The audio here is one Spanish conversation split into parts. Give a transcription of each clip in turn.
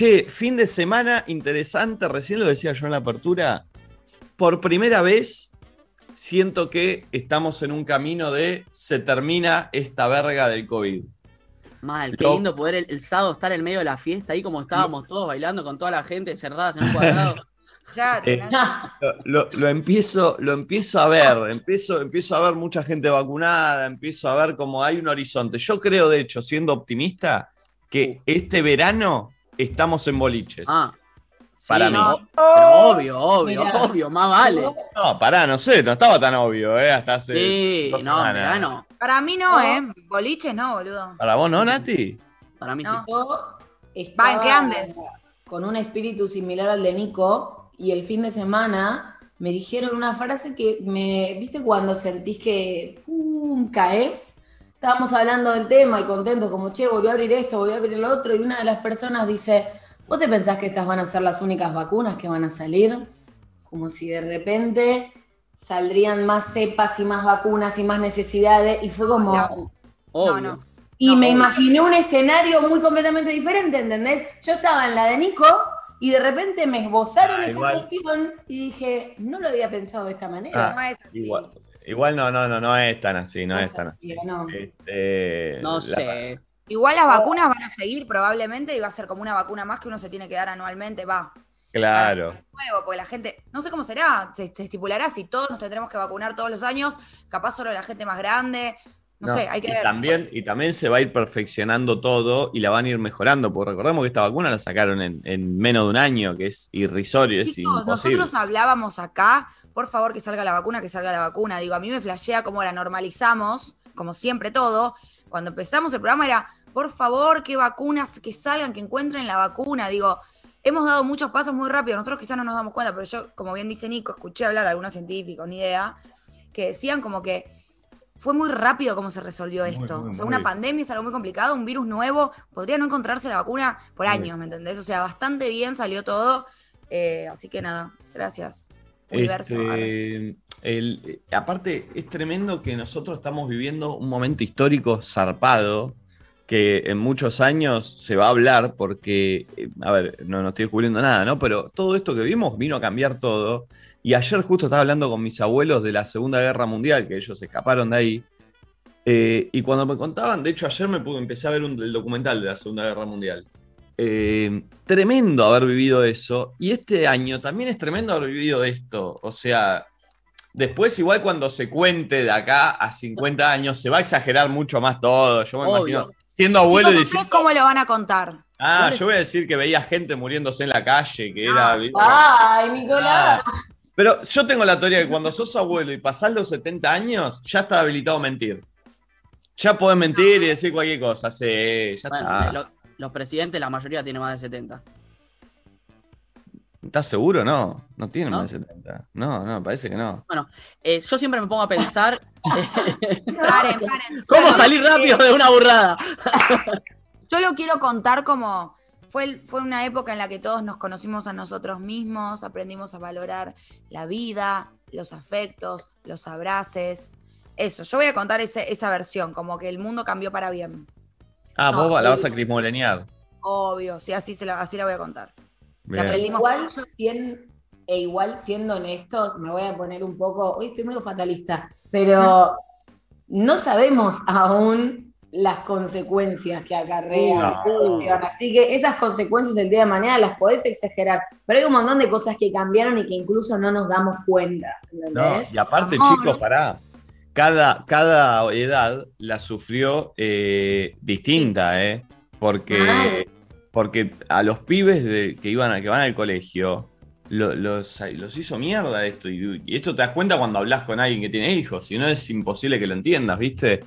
Che, fin de semana interesante, recién lo decía yo en la apertura. Por primera vez siento que estamos en un camino de se termina esta verga del COVID. Mal, qué lindo poder el, sábado estar en medio de la fiesta, ahí como estábamos todos bailando con toda la gente cerradas en un cuadrado. Ya, eh, lo, empiezo, lo empiezo a ver, empiezo, empiezo a ver mucha gente vacunada, empiezo a ver como hay un horizonte. Yo creo, de hecho, siendo optimista, que uh. este verano estamos en boliches. Ah, para mí. pero obvio, obvio, obvio, más vale. No, pará, no sé, no estaba tan obvio, ¿eh? Hasta hace. Sí, no, verano. Para mí no, ¿eh? Boliches no, boludo. ¿Para vos no, Nati? Para mí sí. Va, ¿en qué andes? Con un espíritu similar al de Nico, y el fin de semana me dijeron una frase que me. ¿Viste cuando sentís que. ¡Pum! caes? Estábamos hablando del tema y contentos, como, che, voy a abrir esto, voy a abrir lo otro, y una de las personas dice, ¿vos te pensás que estas van a ser las únicas vacunas que van a salir? Como si de repente saldrían más cepas y más vacunas y más necesidades, y fue como... No, no. Y me imaginé un escenario muy completamente diferente, ¿entendés? Yo estaba en la de Nico y de repente me esbozaron ah, esa cuestión y dije, no lo había pensado de esta manera. Ah, igual, Igual no, no, no, no es tan así, no, es tan así. No, este, no sé. Igual las vacunas van a seguir probablemente y va a ser como una vacuna más que uno se tiene que dar anualmente, va. Claro. Nuevo, porque la gente, no sé cómo será, se, estipulará si todos nos tendremos que vacunar todos los años, capaz solo la gente más grande, no, sé, hay que ver. También, y también se va a ir perfeccionando todo y la van a ir mejorando, porque recordemos que esta vacuna la sacaron en, menos de un año, que es irrisorio, es imposible. Nosotros hablábamos acá por favor que salga la vacuna, que salga la vacuna. Digo, a mí me flashea cómo la normalizamos, como siempre todo. Cuando empezamos el programa era, por favor, que vacunas, que salgan, que encuentren la vacuna. Digo, hemos dado muchos pasos muy rápido. Nosotros quizás no nos damos cuenta, pero yo, como bien dice Nico, escuché hablar a algunos científicos, ni idea, que decían como que fue muy rápido cómo se resolvió esto. o sea, una pandemia es algo muy complicado, un virus nuevo, podría no encontrarse la vacuna por años, ¿me entendés? O sea, bastante bien salió todo. Eh, así que nada, gracias. Este, aparte, es tremendo que nosotros estamos viviendo un momento histórico zarpado que en muchos años se va a hablar porque, eh, a ver, no, no estoy descubriendo nada, ¿no? Pero todo esto que vimos vino a cambiar todo. Y ayer justo estaba hablando con mis abuelos de la Segunda Guerra Mundial, que ellos escaparon de ahí. Eh, y cuando me contaban, de hecho ayer me pude, empecé a ver un, el documental de la Segunda Guerra Mundial. Eh, tremendo haber vivido eso. Y este año también es tremendo haber vivido esto. O sea, después igual cuando se cuente de acá a 50 años, se va a exagerar mucho más todo. Yo me imagino siendo abuelo y diciendo... ¿Cómo lo van a contar? Ah, yo voy a decir que veía gente muriéndose en la calle, que era... ¡Ay, Nicolás! Ah, pero yo tengo la teoría que cuando sos abuelo y pasás los 70 años, ya está habilitado mentir. Ya podés mentir y decir cualquier cosa. Sí, ya está los presidentes, la mayoría tiene más de 70. ¿Estás seguro? No, no tiene más de 70. No, no, parece que no. Bueno, eh, yo siempre me pongo a pensar. paren, paren. ¿Cómo salir rápido de una burrada? yo lo quiero contar como. Fue, fue una época en la que todos nos conocimos a nosotros mismos, aprendimos a valorar la vida, los afectos, los abraces. Eso, yo voy a contar esa versión, como que el mundo cambió para bien. Ah, vos la vas a crismolenear. Obvio, sí, así, se la, así la voy a contar. igual, e igual siendo honestos, me voy a poner un poco, hoy estoy muy fatalista, pero no sabemos aún las consecuencias que acarrea Así que esas consecuencias el día de mañana las podés exagerar. Pero hay un montón de cosas que cambiaron y que incluso no nos damos cuenta. y aparte, chicos, pará cada, cada edad la sufrió eh, distinta, ¿eh? Porque, porque a los pibes de, que, iban a, que van al colegio los, los, hizo mierda esto. Y, esto te das cuenta cuando hablas con alguien que tiene hijos, si no es imposible que lo entiendas, ¿viste?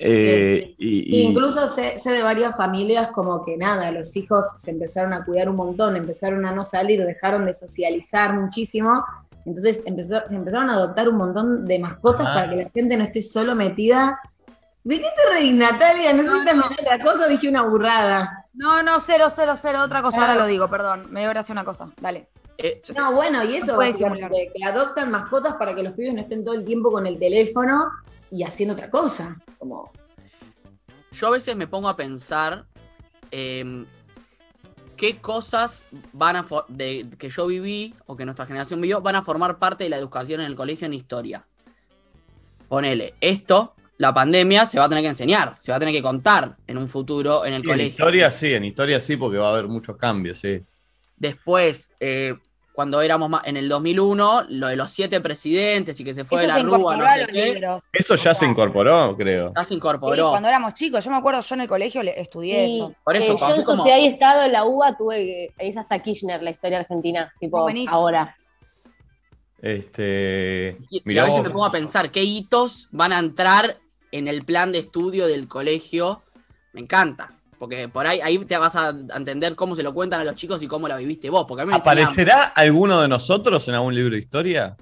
Eh, sí, incluso sé, sé, de varias familias como que nada, los hijos se empezaron a cuidar un montón, empezaron a no salir, dejaron de socializar muchísimo entonces se empezaron a adoptar un montón de mascotas para que la gente no esté solo metida. ¿De qué te reís, Natalia? ¿No, no, no. otra cosa dije una burrada? No, no, cero, cero, cero, otra cosa. Ahora lo digo, perdón. Me dio gracia una cosa. Dale. Eh, no, bueno, y eso, que, que adoptan mascotas para que los pibes no estén todo el tiempo con el teléfono y haciendo otra cosa. Como... Yo a veces me pongo a pensar em, qué cosas van a de, que yo viví o que nuestra generación vivió van a formar parte de la educación en el colegio en historia. Ponele, esto, la pandemia se va a tener que enseñar, se va a tener que contar en un futuro en el colegio. En historia sí, en historia sí, porque va a haber muchos cambios, sí. Después, eh, cuando éramos más, en el 2001, lo de los siete presidentes y que se fue de la rúa, no sé Eso ya se incorporó, creo. Ya se incorporó. cuando éramos chicos, yo me acuerdo, yo en el colegio estudié eso. Por eso, eh, yo como... si hay estado en la UBA, tuve es hasta Kirchner la historia argentina, tipo ahora. Este, y, a veces me pongo a pensar qué hitos van a entrar en el plan de estudio del colegio. Me encanta. Porque por ahí, ahí te vas a entender cómo se lo cuentan a los chicos y cómo la viviste vos. Porque ¿Aparecerá alguno de nosotros en algún libro de historia?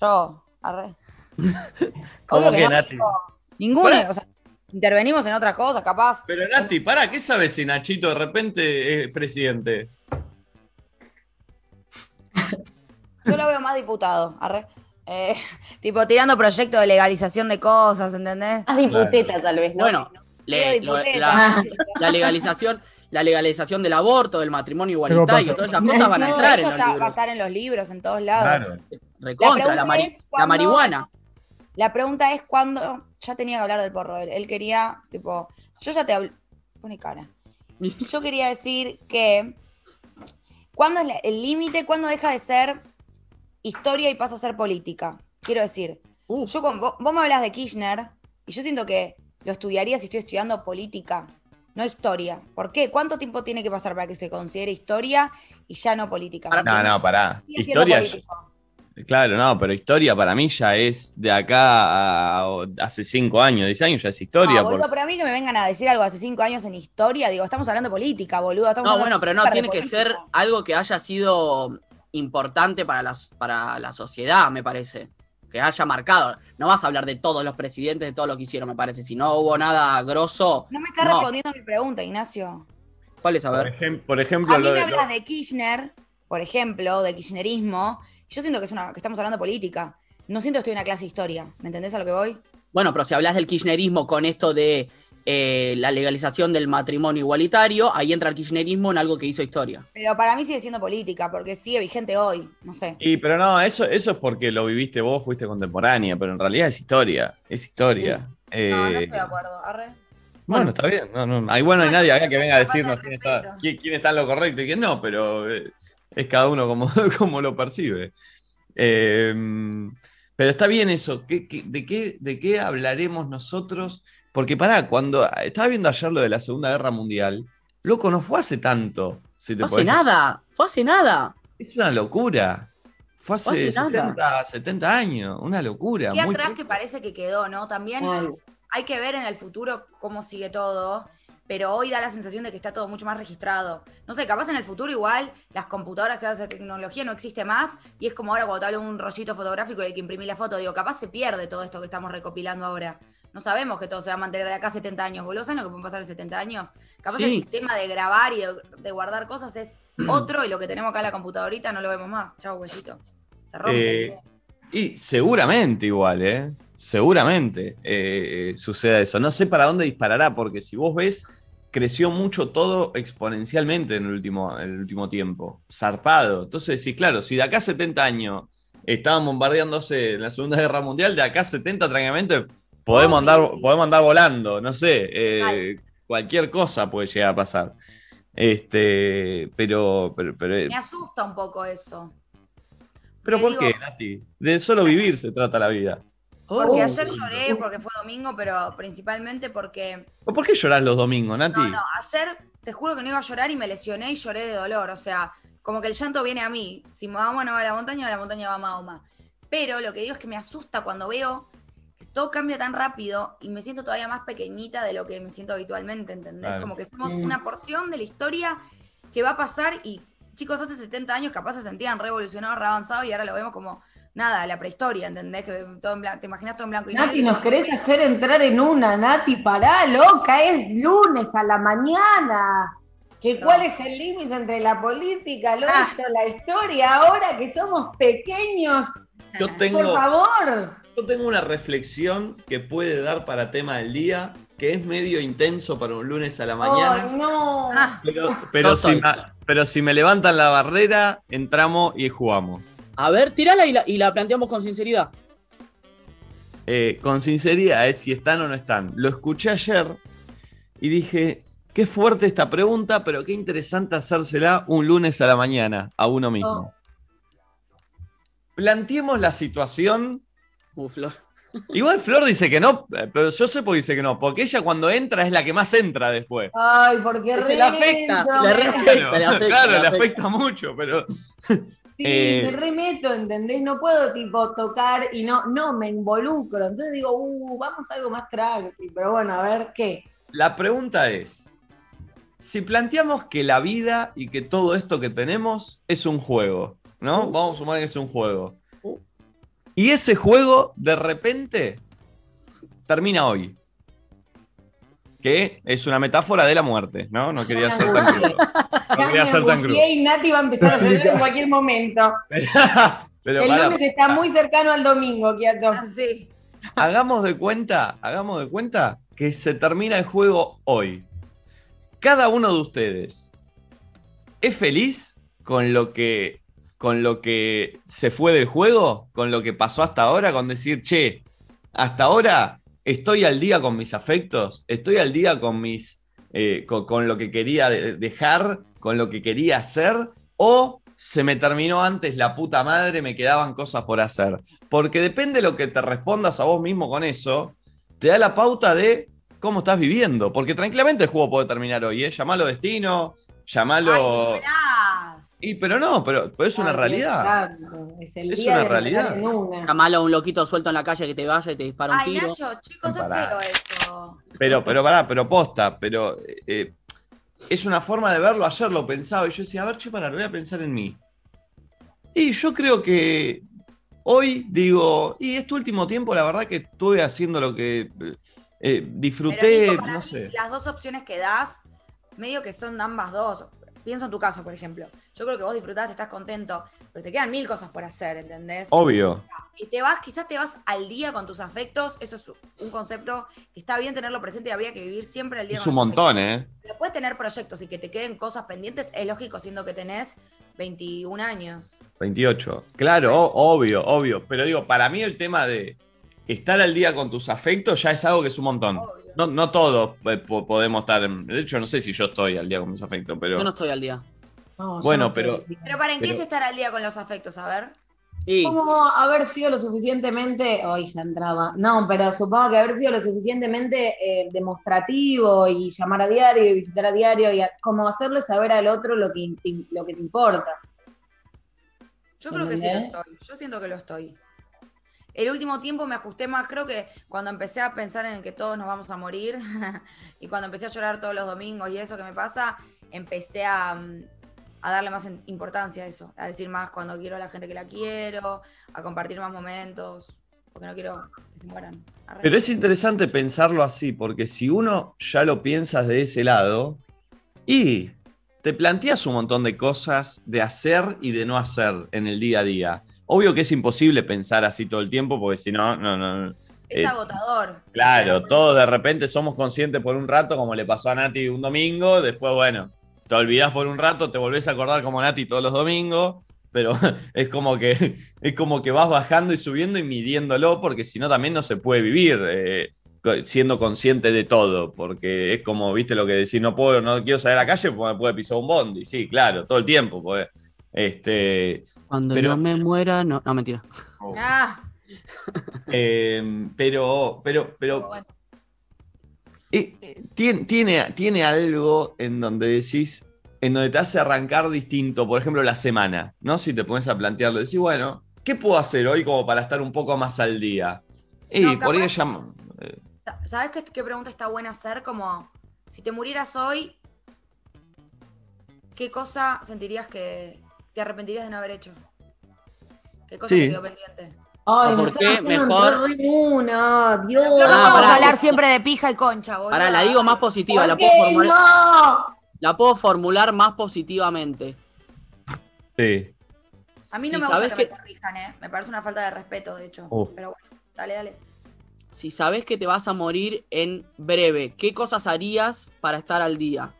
Yo, arre. ¿Cómo que, Nati? Ninguno, o sea, intervenimos en otras cosas, capaz. Pero Nati, ¿para qué sabes si Nachito de repente es presidente? Yo lo veo más diputado, arre. Eh, tipo, tirando proyectos de legalización de cosas, ¿entendés? Más diputeta, tal vez, ¿no? Bueno, la, legalización la legalización del aborto, del matrimonio igualitario, todas esas cosas van a entrar en los libros. Va a estar en los libros, en todos lados. Recontra, la, marihuana. La pregunta es cuándo, ya tenía que hablar del porro, él, quería, tipo, yo ya te hablé, pone cara. Yo quería decir que, ¿cuándo es el límite? ¿Cuándo deja de ser historia y pasa a ser política? Quiero decir, yo vos, vos me hablas de Kirchner y yo siento que lo estudiaría si estoy estudiando política, no historia. ¿Por qué? ¿Cuánto tiempo tiene que pasar para que se considere historia y ya no política? No, no, pará. Historia. Claro, no, pero historia para mí ya es de acá a, hace cinco años, diez años ya es historia. No, boludo, pero a mí que me vengan a decir algo hace cinco años en historia, digo, estamos hablando de política, boludo. no, bueno, pero no, tiene que ser algo que haya sido importante para para la sociedad, me parece que haya marcado. No vas a hablar de todos los presidentes, de todo lo que hicieron, me parece. Si no hubo nada grosso. No me está respondiendo a mi pregunta, Ignacio. ¿Cuál es? A ver. Por, ejemplo, a mí me hablas de Kirchner, por ejemplo, de kirchnerismo. Yo siento que, es una, que estamos hablando de política. No siento que estoy en una clase de historia. ¿Me entendés a lo que voy? Bueno, pero si hablas del kirchnerismo con esto de eh, la legalización del matrimonio igualitario, ahí entra el kirchnerismo en algo que hizo historia. Pero para mí sigue siendo política, porque sigue vigente hoy, no sé. Y pero no, eso, eso es porque lo viviste vos, fuiste contemporánea, pero en realidad es historia, es historia. no, no estoy de acuerdo, arre. Bueno, está bien. No, no, hay, bueno, hay nadie acá que venga a decirnos quién está, quién, está, en lo correcto y quién no, pero eh, es cada uno como, como lo percibe. Eh, pero está bien eso. de, qué, ¿De qué hablaremos nosotros? Porque pará, cuando estaba viendo ayer lo de la Segunda Guerra Mundial, loco, no fue hace tanto. no hace nada, fue hace nada. Es una locura. Fue hace, 70, años, una locura. Y atrás que parece que quedó, ¿no? También hay que ver en el futuro cómo sigue todo, pero hoy da la sensación de que está todo mucho más registrado. No sé, capaz en el futuro igual las computadoras, toda esa tecnología no existe más y es como ahora cuando te hablo un rollito fotográfico y hay que imprimir la foto, digo, capaz se pierde todo esto que estamos recopilando ahora no sabemos que todo se va a mantener de acá 70 años, boludo. ¿Saben lo que pueden pasar en 70 años? Capaz el sistema de grabar y de, guardar cosas es mm. otro y lo que tenemos acá en la computadorita no lo vemos más. Chau, huellito. Se rompe. Eh, y seguramente igual, ¿eh? Seguramente eh, suceda eso. No sé para dónde disparará, porque si vos ves, creció mucho todo exponencialmente en el último, en el último tiempo. Zarpado. Entonces, sí, claro, si de acá 70 años estaban bombardeándose en la Segunda Guerra Mundial, de acá 70 tranquilamente podemos andar, podemos andar volando, no sé, eh, cualquier cosa puede llegar a pasar. Este, pero, pero, Me asusta un poco eso. ¿Pero por qué, Nati? De solo vivir se trata la vida. Porque oh. ayer lloré, porque fue domingo, pero principalmente porque. ¿Por qué llorás los domingos, Nati? No, no, ayer te juro que no iba a llorar y me lesioné y lloré de dolor. O sea, como que el llanto viene a mí. Si Mahoma no va a la montaña, a la montaña va Mahoma. Pero lo que digo es que me asusta cuando veo todo cambia tan rápido y me siento todavía más pequeñita de lo que me siento habitualmente, ¿entendés? Como que somos una porción de la historia que va a pasar y chicos hace 70 años capaz se sentían revolucionados, re avanzados y ahora lo vemos como nada, la prehistoria, ¿entendés? Que todo en blanco, te imaginas todo en blanco y negro. Nati, nos querés hacer entrar en una, Nati, pará, loca, es lunes a la mañana. ¿Que ¿Cuál es el límite entre la política, lo ah. la historia, ahora que somos pequeños? Yo tengo, Por favor tengo una reflexión que puede dar para tema del día que es medio intenso para un lunes a la mañana. Ay, no. Ah, Pero, pero, No si me, pero si me levantan la barrera, entramos y jugamos. A ver, tirala y la, y la planteamos con sinceridad. Eh, con sinceridad, es si están o no están. Lo escuché ayer y dije, qué fuerte esta pregunta, pero qué interesante hacérsela un lunes a la mañana a uno mismo. Oh. Planteemos la situación. Uh, Flor. Igual Flor dice que no, eh, pero yo sé por qué dice que no, porque ella cuando entra es la que más entra después. Ay, porque Es que le afecta, le le Claro, afecta, claro, le le afecta. afecta mucho, pero Sí, Eh, me remeto, ¿entendés? No puedo tipo tocar y no, no, me involucro. Entonces digo, uh, vamos a algo más tranqui. Pero bueno, a ver qué. la pregunta es, si planteamos que la vida y que todo esto que tenemos es un juego, ¿no? Uh. Vamos a sumar que es un juego. Y ese juego de repente termina hoy. Que es una metáfora de la muerte, ¿no? No quería ser tan crudo. No quería ser tan crudo. y Nati va a empezar a llorar en cualquier momento. Pero El lunes está muy cercano al domingo, Kiato. ah, sí. hagamos de cuenta, hagamos de cuenta que se termina el juego hoy. Cada uno de ustedes es feliz con lo que con lo que se fue del juego, con lo que pasó hasta ahora, con decir, che, hasta ahora estoy al día con mis afectos, estoy al día con mis eh, con, con lo que quería de- dejar, con lo que quería hacer, o se me terminó antes la puta madre, me quedaban cosas por hacer. Porque depende de lo que te respondas a vos mismo con eso, te da la pauta de cómo estás viviendo. Porque tranquilamente el juego puede terminar hoy, ¿eh? Llamalo destino, llamalo. Ay. Y, pero no, pero, pero es una Ay, realidad. Es, el Es día una de realidad. Llamalo a un loquito suelto en la calle que te vaya y te dispara un Ay, tiro. Nacho, chicos, es feo esto. Pero, pero pará, pero posta, pero eh, es una forma de verlo. Ayer lo pensaba y yo decía, a ver, che, pará, voy a pensar en mí. Y yo creo que hoy digo, y este último tiempo, la verdad que estuve haciendo lo que eh, disfruté, Pero, Nico, para no mí, sé. Las dos opciones que das, medio que son ambas dos. Pienso en tu caso, por ejemplo. Yo creo que vos disfrutaste, estás contento, pero te quedan mil cosas por hacer, ¿entendés? Obvio. Y te vas, quizás te vas al día con tus afectos. Eso es un concepto que está bien tenerlo presente y habría que vivir siempre al día Es con un montón, afectos. ¿eh? Pero puedes tener proyectos y que te queden cosas pendientes, es lógico, siendo que tenés 21 años. 28. Claro, obvio, obvio. Pero digo, para mí el tema de estar al día con tus afectos ya es algo que es un montón. Obvio. No, no todos eh, po- podemos estar. en- De hecho, no sé si yo estoy al día con mis afectos, pero. Yo no estoy al día. No, Bueno, no pero-. Pero para en qué Pero- es estar al día con los afectos, a ver. Y ¿Cómo haber sido lo suficientemente, hoy ya entraba, no, pero supongo que haber sido lo suficientemente eh, demostrativo y llamar a diario y visitar a diario y a- como hacerle saber al otro lo que, te- lo que te importa. Yo creo que sí lo estoy. Yo siento que lo estoy. El último tiempo me ajusté más, creo que cuando empecé a pensar en que todos nos vamos a morir y cuando empecé a llorar todos los domingos y eso que me pasa, empecé a, mm, a darle más importancia a eso, a decir más cuando quiero a la gente que la quiero, a compartir más momentos, porque no quiero que se mueran. Arre. Pero es interesante pensarlo así, porque si uno ya lo piensas de ese lado, y te planteas un montón de cosas de hacer y de no hacer en el día a día. Obvio que es imposible pensar así todo el tiempo, porque si no, no, no. es eh, agotador. Claro, todos de repente somos conscientes por un rato, como le pasó a Nati un domingo, después, bueno, te olvidás por un rato, te volvés a acordar como Nati todos los domingos, pero es como que, es como que vas bajando y subiendo y midiéndolo, porque si no también no se puede vivir eh, siendo consciente de todo, porque es como, viste lo que decís, no puedo, no quiero salir a la calle porque me puede pisar un bondi, sí, claro, todo el tiempo, pues, este, cuando pero- yo me muera, no, no mentira. Ah, eh, pero, pero, pero bueno. Eh, eh, tiene, tiene, tiene algo en donde decís, en donde te hace arrancar distinto, por ejemplo, la semana, ¿no? Si te pones a plantearlo, decís, bueno, ¿qué puedo hacer hoy como para estar un poco más al día? Y No, por ahí eh, ¿Sabes qué, qué pregunta está buena hacer? Como, si te murieras hoy, ¿qué cosa sentirías que te arrepentirías de no haber hecho? ¿Qué cosa Sí. te quedó pendiente? Ay, ¿Por me qué? Mejor- una, Dios. No, no Ah, vamos a hablar siempre de pija y concha, boludo. Ahora la digo más positiva, la ¿Por puedo, formular, no? la puedo formular más positivamente. sí. A mí Si no me gusta que, que- me corrijan, ¿eh? Me parece una falta de respeto, de hecho. Pero bueno, dale, dale. si sabes que te vas a morir en breve, ¿qué cosas harías para estar al día?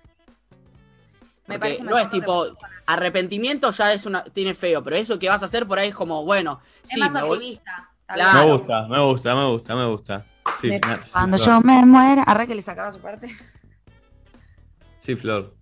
Me Porque parece no es tipo, arrepentimiento ya es una, tiene feo, pero eso que vas a hacer por ahí es como, bueno, Es sí, más me optimista. Claro. Me gusta, me gusta, me gusta, me gusta. Sí, Me- me- sí, Cuando Flor. yo me muera, arre que le sacaba su parte. Sí, Flor.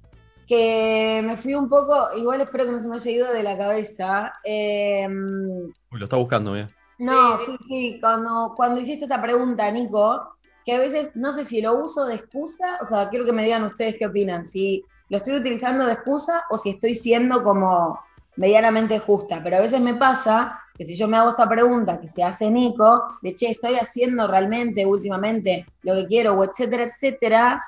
Que me fui un poco, igual espero que no se me haya ido de la cabeza. Eh, Uy, lo está buscando, mira. No, Sí, sí, sí, cuando, cuando hiciste esta pregunta, Nico, que a veces no sé si lo uso de excusa, o sea, quiero que me digan ustedes qué opinan, si lo estoy utilizando de excusa o si estoy siendo como medianamente justa, pero a veces me pasa que si yo me hago esta pregunta que se hace Nico, de che, estoy haciendo realmente últimamente lo que quiero, o etcétera, etcétera,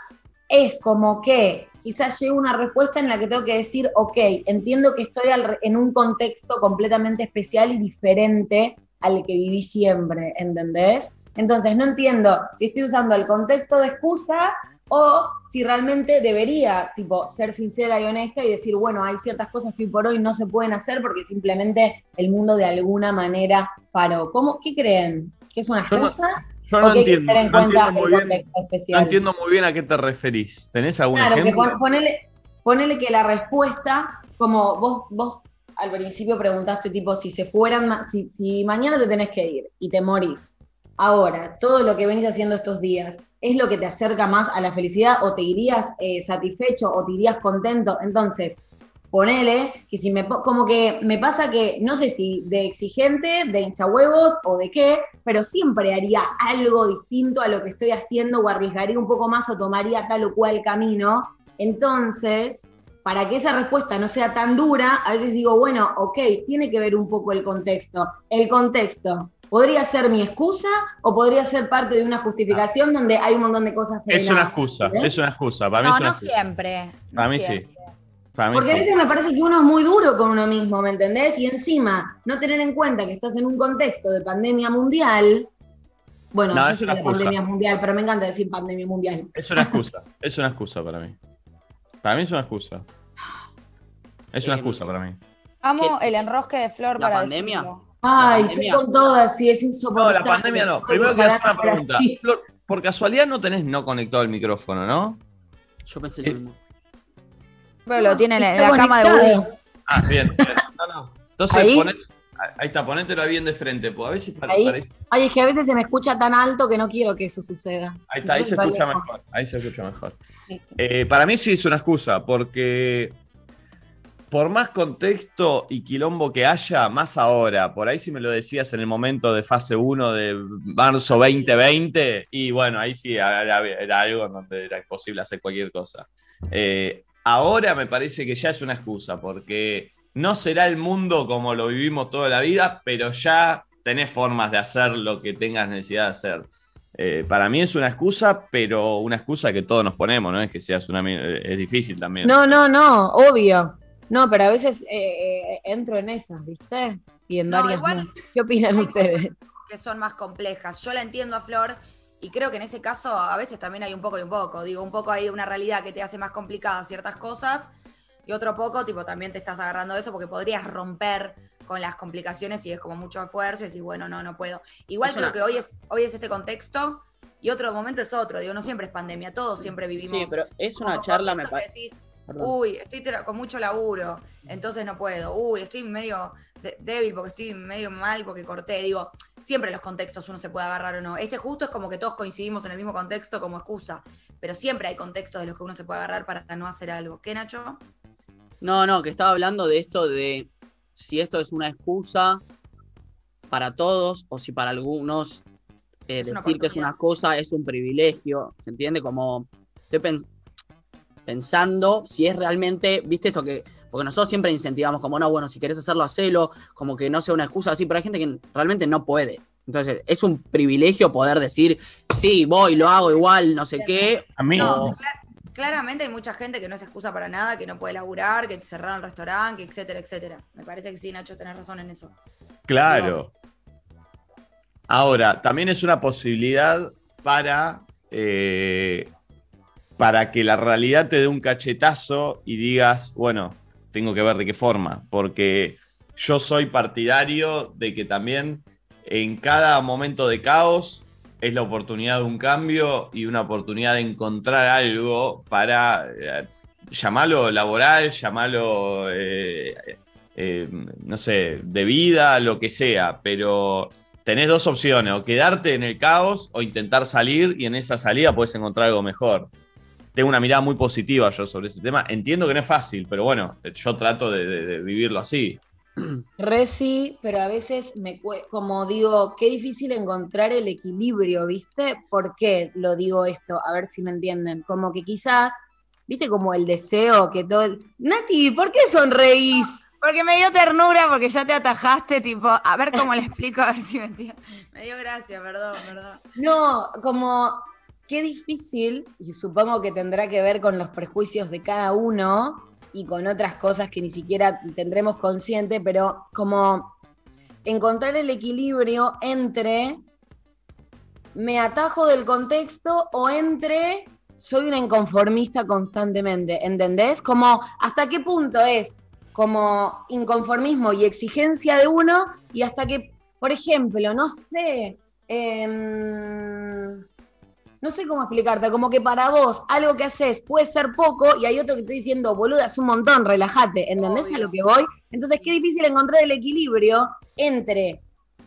es como que quizás llegue una respuesta en la que tengo que decir, ok, entiendo que estoy en un contexto completamente especial y diferente al que viví siempre, ¿entendés? Entonces no entiendo si estoy usando el contexto de excusa o si realmente debería, tipo, ser sincera y honesta y decir, bueno, hay ciertas cosas que hoy por hoy no se pueden hacer porque simplemente el mundo de alguna manera paró. ¿Cómo, ¿Qué creen? ¿Que es una Yo no- excusa? Yo ¿O no hay que entiendo, tener en no cuenta entiendo el bien, contexto no especial? entiendo muy bien a qué te referís. ¿Tenés algún Claro, que pon- ponele, ponele que la respuesta, como vos, vos al principio preguntaste, tipo, si se fueran, si, si mañana te tenés que ir y te morís, ahora, todo lo que venís haciendo estos días, ¿es lo que te acerca más a la felicidad o te irías eh, satisfecho o te irías contento? Entonces, ponele que si me, como que me pasa que, no sé si de exigente, de hinchahuevos o de qué, pero siempre haría algo distinto a lo que estoy haciendo o arriesgaría un poco más o tomaría tal o cual camino. Entonces, para que esa respuesta no sea tan dura, a veces digo, bueno, ok, tiene que ver un poco el contexto. El contexto. ¿Podría ser mi excusa o podría ser parte de una justificación donde hay un montón de cosas Es una excusa, es una excusa. Para mí No, es una no excusa. siempre. no Para mí sí. siempre. Para mí Porque a sí. veces me parece que uno es muy duro con uno mismo, ¿me entendés? Y encima, no tener en cuenta que estás en un contexto de pandemia mundial. Bueno, No, yo es sé que una la excusa. pandemia es mundial, pero me encanta decir pandemia mundial. Es una excusa, es una excusa para mí. Para mí es una excusa. Es una Eh, excusa para mí. Amo ¿Qué- el enrosque de Flor la para pandemia? decirlo. Ay, pandemia. con todas, sí, es No, insoportable. la pandemia no. Primero que quiero hacer una pregunta. Flor, por casualidad no tenés no conectado el micrófono, ¿no? yo pensé Eh, lo mismo. Pero lo tiene en la, cama de. Woody. Ah, bien. bien. No, no. Entonces, ¿Ahí? poné- ahí está, ponételo bien de frente. Porque a veces Ahí. parece. Ay, es que a veces se me escucha tan alto que no quiero que eso suceda. Ahí está, ahí se escucha mejor. Ahí se escucha mejor. Eh, para mí sí es una excusa, porque por más contexto y quilombo que haya, más ahora, por ahí si me lo decías en el momento de fase 1 de marzo 2020, y bueno, ahí sí era, era algo en donde era imposible hacer cualquier cosa. Eh, ahora me parece que ya es una excusa, porque no será el mundo como lo vivimos toda la vida, pero ya tenés formas de hacer lo que tengas necesidad de hacer. Eh, para mí es una excusa, pero una excusa que todos nos ponemos, no es que seas una. mi- Es difícil también. No, no, no, obvio. No, pero a veces eh, eh, entro en esas, ¿viste? Y en No, varias igual más. ¿Qué opinan ustedes? que son más complejas. Yo la entiendo a Flor y creo que en ese caso a veces también hay un poco y un poco. Digo, un poco hay una realidad que te hace más complicadas ciertas cosas y otro poco, tipo, también te estás agarrando de eso porque podrías romper con las complicaciones y es como mucho esfuerzo y decís, bueno, no, no puedo. Igual Es creo una- que hoy es, hoy es este contexto y otro momento es otro. Digo, no siempre es pandemia, todos siempre vivimos. Sí, pero es un una charla, me parece. Uy, estoy con mucho laburo, entonces no puedo. Uy, estoy medio débil porque estoy medio mal porque corté. Digo, siempre los contextos uno se puede agarrar o no. Este justo es como que todos coincidimos en el mismo contexto como excusa, pero siempre hay contextos de los que uno se puede agarrar para no hacer algo. ¿Qué, Nacho? No, no, que estaba hablando de esto de si esto es una excusa para todos o si para algunos eh, decir que es una cosa es un privilegio. ¿Se entiende? Como estoy pens- pensando si es realmente, viste esto que, porque nosotros siempre incentivamos como, no, bueno, si querés hacerlo, hacelo, como que no sea una excusa así, pero hay gente que realmente no puede. Entonces, es un privilegio poder decir, sí, voy, lo hago igual, no sé qué. A mí. No, claramente hay mucha gente que no es excusa para nada, que no puede laburar, que cerraron el restaurante, que etcétera, etcétera. Me parece que sí, Nacho, tenés razón en eso. Claro. Ahora, también es una posibilidad para, eh, para que la realidad te dé un cachetazo y digas, bueno, tengo que ver de qué forma, porque yo soy partidario de que también en cada momento de caos es la oportunidad de un cambio y una oportunidad de encontrar algo para eh, llamarlo laboral, llamarlo, eh, eh, no sé, de vida, lo que sea, pero tenés dos opciones, o quedarte en el caos o intentar salir y en esa salida puedes encontrar algo mejor. Tengo una mirada muy positiva yo sobre ese tema. Entiendo que no es fácil, pero bueno, yo trato de, vivirlo así. Reci, pero a veces me como digo, qué difícil encontrar el equilibrio, ¿viste? ¿Por qué lo digo esto? A ver si me entienden. Como que quizás ¿Viste como el deseo que todo... Nati, ¿por qué sonreís? Porque me dio ternura, porque ya te atajaste, tipo, a ver cómo le explico, a ver si me entiendo. Me dio gracia, perdón, perdón. No, como qué difícil, y supongo que tendrá que ver con los prejuicios de cada uno y con otras cosas que ni siquiera tendremos consciente, pero como encontrar el equilibrio entre me atajo del contexto o entre soy una inconformista constantemente, ¿entendés? Como hasta qué punto es como inconformismo y exigencia de uno y hasta que, por ejemplo, no sé, em, no sé cómo explicarte, como que para vos algo que haces puede ser poco y hay otro que te diciendo, boluda, es un montón, relájate, ¿entendés a lo que voy? Entonces, qué difícil encontrar el equilibrio entre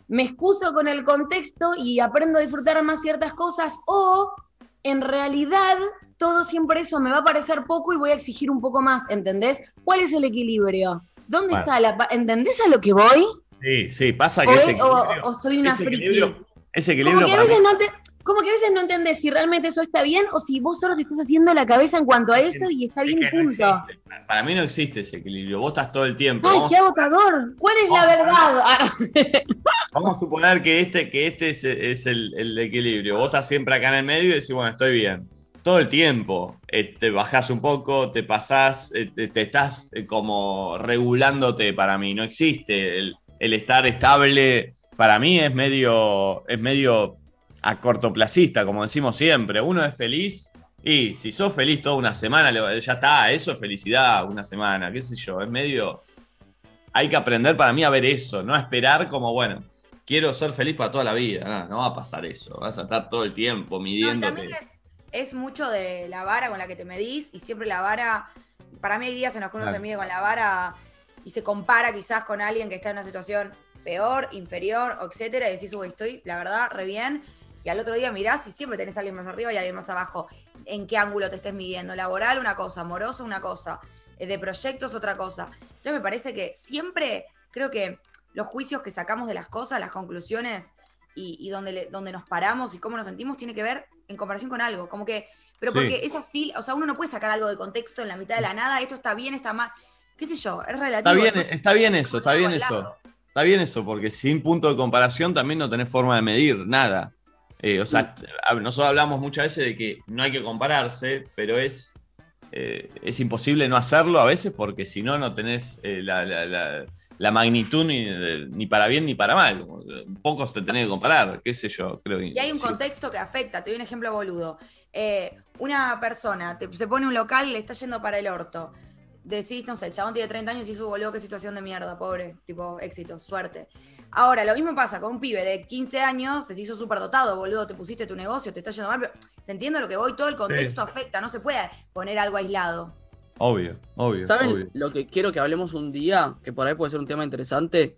me excuso con el contexto y aprendo a disfrutar más ciertas cosas o en realidad todo siempre eso me va a parecer poco y voy a exigir un poco más, ¿entendés? ¿Cuál es el equilibrio? ¿Dónde está la ¿Entendés a lo que voy? Sí, sí, pasa que ese equilibrio, o, soy una ese equilibrio, ese equilibrio como que, a veces no te, como que a veces no entendés si realmente eso está bien o si vos solo te estás haciendo la cabeza en cuanto a eso y está bien, punto. Para mí no existe ese equilibrio. Vos estás todo el tiempo. ¡Ay, qué agotador! ¿Cuál es la verdad? vamos a suponer que este, que este es, el, el, equilibrio. Vos estás siempre acá en el medio y decís, bueno, estoy bien todo el tiempo. Eh, te bajás un poco, te pasás, eh, te, estás eh, como regulándote para mí. No existe el, estar estable. Para mí es medio, es medio a cortoplacista, como decimos siempre. Uno es feliz y si sos feliz toda una semana, ya está, eso es felicidad, una semana, qué sé yo. Es medio. Hay que aprender para mí a ver eso, no a esperar como, bueno, quiero ser feliz para toda la vida. No, va a pasar eso. Vas a estar todo el tiempo midiéndote es mucho de la vara con la que te medís y siempre la vara, para mí hay días en los que uno se mide con la vara y se compara quizás con alguien que está en una situación peor, inferior, etcétera, y decís, uy, estoy, la verdad, re bien. Y al otro día mirás y siempre tenés a alguien más arriba y alguien más abajo. ¿En qué ángulo te estés midiendo? Laboral, una cosa, amoroso, una cosa, eh, de proyectos, otra cosa. Entonces me parece que siempre, creo que los juicios que sacamos de las cosas, las conclusiones y, donde, donde nos paramos y cómo nos sentimos, tiene que ver en comparación con algo. Como que, pero porque es así, o sea, uno no puede sacar algo de contexto en la mitad de la nada, esto está bien, está mal, qué sé yo, es relativo. Está bien, está bien eso, está bien eso. Está bien eso, porque sin punto de comparación también no tenés forma de medir nada. Eh, o sea, nosotros hablamos muchas veces de que no hay que compararse, pero es, eh, es imposible no hacerlo a veces porque si no, no tenés eh, la la magnitud ni, para bien ni para mal. Pocos te tenés que comparar, qué sé yo, creo Y hay un contexto que afecta, te doy un ejemplo boludo. Una persona se pone un local y le está yendo para el orto. Decís, no sé, el chabón tiene 30 años y su boludo, qué situación de mierda, pobre, tipo, éxito, suerte. Ahora, lo mismo pasa con un pibe de 15 años, se hizo súper dotado, boludo, te pusiste tu negocio, te está yendo mal, pero se entiende lo que voy, todo el contexto afecta, no se puede poner algo aislado. Obvio, obvio. ¿Saben lo que quiero que hablemos un día? Que por ahí puede ser un tema interesante.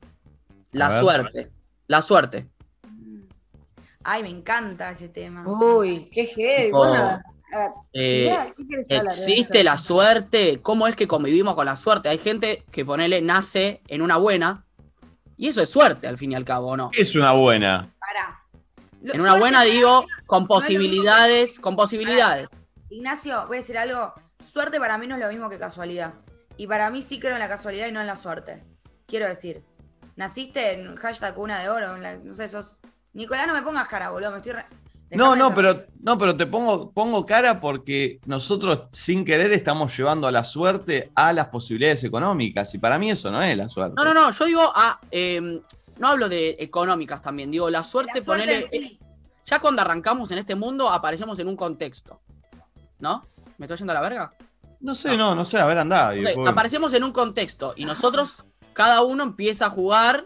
La suerte. La suerte. Ay, me encanta ese tema. Uy, qué heavy. bueno, eh, ¿Existe la suerte? ¿Cómo es que convivimos con la suerte? Hay gente que ponele nace en una buena y eso es suerte al fin y al cabo, ¿no? Es una buena. Para. En una buena digo con posibilidades, con posibilidades. Ignacio, voy a decir algo. Suerte para mí no es lo mismo que casualidad. Y para mí sí creo en la casualidad y no en la suerte. Quiero decir, naciste en hashtag cuna de oro, no sé, sos... Nicolás, no me pongas cara, boludo, me estoy... No, no, pero, no, pero te pongo, pongo cara porque nosotros sin querer estamos llevando a la suerte a las posibilidades económicas y para mí eso no es la suerte. No, no, no, yo digo a... Em, no hablo de económicas también, digo, la suerte, la Ya cuando arrancamos en este mundo aparecemos en un contexto, ¿no? ¿Me estoy yendo a la verga? No sé, no, no, sé, a ver, anda. Aparecemos en un contexto y nosotros, cada uno empieza a jugar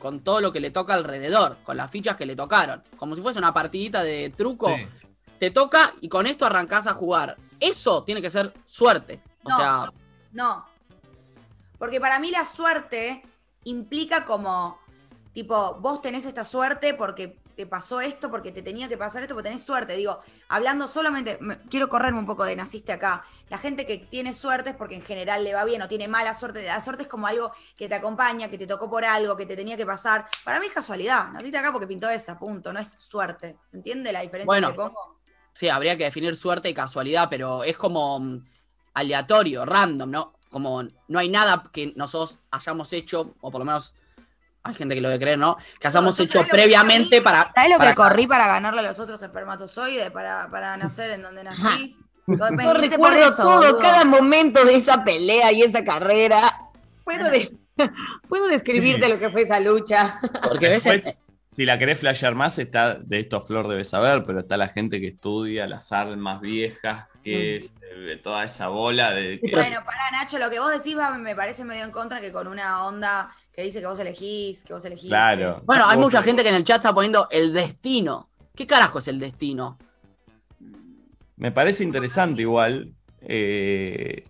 con todo lo que le toca alrededor, con las fichas que le tocaron. Como si fuese una partidita de truco. Sí. Te toca y con esto arrancás a jugar. Eso tiene que ser suerte. O No, sea, No. Porque para mí la suerte implica como, tipo, vos tenés esta suerte porque te pasó esto, porque te tenía que pasar esto, porque tenés suerte. Digo, hablando solamente, me- quiero correrme un poco de naciste acá. La gente que tiene suerte es porque en general le va bien o tiene mala suerte. La suerte es como algo que te acompaña, que te tocó por algo, que te tenía que pasar. Para mí es casualidad. Naciste acá porque pintó esa, punto. No es suerte. ¿Se entiende la diferencia Bueno. que pongo? sí, habría que definir suerte y casualidad, pero es como mm, aleatorio, random, ¿no? Como no hay nada que nosotros hayamos hecho, o por lo menos hay gente que lo debe creer, ¿no? Que hayamos yo hecho previamente corrí. para. ¿Sabes lo para- que corrí para ganarle a los otros espermatozoides? Para, para nacer en donde nací. Yo recuerdo eso, todo, boludo. cada momento de esa pelea y esa carrera. Puedo, de- puedo describirte lo que fue esa lucha. Porque ves, Después, si la querés flashear más, está de esto Flor debe saber, pero está la gente que estudia las armas viejas, que es eh, toda esa bola de que- Bueno, pará, Nacho, lo que vos decís va, me parece medio en contra que con una onda que dice que vos elegís, que vos elegís. Claro. Bueno, hay Vos- mucha gente que en el chat está poniendo el destino. ¿Qué carajo es el destino? Me parece interesante igual. eh,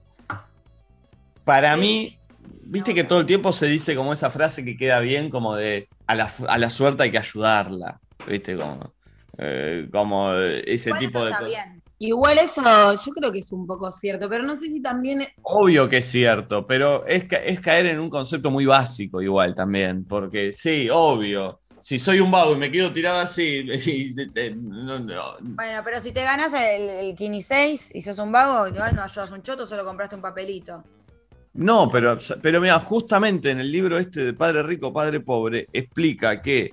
para mí, viste que todo el tiempo se dice como esa frase que queda bien, como de a la, a la suerte hay que ayudarla. Viste, como, eh, como ese tipo de cosas. Igual eso yo creo que es un poco cierto, pero no sé si también Obvio que es cierto, pero es, ca- es caer en un concepto muy básico igual también, porque sí, obvio. Si soy un vago y me quedo tirado así, y- eh, no, no, Bueno, pero si te ganas el, el Kini 6 y sos un vago, igual no ayudas un choto, solo compraste un papelito. No, pero, pero mira, justamente en el libro este de Padre Rico, Padre Pobre, explica que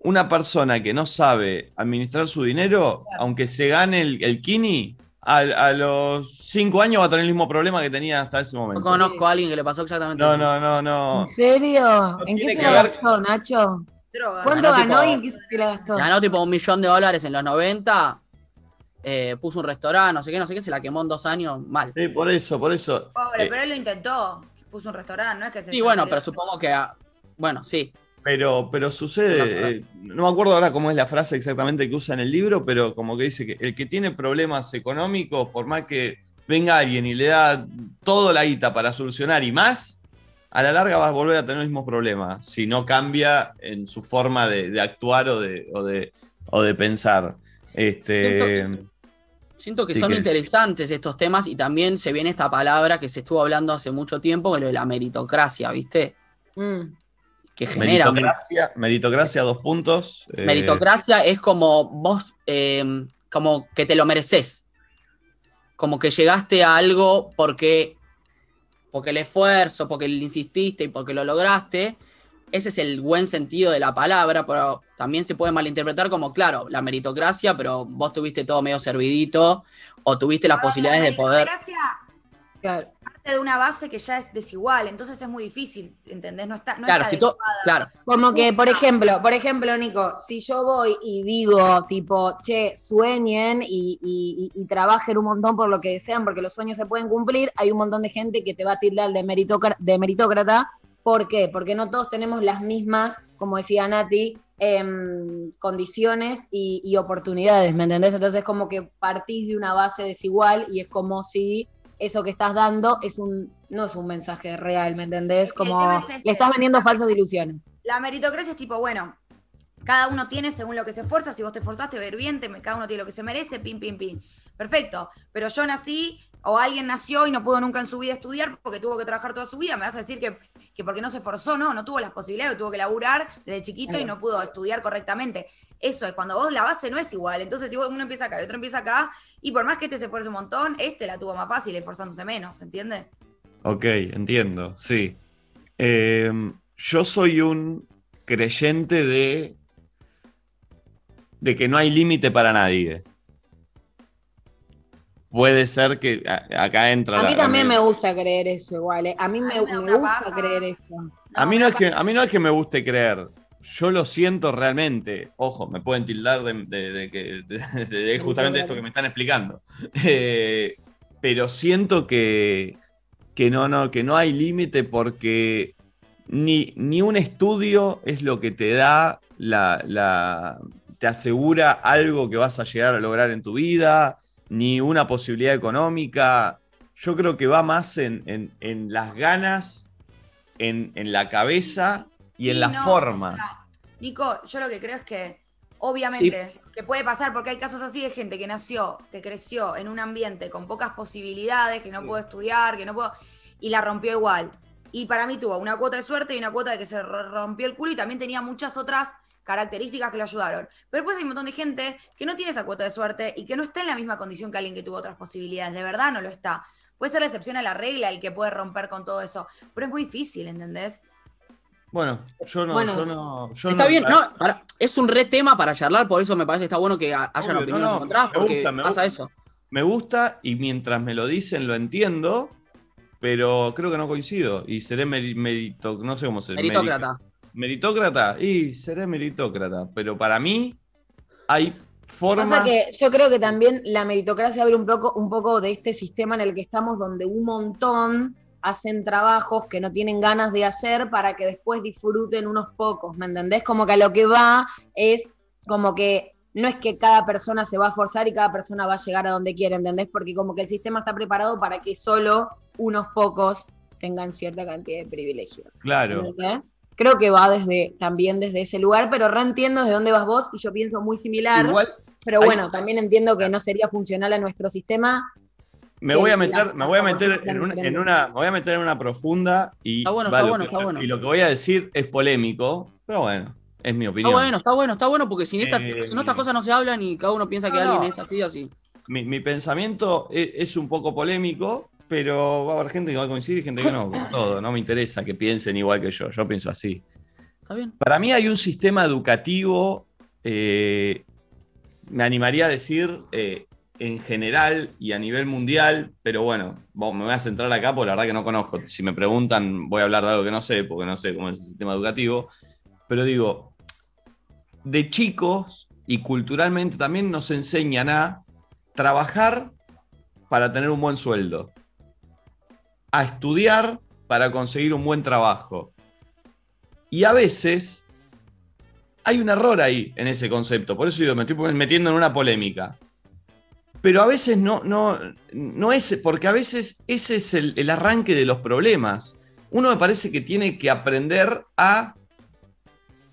una persona que no sabe administrar su dinero, aunque se gane el, el Kini, a, a los cinco años va a tener el mismo problema que tenía hasta ese No momento. conozco a alguien que le pasó exactamente No, eso. no, no, no. ¿En serio? ¿En qué se la ver- gastó, Nacho? Droga. ¿Cuánto Ganó ganó tipo- y en qué se la gastó? Ganó tipo un millón de dólares en los 90. eh, puso un restaurante, no sé qué, no sé qué, se la quemó en dos años mal. Sí, por eso, por eso. Pobre, Eh, pero él lo intentó. Puso un restaurante, no es que se Sí, bueno, pero supongo que. Bueno, sí. Pero, pero sucede, eh, no me acuerdo ahora cómo es la frase exactamente que usa en el libro, pero como que dice que el que tiene problemas económicos, por más que venga alguien y le da todo la guita para solucionar y más, a la larga va a volver a tener el mismo problema, si no cambia en su forma de, de actuar o de, o de, o de pensar. Este, Siento que Sí son que- interesantes estos temas y también se viene esta palabra que se estuvo hablando hace mucho tiempo, que es lo de la meritocracia, ¿viste? Mm. Que genera. un- meritocracia, meritocracia, dos puntos. eh, Meritocracia es como vos, eh, como que te lo mereces. Como que llegaste a algo porque, porque el esfuerzo, porque le insististe y porque lo lograste. Ese es el buen sentido de la palabra, pero también se puede malinterpretar como, claro, la meritocracia, pero vos tuviste todo medio servidito o tuviste las Ah, posibilidades la de poder. meritocracia Claro. Parte de una base que ya es desigual, entonces es muy difícil, ¿entendés? No está, no Claro, es si to- adecuada. claro, Como que, por ejemplo, por ejemplo, Nico, si yo voy y digo, tipo, che, sueñen y, y- y- y trabajen un montón por lo que desean, porque los sueños se pueden cumplir, hay un montón de gente que te va a tildar de, meritocra- de meritócrata. ¿Por qué? Porque no todos tenemos las mismas, como decía Nati, em, condiciones y, y oportunidades, ¿me entendés? Entonces como que partís de una base desigual y es como si eso que estás dando es un, no es un mensaje real, ¿me entendés? Como es este. le estás vendiendo falsas ilusiones. La meritocracia es tipo, bueno, cada uno tiene según lo que se esfuerza, si vos te esforzaste, ver bien, te- cada uno tiene lo que se merece, pim, pim, pim. Perfecto, pero yo nací o alguien nació y no pudo nunca en su vida estudiar porque tuvo que trabajar toda su vida, me vas a decir que, que porque no se esforzó, no, no tuvo las posibilidades, tuvo que laburar desde chiquito y no pudo estudiar correctamente. Eso es cuando vos la base no es igual. Entonces, si vos- uno empieza acá y otro empieza acá, y por más que este se esfuerce un montón, este la tuvo más fácil esforzándose menos, ¿entiendes? Ok, entiendo, sí. Eh, yo soy un creyente de, de que no hay límite para nadie. Puede ser que a- acá entra A la- mí también la- me gusta creer eso igual, ¿eh? A mí me, gusta creer eso. A mí, no es que, a mí no es que me guste creer. Yo lo siento realmente. Ojo, me pueden tildar de, de- de que- de- de- de justamente esto que me están explicando. Eh, pero siento que, que, no, no, que no hay límite porque ni, ni un estudio es lo que te da la, la, te asegura algo que vas a llegar a lograr en tu vida, ni una posibilidad económica. Yo creo que va más en, en- en las ganas, en, en la cabeza y en la no, forma. o sea, Nico, yo lo que creo es que, obviamente, que puede pasar porque hay casos así de gente que nació, que creció en un ambiente con pocas posibilidades, que no pudo estudiar, que no pudo. y la rompió igual. Y para mí tuvo una cuota de suerte y una cuota de que se ro- rompió el culo y también tenía muchas otras características que lo ayudaron. Pero después hay un montón de gente que no tiene esa cuota de suerte y que no está en la misma condición que alguien que tuvo otras posibilidades. De verdad no lo está. Puede ser la excepción a la regla el que puede romper con todo eso. Pero es muy difícil, ¿entendés? Bueno, yo no, Bueno. yo no. yo Está no- bien, no, para- es un re tema para charlar, por eso me parece que está bueno que ha- hayan opiniones no, no, encontradas, me porque gusta, me pasa gusta. eso. Me gusta y mientras me lo dicen lo entiendo, pero creo que no coincido y seré meri- merito, no sé cómo se Meritócrata. Meritócrata, y seré meritócrata, pero para mí hay formas. Pasa que yo creo que también la meritocracia abre un poco, un poco de este sistema en el que estamos, donde un montón hacen trabajos que no tienen ganas de hacer para que después disfruten unos pocos, ¿me entendés? Como que a lo que va es como que no es que cada persona se va a forzar y cada persona va a llegar a donde quiere, ¿entendés? Porque como que el sistema está preparado para que solo unos pocos tengan cierta cantidad de privilegios. Claro. ¿entendés? Creo que va desde, también desde ese lugar, pero reentiendo desde dónde vas vos y yo pienso muy similar. Igual Pero Hay- bueno, también entiendo que no sería funcional a nuestro sistema. me voy a la- meter, me voy a meter en, un- en una, me voy a meter en una profunda y, Está bueno, va, está lo bueno, que- está bueno. y lo que voy a decir es polémico, pero bueno, es mi Está opinión. bueno, está bueno, está bueno, porque sin estas, Eh, si no, estas cosas no se hablan y cada uno piensa que no, alguien es así, así. Mi, mi pensamiento e- es, un poco polémico, pero va a haber gente que va a coincidir y gente que no, con todo. No me interesa que piensen igual que yo, yo pienso así. Está bien. Para mí hay un sistema educativo, eh, me animaría a decir, eh, en general y a nivel mundial, pero bueno, me voy a centrar acá porque la verdad que no conozco. Si me preguntan, voy a hablar de algo que no sé, porque no sé cómo es el sistema educativo. Pero digo, de chicos y culturalmente también nos enseñan a trabajar para tener un buen sueldo, a estudiar para conseguir un buen trabajo. Y a veces hay un error ahí en ese concepto. Por eso digo, me estoy metiendo en una polémica. Pero a veces no, no, no es, porque a veces ese es el, el arranque de los problemas. Uno me parece que tiene que aprender a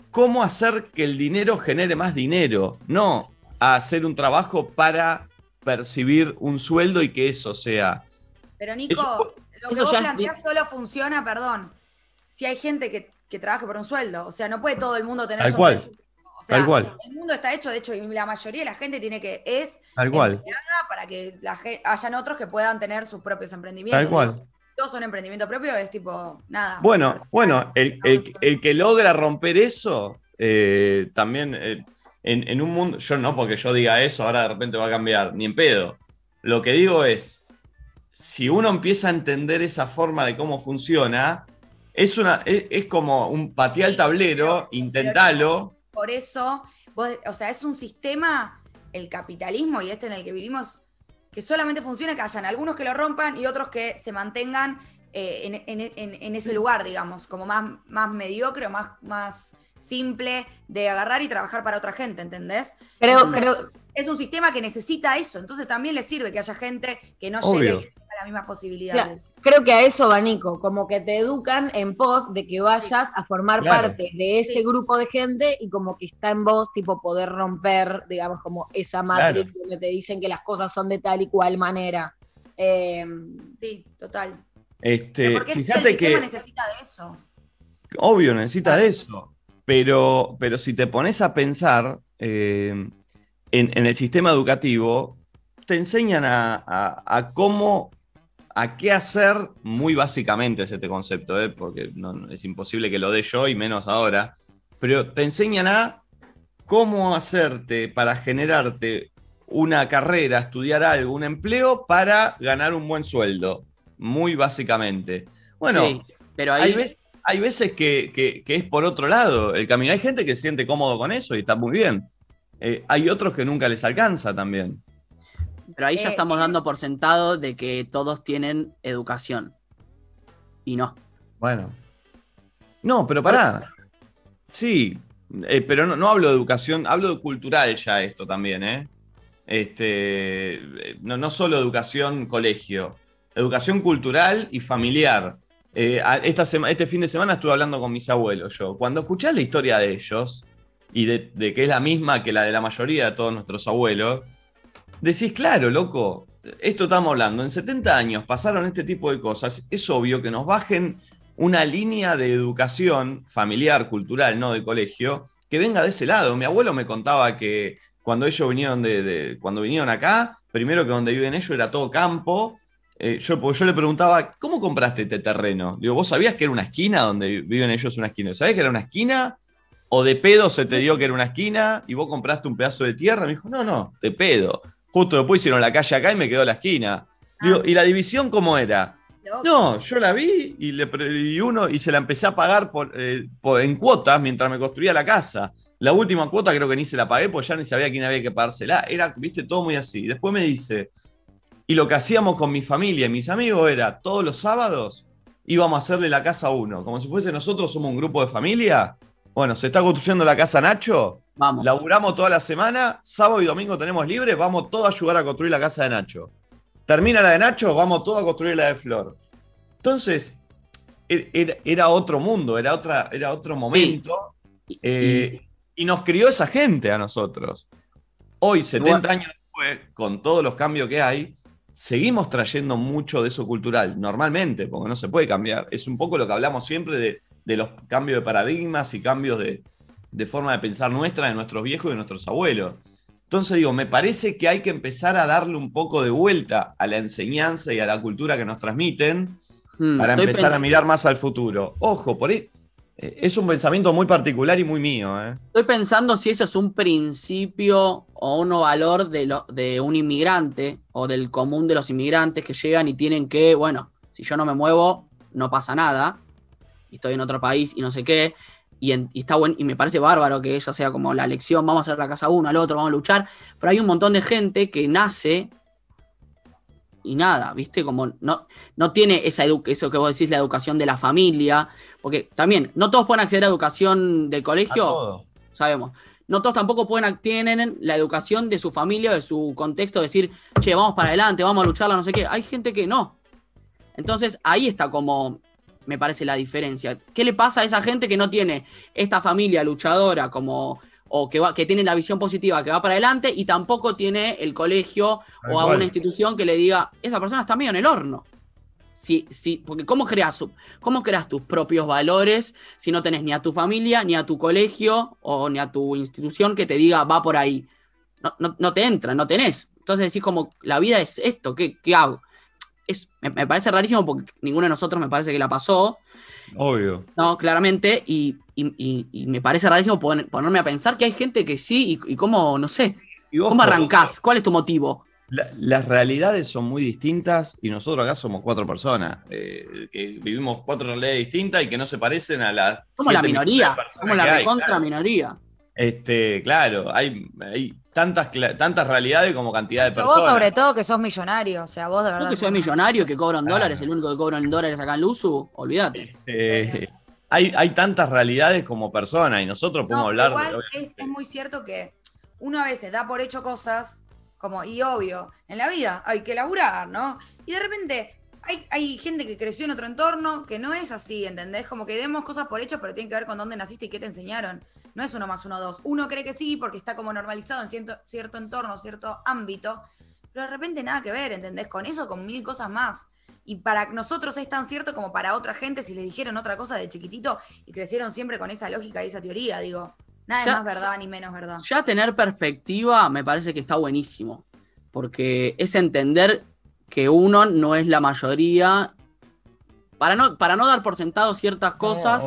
cómo hacer que el dinero genere más dinero, no a hacer un trabajo para percibir un sueldo y que eso sea. Pero Nico, Eso- lo que vos es- planteás solo funciona, perdón, si hay gente que, que trabaje por un sueldo. O sea, no puede todo el mundo tener Tal su cual. empresa. O sea, Tal cual. El mundo está hecho, de hecho, y la mayoría de la gente tiene que, es Tal cual. para que la hayan otros que puedan tener sus propios emprendimientos. Tal cual. Todos son emprendimiento propio, es tipo, nada. Bueno, bueno, el, el- el que logra romper eso, eh, también eh, en, en un mundo, yo no porque yo diga eso, ahora de repente va a cambiar, ni en pedo. Lo que digo es, si uno empieza a entender esa forma de cómo funciona, es, una, es, es como un patear el Sí, tablero, pero- intentalo. Por eso, vos- o sea, es un sistema, el capitalismo y este en el que vivimos, que solamente funciona que hayan algunos que lo rompan y otros que se mantengan eh, en, en- en- en ese lugar, digamos, como más, más mediocre o más, más simple de agarrar y trabajar para otra gente, ¿entendés? Creo, Entonces, creo, Es un sistema que necesita eso, entonces también le sirve que haya gente que no Obvio. llegue las mismas posibilidades. creo que a eso va Nico, como que te educan en pos de que vayas a formar Claro. parte de ese Sí. grupo de gente y como que está en vos, tipo, poder romper, digamos, como esa matrix donde te dicen que las cosas son de tal y cual manera. Eh, Sí, total. Este, Pero porque que el fíjate sistema que, necesita de eso. obvio, necesita de eso. Pero, pero si te pones a pensar eh, en, en el sistema educativo, te enseñan a, a- a cómo, a qué hacer, muy básicamente es este concepto, ¿eh? porque no- es imposible que lo dé yo y menos ahora, pero te enseñan a cómo hacerte para generarte una carrera, estudiar algo, un empleo para ganar un buen sueldo, muy básicamente. Bueno, Sí, pero ahí. hay, veces, hay veces que, que- que es por otro lado el camino. Hay gente que se siente cómodo con eso y está muy bien. Eh, hay otros que nunca les alcanza también. Pero ahí ya Eh, estamos eh. dando por sentado de que todos tienen educación. Y no. Bueno. No, pero pará. Sí, eh, pero no, no, hablo de educación, hablo de cultural ya esto también, ¿eh? Este, no, no solo educación colegio, educación cultural y familiar. Eh, esta este fin de semana estuve hablando con mis abuelos yo. Cuando escuchás la historia de ellos, y de, de, que es la misma que la de la mayoría de todos nuestros abuelos, decís, claro, loco, esto estamos hablando, en 70 años pasaron este tipo de cosas, es obvio que nos bajen una línea de educación familiar, cultural, no de colegio, que venga de ese lado. Mi abuelo me contaba que cuando ellos vinieron, de, cuando vinieron acá, primero que donde viven ellos era todo campo. Eh, yo, yo le preguntaba, ¿cómo compraste este terreno? Digo, ¿vos sabías que era una esquina donde viven ellos una esquina? ¿Sabías que era una esquina? ¿O de pedo se te dio que era una esquina y vos compraste un pedazo de tierra? Me dijo, no, no, de pedo. Justo después hicieron la calle acá y me quedó la esquina. Digo, ah. ¿y la división cómo era? No, yo la vi y, le, uno y se la empecé a pagar eh, por, en cuotas mientras me construía la casa. La última cuota creo que ni se la pagué porque ya ni sabía quién había que pagársela. Era, viste, todo muy así. Después me dice, y lo que hacíamos con mi familia y mis amigos era todos los sábados íbamos a hacerle la casa a uno, como si fuese nosotros somos un grupo de familia. Bueno, se está construyendo la casa Nacho. Vamos. Laburamos toda la semana, sábado y domingo tenemos libre, vamos todos a ayudar a construir la casa de Nacho. Termina la de Nacho, vamos todos a construir la de Flor. Entonces, er, era, otro mundo, era, otra, era otro momento. Eh, y nos crió esa gente a nosotros. Hoy, 70 años después, con todos los cambios que hay, seguimos trayendo mucho de eso cultural, normalmente, porque no se puede cambiar. Es un poco lo que hablamos siempre de, los cambios de paradigmas y cambios de, de, forma de pensar nuestra, de nuestros viejos y de nuestros abuelos. Entonces digo, me parece que hay que empezar a darle un poco de vuelta a la enseñanza y a la cultura que nos transmiten hmm, para empezar a mirar más al futuro. Ojo, por ahí eh, es un pensamiento muy particular y muy mío. ¿eh? Estoy pensando si eso es un principio o un valor de, lo, de un inmigrante o del común de los inmigrantes que llegan y tienen que, bueno, si yo no me muevo, no pasa nada. Y estoy en otro país y no sé qué. Y, está bueno, y me parece bárbaro que esa sea como la elección, vamos a hacer la casa uno, al otro, vamos a luchar. Pero hay un montón de gente que nace y nada, ¿viste? Como no, no tiene esa eso que vos decís, la educación de la familia, porque también no todos pueden acceder a educación del colegio, sabemos. No todos tampoco pueden tienen la educación de su familia, de su contexto, decir, che, vamos para adelante, vamos a lucharla, no sé qué. Hay gente que no. Entonces ahí está como, me parece la diferencia. ¿Qué le pasa a esa gente que no tiene esta familia luchadora como o que, va, que tiene la visión positiva, que va para adelante, y tampoco tiene el colegio o a una institución que le diga, esa persona está medio en el horno. Sí, sí, porque ¿cómo creas, ¿cómo creas tus propios valores si no tenés ni a tu familia, ni a tu colegio o ni a tu institución que te diga va por ahí? No, te entra, no tenés. Entonces decís como, la vida es esto, ¿qué, qué hago? Es, me, parece rarísimo porque ninguno de nosotros me parece que la pasó. Obvio. No, claramente, y, me parece rarísimo ponerme a pensar que hay gente que sí, y, cómo, no sé, ¿cómo arrancás? ¿Cuál es tu motivo? las realidades son muy distintas y nosotros acá somos cuatro personas, eh, que vivimos cuatro realidades distintas y que no se parecen a las... Como la minoría, como la recontra minoría. Este, claro, hay, hay tantas, tantas realidades como cantidad de personas. Vos sobre todo que sos millonario, o sea, vos de verdad. Vos que sos millonario, que cobran dólares, el único que cobra en dólares acá en Luzu, olvídate. Este, hay, hay tantas realidades como personas y nosotros podemos hablar igual Es, es muy cierto que uno a veces da por hecho cosas como, y obvio, en la vida hay que laburar, ¿no? Y de repente hay, hay, gente que creció en otro entorno que no es así, ¿entendés? Como que demos cosas por hecho, pero tiene que ver con dónde naciste y qué te enseñaron. No es uno más uno dos. Uno cree que sí porque está como normalizado en cierto, cierto entorno, cierto ámbito, pero de repente nada que ver, ¿entendés? Con eso, con mil cosas más. Y para nosotros es tan cierto como para otra gente si les dijeron otra cosa de chiquitito y crecieron siempre con esa lógica y esa teoría, digo. Nada más verdad ni menos verdad. Ya tener perspectiva me parece que está buenísimo. Porque es entender que uno no es la mayoría. Para no, para no dar por sentado ciertas cosas.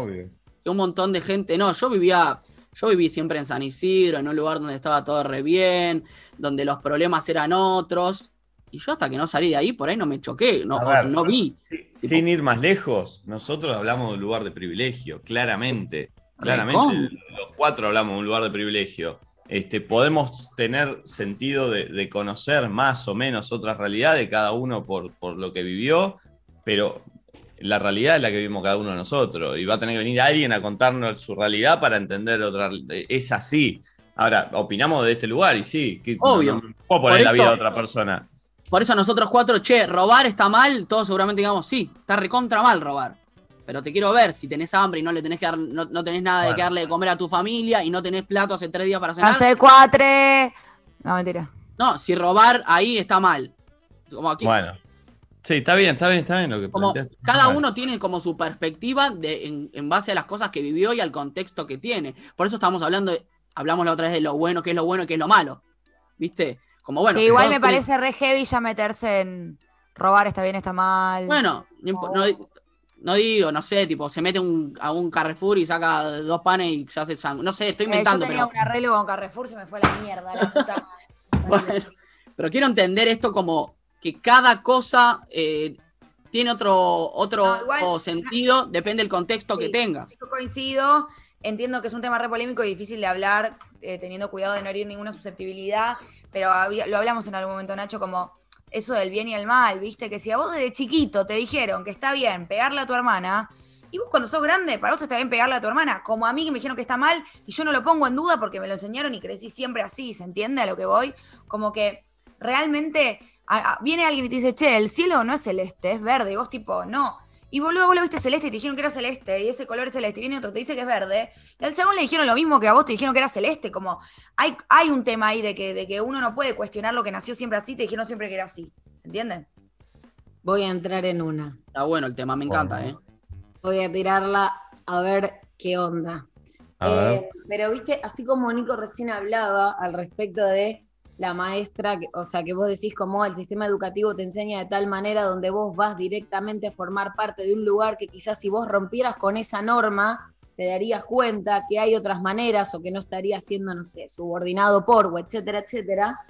que un montón de gente. No, yo vivía yo viví siempre en San Isidro, en un lugar donde estaba todo re bien, donde los problemas eran otros. Y yo hasta que no salí de ahí, por ahí no me choqué, no, no vi. Sin, ir más lejos, nosotros hablamos de un lugar de privilegio, claramente. Claramente, los cuatro hablamos de un lugar de privilegio. Este, podemos tener sentido de, conocer más o menos otra realidad de cada uno por, por lo que vivió, pero la realidad es la que vivimos cada uno de nosotros y va a tener que venir alguien a contarnos su realidad para entender otra. Es así. Ahora, opinamos de este lugar y sí, que Obvio. No, puedo poner la vida de otra persona. Por eso nosotros cuatro, che, robar está mal, todos seguramente digamos, sí, está recontra mal robar. Pero te quiero ver si tenés hambre y no le tenés que dar, no, tenés nada de que darle de comer a tu familia y no tenés plato hace tres días para cenar. Hace cuatro. No, mentira. No, si robar ahí está mal. Como aquí. Bueno. Sí, está bien, está bien, está bien lo que como Cada uno tiene como su perspectiva de, en, base a las cosas que vivió y al contexto que tiene. Por eso estamos hablando, hablamos la otra vez de lo bueno, qué es lo bueno y qué es lo malo. ¿Viste? Como bueno. igual me parece re heavy ya meterse en robar está bien, está mal. Bueno, no, digo, no sé, tipo, se mete a un Carrefour y saca dos panes y se hace sangre. No sé, estoy inventando. Eh, yo tenía un arreglo con Carrefour, se me fue la mierda, la puta bueno, pero quiero entender esto como que cada cosa eh, tiene otro, otro sentido, depende del contexto que tenga. Yo coincido, entiendo que es un tema re polémico y difícil de hablar, eh, teniendo cuidado de no herir ninguna susceptibilidad, pero lo hablamos en algún momento, Nacho, como eso del bien y el mal, ¿viste? Que si a vos desde chiquito te dijeron que está bien pegarle a tu hermana, y vos cuando sos grande, para vos está bien pegarle a tu hermana, como a mí que me dijeron que está mal, y yo no lo pongo en duda porque me lo enseñaron y crecí siempre así, ¿se entiende a lo que voy? Como que realmente viene alguien y te dice, che, el cielo no es celeste, es verde. Y vos tipo, no. Y vos luego vos lo viste celeste y te dijeron que era celeste y ese color es celeste. Y viene otro que te dice que es verde. Y al chabón le dijeron lo mismo que a vos, te dijeron que era celeste. Como hay, hay un tema ahí de que, de que uno no puede cuestionar lo que nació siempre así, te dijeron siempre que era así. ¿Se entiende? Voy a entrar en una. Está bueno el tema, me encanta, ¿eh? Voy a tirarla a ver qué onda. Eh, pero viste, así como Nico recién hablaba al respecto de la maestra, o sea, que vos decís cómo el sistema educativo te enseña de tal manera donde vos vas directamente a formar parte de un lugar que quizás si vos rompieras con esa norma, te darías cuenta que hay otras maneras o que no estarías siendo, no sé, subordinado por, o etcétera, etcétera.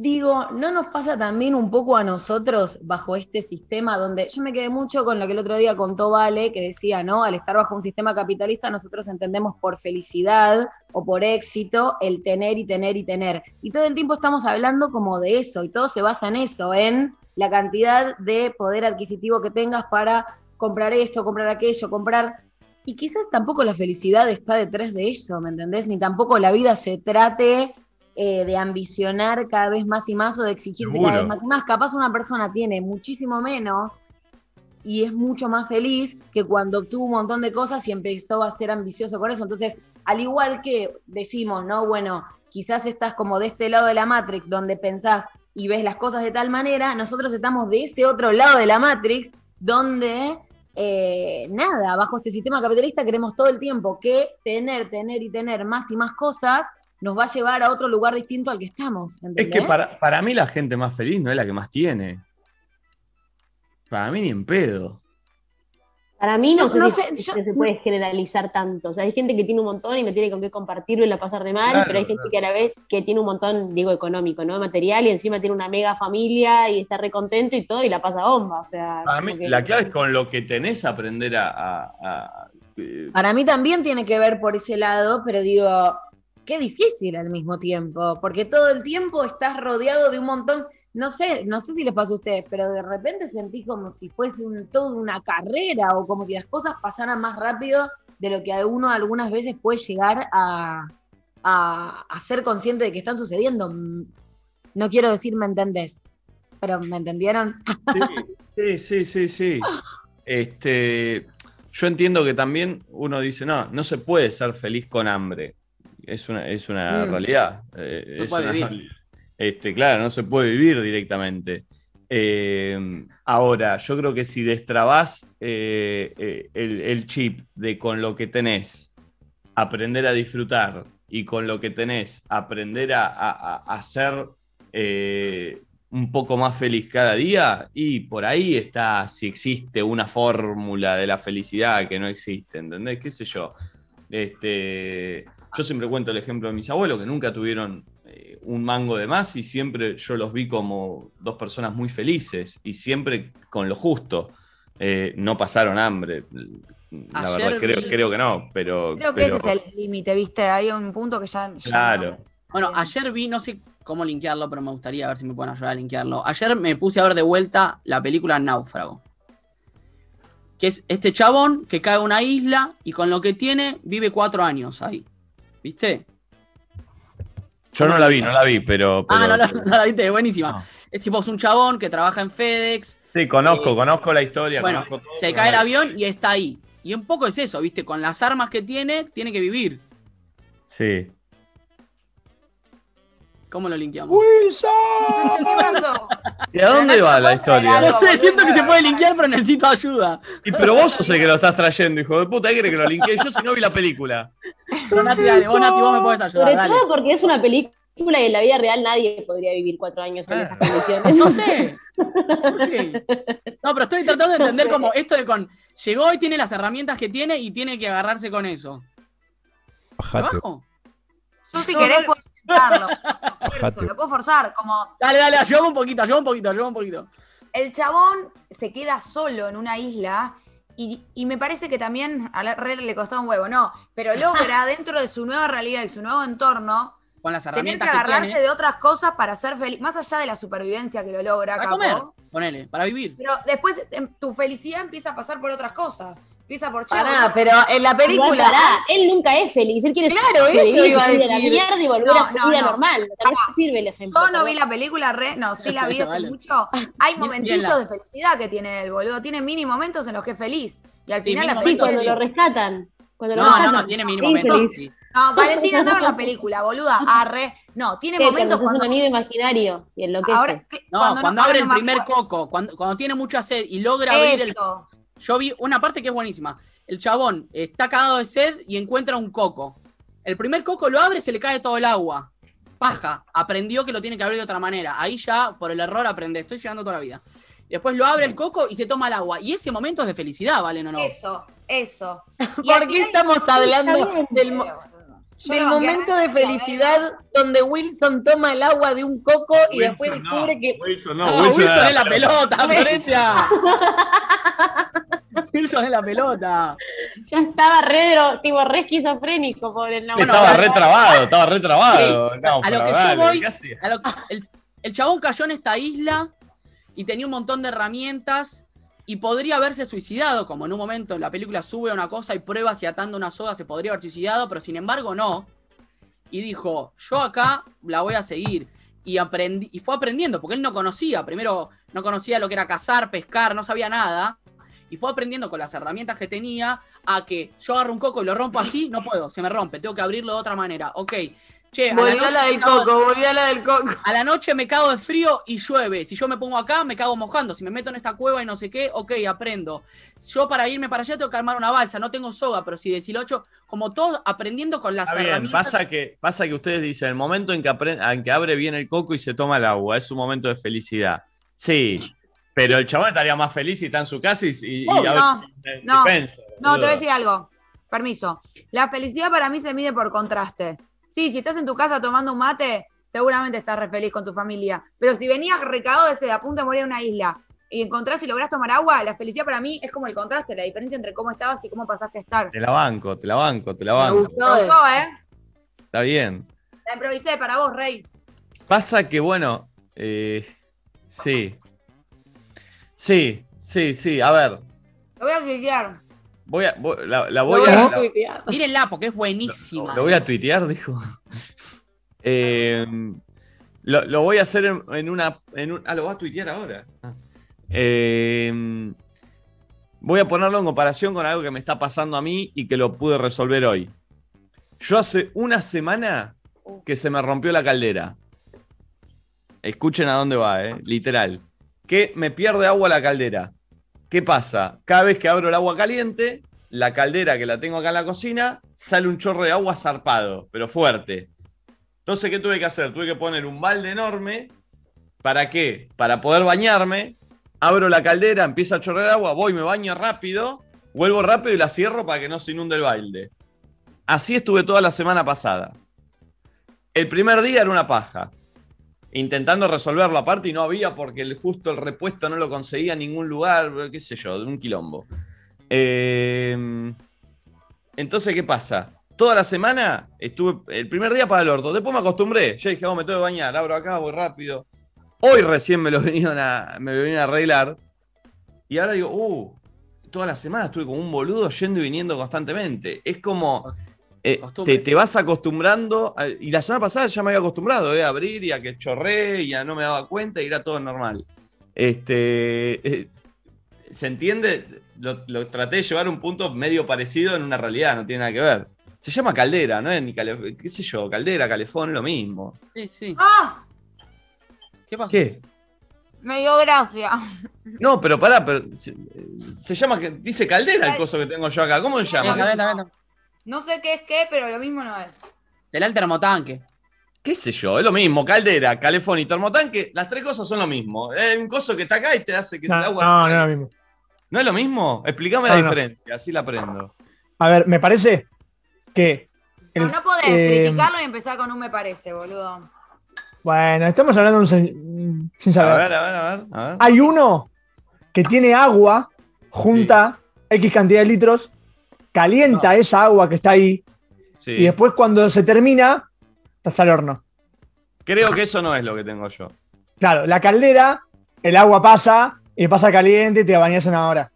Digo, ¿no nos pasa también un poco a nosotros bajo este sistema donde yo me quedé mucho con lo que el otro día contó Vale, que decía, ¿no? Al estar bajo un sistema capitalista, nosotros entendemos por felicidad o por éxito el tener y tener y tener. Y todo el tiempo estamos hablando como de eso, y todo se basa en eso, en la cantidad de poder adquisitivo que tengas para comprar esto, comprar aquello, comprar. Y quizás tampoco la felicidad está detrás de eso, ¿me entendés? Ni tampoco la vida se trate eh, de ambicionar cada vez más y más o de exigirse cada vez más y más. Capaz una persona tiene muchísimo menos y es mucho más feliz que cuando obtuvo un montón de cosas y empezó a ser ambicioso con eso. Entonces, al igual que decimos, ¿no? Bueno, quizás estás como de este lado de la Matrix donde pensás y ves las cosas de tal manera, nosotros estamos de ese otro lado de la Matrix donde eh, nada, bajo este sistema capitalista queremos todo el tiempo que tener, tener y tener más y más cosas nos va a llevar a otro lugar distinto al que estamos. Es que para, para mí la gente más feliz no es la que más tiene. Para mí ni en pedo. Para mí no, sé, si se puede generalizar tanto. O sea, hay gente que tiene un montón y no tiene con qué compartirlo y la pasa re mal, pero hay gente que a la vez que tiene un montón, digo, económico, ¿no? Material y encima tiene una mega familia y está re contento y todo y la pasa bomba. O sea, Para mí, la clave es con lo que tenés aprender a, Para mí también tiene que ver por ese lado, pero digo, qué difícil al mismo tiempo, porque todo el tiempo estás rodeado de un montón, no sé, no sé si les pasa a ustedes, pero de repente sentí como si fuese un, toda una carrera o como si las cosas pasaran más rápido de lo que uno algunas veces puede llegar a, a, ser consciente de que están sucediendo. No quiero decir me entendés, pero ¿me entendieron? Sí, sí, sí, sí. Este, yo entiendo que también uno dice, no, no se puede ser feliz con hambre es una, es una mm. realidad. Eh, este, claro, no se puede vivir directamente. Eh, ahora, yo creo que si destrabás eh, el, chip de con lo que tenés, aprender a disfrutar y con lo que tenés, aprender a, a, ser un poco más feliz cada día, y por ahí está si existe una fórmula de la felicidad que no existe, ¿entendés? ¿Qué sé yo? Este, yo siempre cuento el ejemplo de mis abuelos, que nunca tuvieron eh, un mango de más y siempre yo los vi como dos personas muy felices y siempre con lo justo. Eh, no pasaron hambre. La verdad, creo, creo, que no, pero. Creo que ese es el límite, ¿viste? Hay un punto que ya. claro. Bueno, ayer vi, no sé cómo linkearlo, pero me gustaría ver si me pueden ayudar a linkearlo. Ayer me puse a ver de vuelta la película Náufrago. que es este chabón que cae a una isla y con lo que tiene vive cuatro años ahí. ¿Viste? Yo no la vi, no la vi, pero. ah, no, la- no la viste, es buenísima. No. Es tipo, es un chabón que trabaja en FedEx. Sí, conozco, Eh, conozco la historia. Bueno, conozco todo, se cae el avión y está ahí. Y un poco es eso, ¿viste? Con las armas que tiene, tiene que vivir. Sí. ¿Cómo lo linkeamos? Nacho, ¿qué pasó? ¿Y a dónde va la ¿puedes traer historia? No sé, siento que se puede linkear, pero necesito ayuda. Y pero vos sos el que lo estás trayendo, hijo de puta. ¿Qué querés que lo linkee? Yo si no vi la película. Pero Nati, dale, vos, Nati, vos me podés ayudar, Sobre dale. todo porque es una película y en la vida real nadie podría vivir cuatro años en Ah. esas condiciones. No sé. ¿Por qué? No, pero estoy tratando de No entender sé. como esto de con. Llegó y tiene las herramientas que tiene y tiene que agarrarse con eso. ¿Me Bajate. bajo? Yo si querés puedo Lo puedo forzar. Como Dale, dale, ayúdame un poquito, ayúdame un poquito, ayúdame un poquito. el chabón se queda solo en una isla y, y me parece que también a la red le costó un huevo, no, pero logra dentro de su nueva realidad y su nuevo entorno Con las tener que herramientas que, agarrarse tiene. de otras cosas para ser feliz, más allá de la supervivencia que lo logra, Para capo. comer, ponele, para vivir. Pero después em, tu felicidad empieza a pasar por otras cosas. Empieza por Pará, boludo, pero en la película. pará, él nunca es feliz, él quiere Claro, eso iba a salir de la decir. mierda y volver No, a su no, vida no. normal. O sea, no sirve el ejemplo. Yo no vi la película, re, no, sí la vi hace Vale. mucho. Hay momentillos de felicidad que tiene el boludo. Tiene mini momentos en los que es feliz. Y al Sí, final la mini Sí, felicidad cuando es lo feliz. rescatan. Cuando lo No, no, rescatan. no, tiene mínimo Sí, momentos. sí. No, Valentina andaba en la película, boluda. Arre. No, tiene Sí, momentos cuando es un imaginario y enloquece. Ahora, No, cuando abre no el me primer acuerdo. coco, cuando, cuando tiene mucha sed y logra abrir el. Yo vi una parte que es buenísima. El chabón está cagado de sed y encuentra un coco. El primer coco lo abre y se le cae todo el agua. Paja. Aprendió que lo tiene que abrir de otra manera. Ahí ya, por el error, aprende. Estoy llegando toda la vida. Después lo abre el coco y se toma el agua. Y ese momento es de felicidad, ¿vale? No, no. Eso, eso. ¿Por qué estamos hablando del, del no, momento de felicidad donde Wilson toma el agua de un coco y después descubre no. que. Wilson, No, no, Wilson, es la pelota, Florencia. Wilson es la pelota. Yo estaba re, dro- tipo, re esquizofrénico por el nombre. estaba Bueno, retrabado, estaba retrabado. Sí, No, a lo que yo voy- el, el chabón cayó en esta isla y tenía un montón de herramientas y podría haberse suicidado, como en un momento en la película sube una cosa y prueba si atando una soga se podría haber suicidado, pero sin embargo no. Y dijo, yo acá la voy a seguir. Y, aprendí, y fue aprendiendo, porque él no conocía, primero no conocía lo que era cazar, pescar, no sabía nada. Y fue aprendiendo con las herramientas que tenía a que yo agarro un coco y lo rompo así, no puedo, se me rompe, tengo que abrirlo de otra manera. Ok, che, a la Volvió a la del coco, volvió a la del coco. a la noche me cago de frío y llueve. Si yo me pongo acá, me cago mojando. Si me meto en esta cueva y no sé qué, ok, aprendo. Yo para irme para allá tengo que armar una balsa, no tengo soga, pero si deshilocho, como todo aprendiendo con las Está bien, herramientas. pasa que, pasa que ustedes dicen, el momento en que, en que abre bien el coco y se toma el agua, es un momento de felicidad. Sí, pero el chabón estaría más feliz si está en su casa y, y- abre No, no, defensa, No, te voy a decir algo. Permiso. La felicidad para mí se mide por contraste. Sí, si estás en tu casa tomando un mate, seguramente estás re feliz con tu familia. Pero si venías recado de a punto de morir en una isla, y encontrás y lográs tomar agua, la felicidad para mí es como el contraste, la diferencia entre cómo estabas y cómo pasaste a estar. Te la banco, te la banco, te la Me banco. gustó. Me gustó, ¿eh? Está bien. La improvisé para vos, Rey. Pasa que, bueno, eh, sí. Sí, sí, sí. A ver, Lo voy a tuitear. Voy a, voy- la, voy voy a, a la- tuitear. Mírenla porque es buenísima. Lo voy a tuitear, dijo. Eh, lo, lo voy a hacer en, en una. en un- ah, lo voy a tuitear ahora. Ah. Eh, voy a ponerlo en comparación con algo que me está pasando a mí y que lo pude resolver hoy. Yo hace una semana que se me rompió la caldera. Escuchen a dónde va, eh, literal. Que me pierde agua la caldera. ¿Qué pasa? Cada vez que abro el agua caliente, la caldera que la tengo acá en la cocina, sale un chorro de agua zarpado, pero fuerte. Entonces, ¿qué tuve que hacer? Tuve que poner un balde enorme. ¿Para qué? Para poder bañarme. Abro la caldera, empieza a chorrear agua, voy, me baño rápido, vuelvo rápido y la cierro para que no se inunde el balde. Así estuve toda la semana pasada. El primer día era una paja. Intentando resolverlo aparte y no había porque justo el repuesto no lo conseguía en ningún lugar, qué sé yo, un quilombo. Eh, entonces, ¿qué pasa? Toda la semana estuve el primer día para el orto. Después me acostumbré. Ya dije, oh, me tengo que bañar, abro acá, voy rápido. Hoy recién me lo vinieron a, me lo vinieron a arreglar. Y ahora digo, uh, toda la semana estuve como un boludo yendo y viniendo constantemente. Es como. Eh, te, te vas acostumbrando. a- y la semana pasada ya me había acostumbrado eh, a abrir y a que chorré y a no me daba cuenta y era todo normal. Este. eh, ¿Se entiende? Lo, lo traté de llevar a un punto medio parecido en una realidad, no tiene nada que ver. Se llama caldera, ¿no es ni calefón? ¿Qué sé yo? Caldera, calefón, es lo mismo. Sí, sí. ¡Ah! ¿Qué pasó? ¿Qué? Me dio gracia. No, pero pará, pero se, se llama, que dice caldera el coso que tengo yo acá. ¿Cómo se llama? Venga, venga, venga. No sé qué es qué, pero lo mismo no es. Será el termotanque. ¿Qué sé yo? Es lo mismo, caldera, calefón y termotanque, las tres cosas son lo mismo. Es un coso que está acá y te hace que No, el agua. no, no es lo mismo. ¿No es lo mismo? Explícame No, la no. diferencia, así la aprendo. A ver, me parece que. el- No, no podés eh, criticarlo y empezar con un me parece, boludo. Bueno, estamos hablando de un sen- sin A saber. ver, a ver, a ver. A ver. Hay uno que tiene agua, junta X cantidad de litros, calienta esa agua que está ahí, Sí. y después cuando se termina, estás al horno. Creo que eso no es lo que tengo yo. Claro, la caldera, el agua pasa, y pasa caliente y te bañas una hora.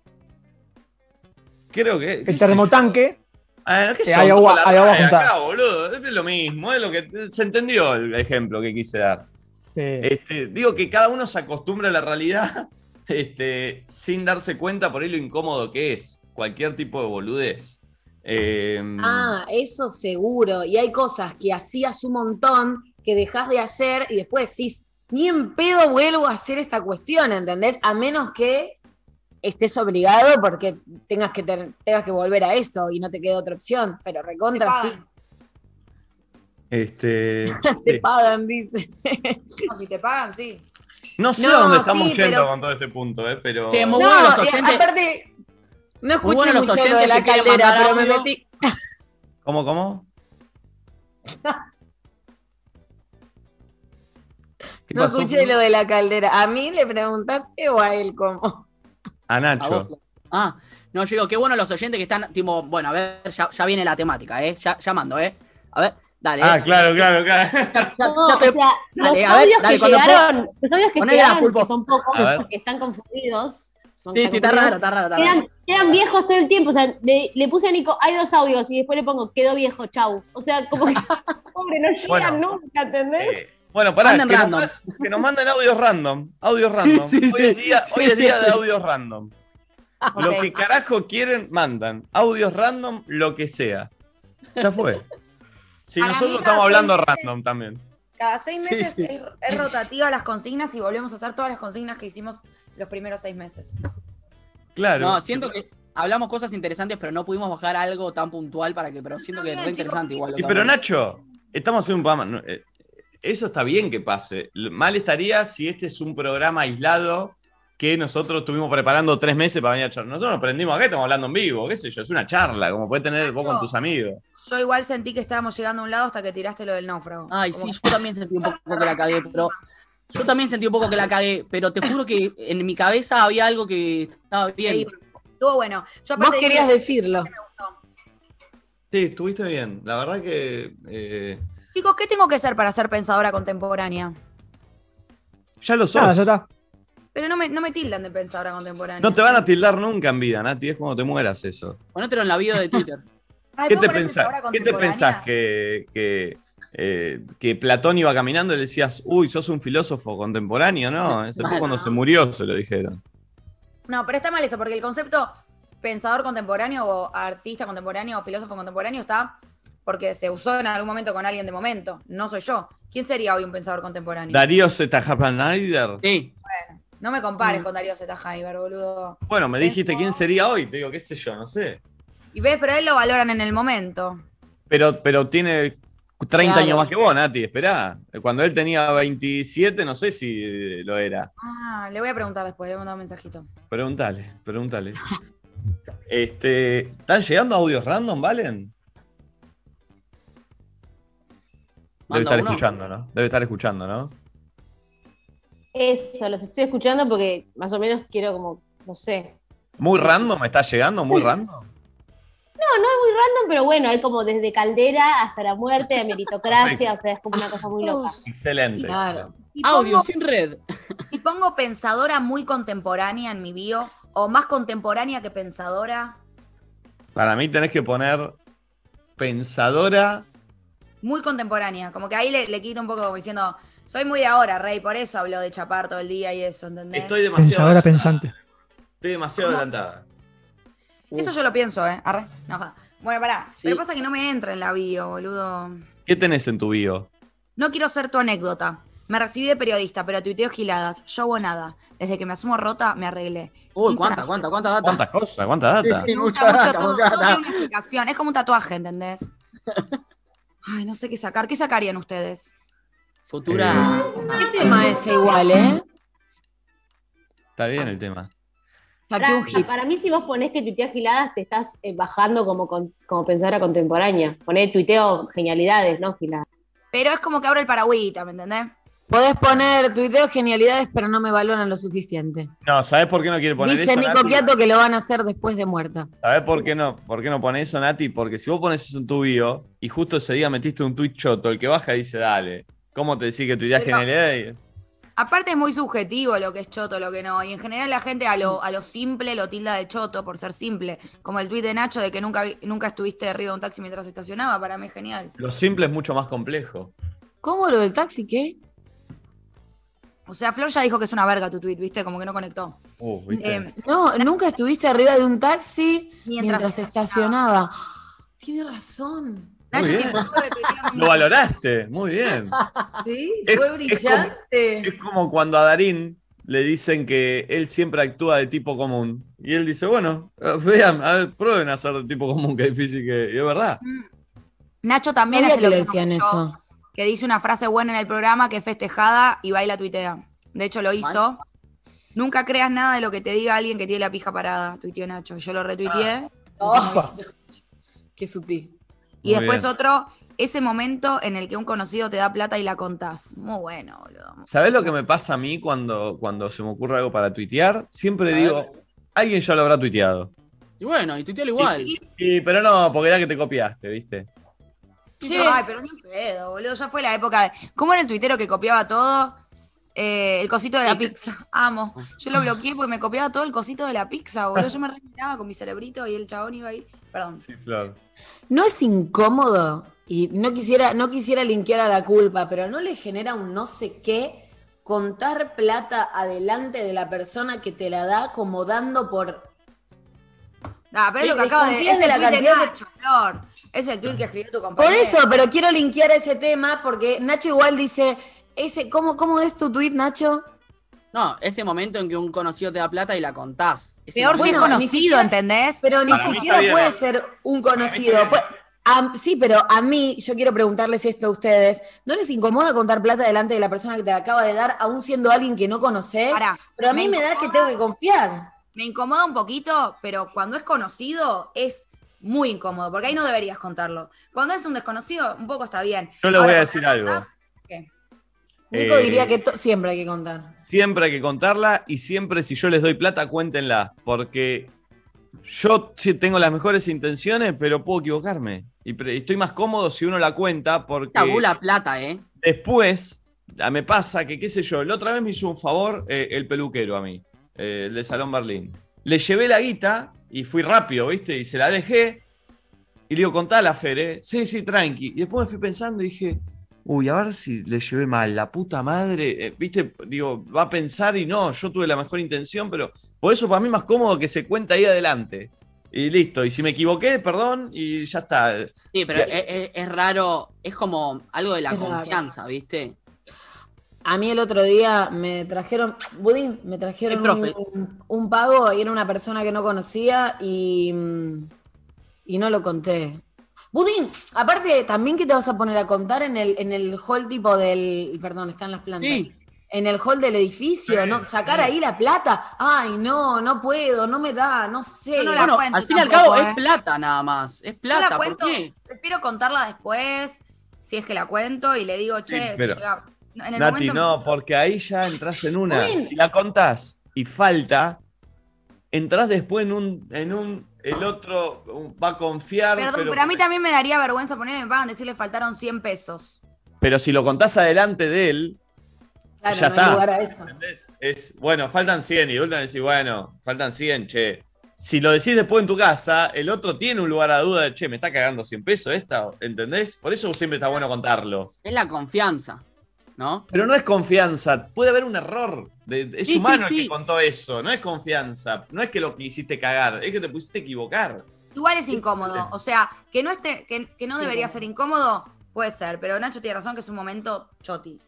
Creo que. El termotanque. Ah, ¿qué Eh, hay agua- Toda la hay agua raya juntada. acá, boludo. Es lo mismo, es lo que. Se entendió el ejemplo que quise dar. Este, digo que cada uno se acostumbra a la realidad este, sin darse cuenta por ahí lo incómodo que es. Cualquier tipo de boludez. Eh, Ah, eso seguro. Y hay cosas que hacías un montón que dejas de hacer y después decís, ni en pedo vuelvo a hacer esta cuestión, ¿entendés? A menos que estés obligado porque tengas que, tengas que volver a eso y no te queda otra opción. Pero Te recontra sí, este, te sí. pagan, dice. No, si te pagan, sí. No sé No, a dónde sí, estamos yendo pero- con todo este punto, eh, pero. Sí, muy No, aparte, no escuché bueno los lo de oyentes la caldera, pero me metí. ¿Cómo, cómo? ¿Qué No pasó? escuché lo de la caldera. ¿A mí le preguntaste o a él cómo? A Nacho. Ah, no, yo digo, qué bueno los oyentes que están, tipo, bueno, a ver, ya, ya viene la temática, ¿eh? Ya, ya mando, ¿eh? A ver, dale. Ah, eh. claro, claro, claro. No, ya o sea, los ver, audios dale, que llegaron, los audios que llegaron, que son pocos, porque están confundidos. Son- Sí, sí, está raro, está raro, está raro. Quedan, viejos todo el tiempo. O sea, le, le puse a Nico, hay dos audios y después le pongo, quedó viejo, chau. O sea, como que, pobre, no llegan Bueno. nunca, ¿entendés? Eh, bueno, pará, que nos, random. ma- que nos manden audios random. Audios random. sí, hoy sí. es día, Sí, hoy es sí, día de audios random. Lo Ok. que carajo quieren, mandan. Audios random, lo que sea. Ya fue. Si Para nosotros estamos hablando meses- random también. Cada seis Sí, meses sí. Es, es rotativa las consignas y volvemos a hacer todas las consignas que hicimos los primeros seis meses. Claro. No, siento que hablamos cosas interesantes, pero no pudimos bajar algo tan puntual para que, pero siento que es re interesante igual. lo Y pero. Nacho, estamos haciendo un programa. eh, Eso está bien que pase. Mal estaría si este es un programa aislado que nosotros estuvimos preparando tres meses para venir a charlar. Nosotros nos prendimos acá, y estamos hablando en vivo, qué sé yo, es una charla, como puede tener vos con tus amigos. Yo igual sentí que estábamos llegando a un lado hasta que tiraste lo del náufrago. Ay, Como- sí, yo también sentí un poco que la cagué, pero. Yo también sentí un poco que la cagué, pero te juro que en mi cabeza había algo que estaba bien. Estuvo bueno. Yo Vos querías decirlo. Sí, estuviste bien. La verdad que eh, Chicos, ¿qué tengo que hacer para ser pensadora contemporánea? ya lo sos. Nada, ya está. Pero no me, no me tildan de pensadora contemporánea. No te van a tildar nunca en vida, Nati, es cuando te mueras eso. Ponértelo en la vida de Twitter. Ay, ¿Qué ¿puedo te pensás? ¿Qué te pensás que, que, eh, que Platón iba caminando y le decías, uy, sos un filósofo contemporáneo? No, ese fue Mal, cuando no. se murió, se lo dijeron. No, pero está mal eso, porque el concepto pensador contemporáneo o artista contemporáneo o filósofo contemporáneo está porque se usó en algún momento con alguien de momento. No soy yo. ¿Quién sería hoy un pensador contemporáneo? Darío Zetajapanaider. Sí. No me compares Mm. con Darío Zeta Jaiber, boludo. Bueno, me dijiste Tengo- quién sería hoy. Te digo, qué sé yo, no sé. Y ves, pero a él lo valoran en el momento. Pero, pero tiene 30 Claro. años más que vos, Nati, esperá. Cuando él tenía 27, no sé si lo era. Ah, le voy a preguntar después, le voy a mandar un mensajito. Pregúntale, pregúntale. Este, ¿Están llegando audios random, Valen? Debe estar uno. escuchando, ¿no? Debe estar escuchando, ¿no? Eso, los estoy escuchando porque más o menos quiero como, no sé. ¿Muy random está llegando? ¿Muy random? No, no es muy random, pero bueno, hay como desde caldera hasta la muerte, de meritocracia, o sea, es como una cosa muy loca. Excelente. Claro. Audio pongo, sin red. y pongo pensadora muy contemporánea en mi bio, o más contemporánea que pensadora. Para mí tenés que poner pensadora. Muy contemporánea. Como que ahí le, le quito un poco como diciendo, soy muy de ahora, Rey, por eso hablo de chapar todo el día y eso, ¿entendés? Estoy demasiado. Pensadora adelantada. pensante. Estoy demasiado adelantada. Eso yo lo pienso, ¿eh? Arre. No, joda. Bueno, pará. Sí. Pero pasa que no me entra en la bio, boludo. ¿Qué tenés en tu bio? No quiero ser tu anécdota. Me recibí de periodista, pero tuiteo giladas. Yo hago nada. Desde que me asumo rota, me arreglé. Uy, Instagram. cuánta, cuánta, cuánta data. ¿Cuántas cosas? ¿Cuánta data? Sí, sí. Me mucha gusta mucho data, todo. mucha Todo data. tiene una explicación. Es como un tatuaje, ¿entendés? Ay, no sé qué sacar. ¿Qué sacarían ustedes? Futura. ¿Qué tema es igual, eh? Está bien el tema. Saqué Para, un hit. para mí, si vos ponés que tuiteas giladas, te estás eh, bajando como, con- como pensadora contemporánea. Poné tuiteo genialidades, no giladas. Pero es como que abro el paragüita, ¿me entendés? Podés poner tuiteo genialidades, pero no me valoran lo suficiente. No, ¿sabés por qué no quiere poner Dice eso? Nico Nati? Quiato que lo van a hacer después de muerta. ¿Sabés por qué no? ¿Por qué no pones eso, Nati? Porque si vos pones eso en tu bio y justo ese día metiste un tweet choto, el que baja dice, dale. ¿Cómo te decís que tu idea es Pero- genialidad? Aparte es muy subjetivo lo que es choto, lo que no. Y en general la gente a lo, a lo simple lo tilda de choto por ser simple. Como el tuit de Nacho de que nunca, nunca estuviste arriba de un taxi mientras estacionaba. Para mí es genial. Lo simple es mucho más complejo. ¿Cómo lo del taxi? ¿Qué? O sea, Flor ya dijo que es una verga tu tweet, ¿viste? Como que no conectó. Uh, ¿viste? Eh, No, nunca estuviste arriba de un taxi Mientras mientras, estacionaba. Tiene razón. Nacho. Lo valoraste, muy bien. Sí, Es- fue es brillante. Es como cuando a Darín le dicen que él siempre actúa de tipo común. Y él dice, bueno, eh, vean, a ver, prueben a hacer de tipo común, que es difícil que... Y es verdad. Nacho también que lo le que decían yo, eso. Que dice una frase buena en el programa que es festejada y baila tuitea. De hecho lo hizo. Nunca creas nada de lo que te diga alguien que tiene la pija parada, tuiteó Nacho. Yo lo retuiteé. Ay, qué sutil. Y Muy después bien. otro, ese momento en el que un conocido te da plata y la contás. Muy bueno, boludo. ¿Sabés lo que me pasa a mí cuando, cuando se me ocurre algo para tuitear? Siempre A digo, alguien ya lo habrá tuiteado. Y bueno, y tuitealo igual. Y, pero no, porque era que te copiaste, ¿viste? Sí. Ay, pero ni un pedo, boludo. Ya fue la época de. ¿Cómo era el tuitero que copiaba todo? Eh, el cosito de la pizza. Amo. Yo lo bloqueé porque me copiaba todo el cosito de la pizza, boludo. Yo me remiraba con mi cerebrito y el chabón iba ahí. Perdón. Sí, Flor. ¿No es incómodo? Y no quisiera, no quisiera linkear a la culpa, pero ¿no le genera un no sé qué contar plata adelante de la persona que te la da como dando por... Ah, pero es lo que acabo de. desconfías Es de el la tweet de cantidad de- Nacho, Flor. Es el tweet que escribió tu Por compañero. eso, pero quiero linkear ese tema porque Nacho igual dice, ese, ¿cómo, ¿cómo es tu tweet, Nacho? No, ese momento en que un conocido te da plata y la contás. Ese Peor si es conocido, siquiera- ¿entendés? Pero ni siquiera bien. puede ser un conocido. a- sí, pero a mí, yo quiero preguntarles esto a ustedes. ¿No les incomoda contar plata delante de la persona que te la acaba de dar, aún siendo alguien que no conoces? Pará, pero a mí me me, da que tengo que confiar. Me incomoda un poquito, pero cuando es conocido es muy incómodo, porque ahí no deberías contarlo. Cuando es un desconocido, un poco está bien. Yo les voy a decir algo. contás, ¿qué? Nico Eh, diría que to- siempre hay que contar. Siempre hay que contarla y siempre si yo les doy plata, cuéntenla. Porque yo tengo las mejores intenciones, pero puedo equivocarme. Y estoy más cómodo si uno la cuenta porque Tabula plata, ¿eh? después ah, me pasa que, qué sé yo, la otra vez me hizo un favor eh, el peluquero a mí, eh, el de Salón Berlín. Le llevé la guita y fui rápido, ¿viste? Y se la dejé. Y le digo, contala, Fer, ¿eh? Sí, sí, tranqui. Y después me fui pensando y dije, uy, a ver si le llevé mal, la puta madre. eh, ¿Viste? Digo, va a pensar y no, yo tuve la mejor intención, pero por eso para mí es más cómodo que se cuenta ahí adelante. Y listo. Y si me equivoqué, perdón, y ya está. Sí, pero Ya- es, es- es raro, es como algo de la Es raro. confianza, ¿viste? A mí el otro día me trajeron, Budín, me trajeron un, un pago y era una persona que no conocía y, mm, y no lo conté. Budín, aparte, también que te vas a poner a contar en el, en el hall tipo del, perdón, están las plantas. Sí. En el hall del edificio, ¿no? Sacar ahí la plata. Ay, no, no puedo, no me da, no sé. Yo no la Bueno, cuento al fin y al cabo ¿eh? es plata nada más. Es Yo plata, la ¿por cuento, qué? prefiero contarla después, si es que la cuento, y le digo, che, si pero- llega- no, en el Nati, momento- no, porque ahí ya entras en una. Si la contás y falta, entras después en un, en un, el otro va a confiar. Perdón, pero, pero, a mí también me daría vergüenza ponerme me pagan decirle faltaron 100 pesos. pero si lo contás adelante de él, Claro, ya no hay está. lugar a eso. ¿Entendés? Es, bueno, faltan 100 y última decís, bueno, faltan 100, che. Si lo decís después en tu casa, el otro tiene un lugar a duda de, che, me está cagando 100 pesos esta, ¿entendés? Por eso siempre está bueno contarlo. Es la confianza, ¿no? Pero no es confianza, puede haber un error. de- de- es Sí, sí, humano el que contó eso, no es confianza, no es que lo quisiste cagar, es que te pusiste a equivocar. Igual es incómodo. O sea, que no esté, que, que no debería ser incómodo, puede ser. Pero Nacho tiene razón que es un momento choti.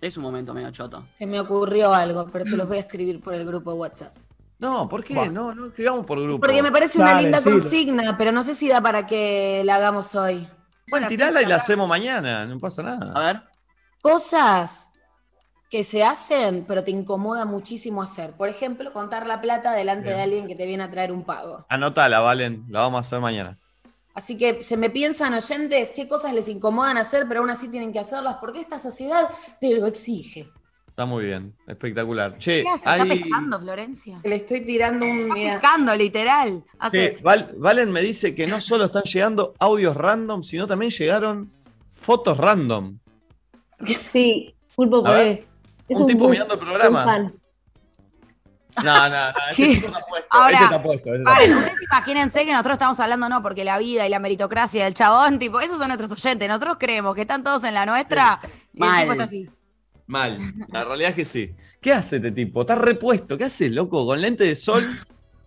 Es un momento medio choto. Se me ocurrió algo, pero se los voy a escribir por el grupo de WhatsApp. No, ¿por qué? No, no escribamos por grupo. Porque me parece una Dale, linda sí. consigna, pero no sé si da para que la hagamos hoy. Bueno, tirala y la hacemos mañana, no pasa A nada. ver. Cosas que se hacen, pero te incomoda muchísimo hacer. Por ejemplo, contar la plata delante Bien. de alguien que te viene a traer un pago. Anotala, Valen, la vamos a hacer mañana. Así que se me piensan oyentes qué cosas les incomodan hacer, pero aún así tienen que hacerlas porque esta sociedad te lo exige. Está muy bien, espectacular. Che, ¿Qué hace? hay... ¿Está pescando, Florencia? Le estoy tirando un. Está mira, pescando, literal. Hace, Che, Val- Valen me dice que no solo están llegando audios random, sino también llegaron fotos random. Sí, pulpo A ver, porque es un tipo mirando el programa. No, no, no, este ¿Qué? tipo está puesto. Ahora, este está puesto. este está Paren, puesto. ustedes imagínense que nosotros estamos hablando, no, porque la vida y la meritocracia del chabón, tipo, esos son nuestros oyentes. Nosotros creemos que están todos en la nuestra y el Mal. tipo está así. Mal, la realidad es que sí. ¿Qué hace este tipo? Está repuesto. ¿Qué hace, loco? Con lente de sol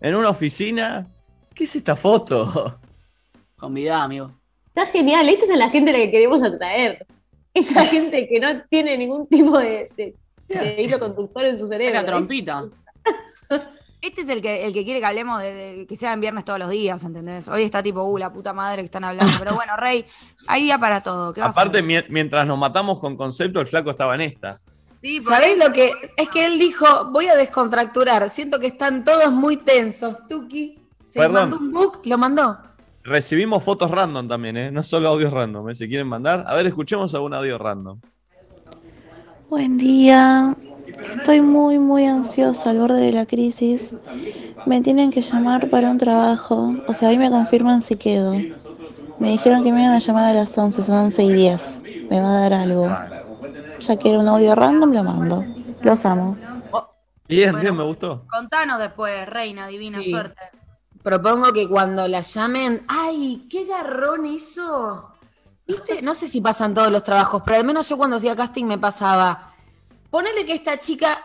en una oficina. ¿Qué es esta foto? Convidá, amigo. Está genial, esta es la gente a la que queremos atraer. Esa gente que no tiene ningún tipo de, hilo conductor en su cerebro. la trompita. Este es el que, el que quiere que hablemos de, de- que sean viernes todos los días, ¿entendés? Hoy está tipo, uh, la puta madre que están hablando. Pero bueno, Rey, hay día para todo. ¿Qué va a Aparte, mientras nos matamos con concepto, el flaco estaba en esta. Sí, por ¿Sabés eso- lo que? Es que él dijo, voy a descontracturar. Siento que están todos muy tensos. Tuki, se Perdón. mandó un book, lo mandó. Recibimos fotos random también, ¿eh? No solo audios random, ¿eh? Si quieren mandar. A ver, escuchemos algún audio random. Buen día. Estoy muy, muy ansiosa al borde de la crisis. Me tienen que llamar para un trabajo. O sea, hoy me confirman si quedo. Me dijeron que me iban a llamar a las 11, son 11 y 10. Me va a dar algo. Ya que era un audio random, lo mando. Los amo. Bien, Bueno. bien, me gustó. Contanos después, Reina, divina Sí. suerte. Propongo que cuando la llamen, ¡ay, qué garrón eso! ¿Viste? No sé si pasan todos los trabajos, pero al menos yo cuando hacía casting me pasaba. Ponele que esta chica.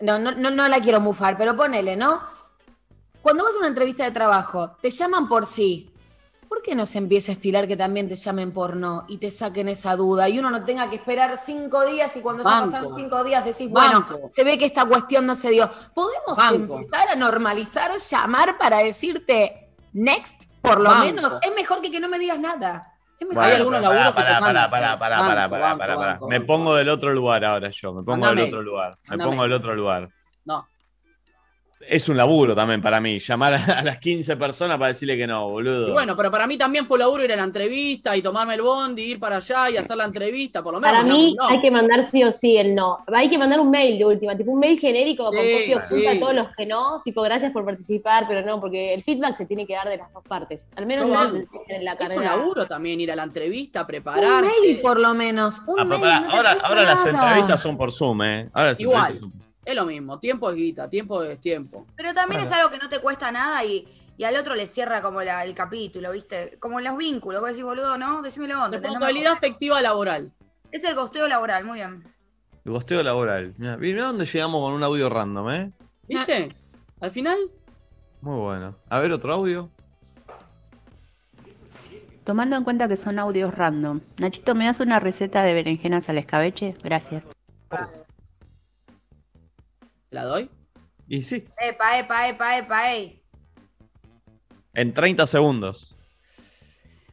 No, no, no, no la quiero mufar, pero ponele, ¿no? Cuando vas a una entrevista de trabajo, te llaman por sí. ¿Por qué no se empieza a estilar que también te llamen por no y te saquen esa duda y uno no tenga que esperar cinco días y cuando ya Banco. pasaron cinco días decís, bueno, Banco. se ve que esta cuestión no se dio. ¿Podemos Banco. empezar a normalizar llamar para decirte next, por lo Banco. menos? Es mejor que que no me digas nada. Es mejor. Hay algunos laburos pará, pará, pará, pará, pará, pará, pará, Me pongo del otro lugar ahora yo. Me pongo del otro lugar. Me pongo del otro lugar. Es un laburo también para mí. Llamar a las 15 personas para decirle que no, boludo. Y bueno, pero para mí también fue laburo ir a la entrevista y tomarme el bondi, ir para allá y hacer la entrevista, por lo menos. Para mí no. hay que mandar sí o sí el no. Hay que mandar un mail de última, tipo un mail genérico con Sí, copia oculta sí. a todos los que no, tipo gracias por participar, pero no, porque el feedback se tiene que dar de las dos partes. Al menos No, en, en la Es un carrera. laburo también ir a la entrevista, un prepararse. mail, por lo menos. Un Ah, mail. no ahora, ahora las entrevistas son por Zoom, ¿eh? Ahora las Igual. entrevistas son- Es lo mismo, tiempo es guita, tiempo es tiempo. Pero también es algo que no te cuesta nada y, y al otro le cierra como la- el capítulo, ¿viste? Como en los vínculos. Vos decís, boludo, no, decímelo. No me Responsabilidad acordé. afectiva laboral. Es el costeo laboral, muy bien. El gosteo laboral. Mirá, mirá dónde llegamos con un audio random, ¿eh? ¿Viste? Al final, Muy bueno. A ver, otro audio. Tomando en cuenta que son audios random. Nachito, ¿me das una receta de berenjenas al escabeche? Gracias. ¿La doy? Y sí, Epa, epa, epa, epa, ey. en 30 segundos.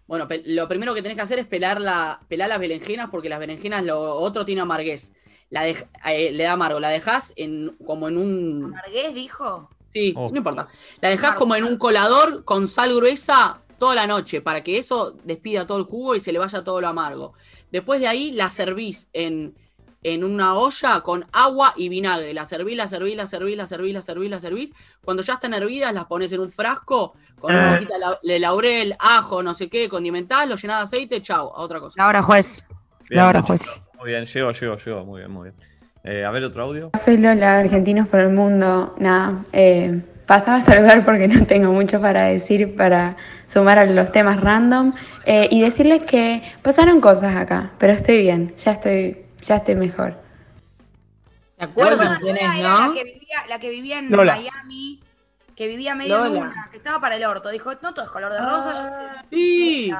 Bueno, lo primero que tenés que hacer es pelar, la, pelar las berenjenas porque las berenjenas lo otro tiene amarguez. La eh, le da amargo. La dejás en, como en un... ¿Margués dijo? Sí, Oh. no importa. La dejás como en un colador con sal gruesa toda la noche para que eso despida todo el jugo y se le vaya todo lo amargo. Después de ahí la servís en, en una olla con agua y vinagre. La servís, la servís, la servís, la servís, la servís, la servís. Cuando ya están hervidas, las pones en un frasco con una hojita de la- de laurel, ajo, no sé qué, condimentás, lo llenás de aceite, chau, a otra cosa. La hora juez. Bien, La hora Nacho. juez. Muy bien, llegó, llegó, llegó. Muy bien, muy bien. Eh, a ver otro audio. Soy Lola, Argentinos por el Mundo. Nada, eh, pasaba a saludar porque no tengo mucho para decir para sumar a los temas random eh, y decirles que pasaron cosas acá, pero estoy bien, ya estoy, ya estoy mejor. ¿Te acuerdas quién es, era no? La que vivía, la que vivía en Lola. Miami, que vivía medio Lola. luna, que estaba para el orto. Dijo, no todo es color de rosa. yo- Sí.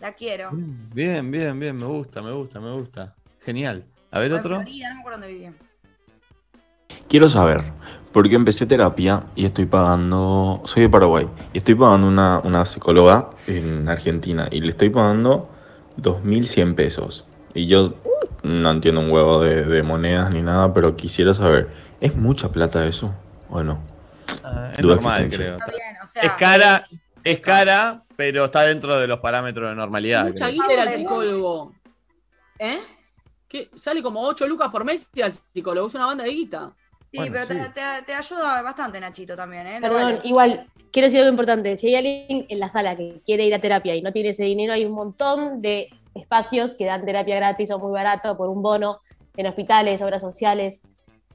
La quiero. Bien, bien, bien, me gusta, me gusta, me gusta. Genial. A ver otro. Florida, no me acuerdo dónde vivía. Quiero saber por qué empecé terapia y estoy pagando, soy de Paraguay, y estoy pagando una, una psicóloga en Argentina y le estoy pagando 2.100 pesos. Y yo no entiendo un huevo de, de monedas ni nada, pero quisiera saber, ¿es mucha plata eso o no? Ah, es Duda normal, creo. Está bien, o sea. Es cara, es cara, pero está dentro de los parámetros de normalidad. Mucha guita era el psicólogo. ¿Eh? ¿Qué? Sale como 8 lucas por mes y al psicólogo. Es una banda de guita. Sí, Bueno, pero sí. Te, te- te ayuda bastante, Nachito, también, ¿eh? Perdón, vale. igual, quiero decir algo importante. Si hay alguien en la sala que quiere ir a terapia y no tiene ese dinero, hay un montón de espacios que dan terapia gratis o muy barato por un bono en hospitales, obras sociales,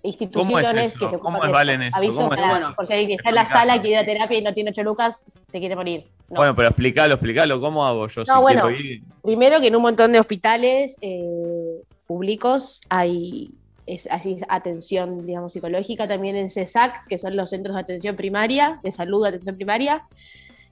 instituciones eso? que se ¿Cómo ocupan de Valen, eso? Aviso ¿Cómo es para- eso? por si alguien que está en la sala quiere ir a terapia y no tiene 8 lucas, se quiere morir. No. Bueno, pero explícalo, explícalo. ¿Cómo hago yo No, si bueno. quiero ir? Primero que en un montón de hospitales eh, públicos hay es, así, atención, digamos, psicológica, también en CESAC, que son los centros de atención primaria, de salud de atención primaria,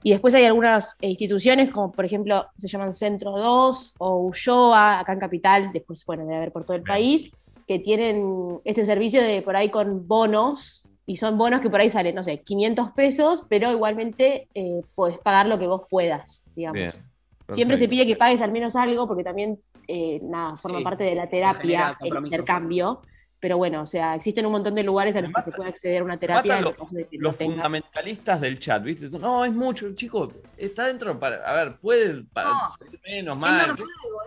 y después hay algunas eh, instituciones, como por ejemplo, se llaman Centro 2 o Ulloa, acá en Capital, después, bueno, debe haber por todo el país, que tienen este servicio de por ahí con bonos, y son bonos que por ahí salen, no sé, 500 pesos, pero igualmente eh, podés pagar lo que vos puedas, digamos. Bien. Siempre se pide que pagues al menos algo porque también, eh, nada, forma Sí, parte de la terapia, el intercambio. Pero bueno, o sea, existen un montón de lugares a los que se puede acceder a una terapia el de que no Los tengas. fundamentalistas del chat, ¿viste? No, es mucho, chico. Está dentro para. A ver, puede para No. salir menos, Es más. normal,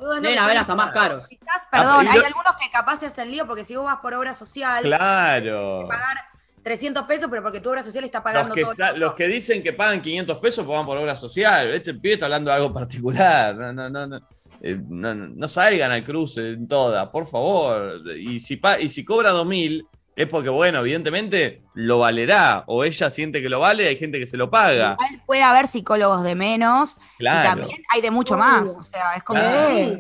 boludo, es que haber pasa. hasta más caros. Quizás, perdón, Ah, hay lo- algunos que capaz se hacen lío porque si vos vas por obra social, Claro. pagar 300 pesos, pero porque tu obra social está Los pagando que, todo. el sa- otro. los que dicen que pagan 500 pesos pues van por obra social. Este pibe está hablando de algo particular. No, no, no, no. Eh, no, salgan al cruce en toda, por favor. Y si, pa- y si cobra 2000, es porque, bueno, evidentemente lo valerá. O ella siente que lo vale, hay gente que se lo paga. Igual puede haber psicólogos de menos y Claro. también hay de mucho más. O sea, es como. Claro.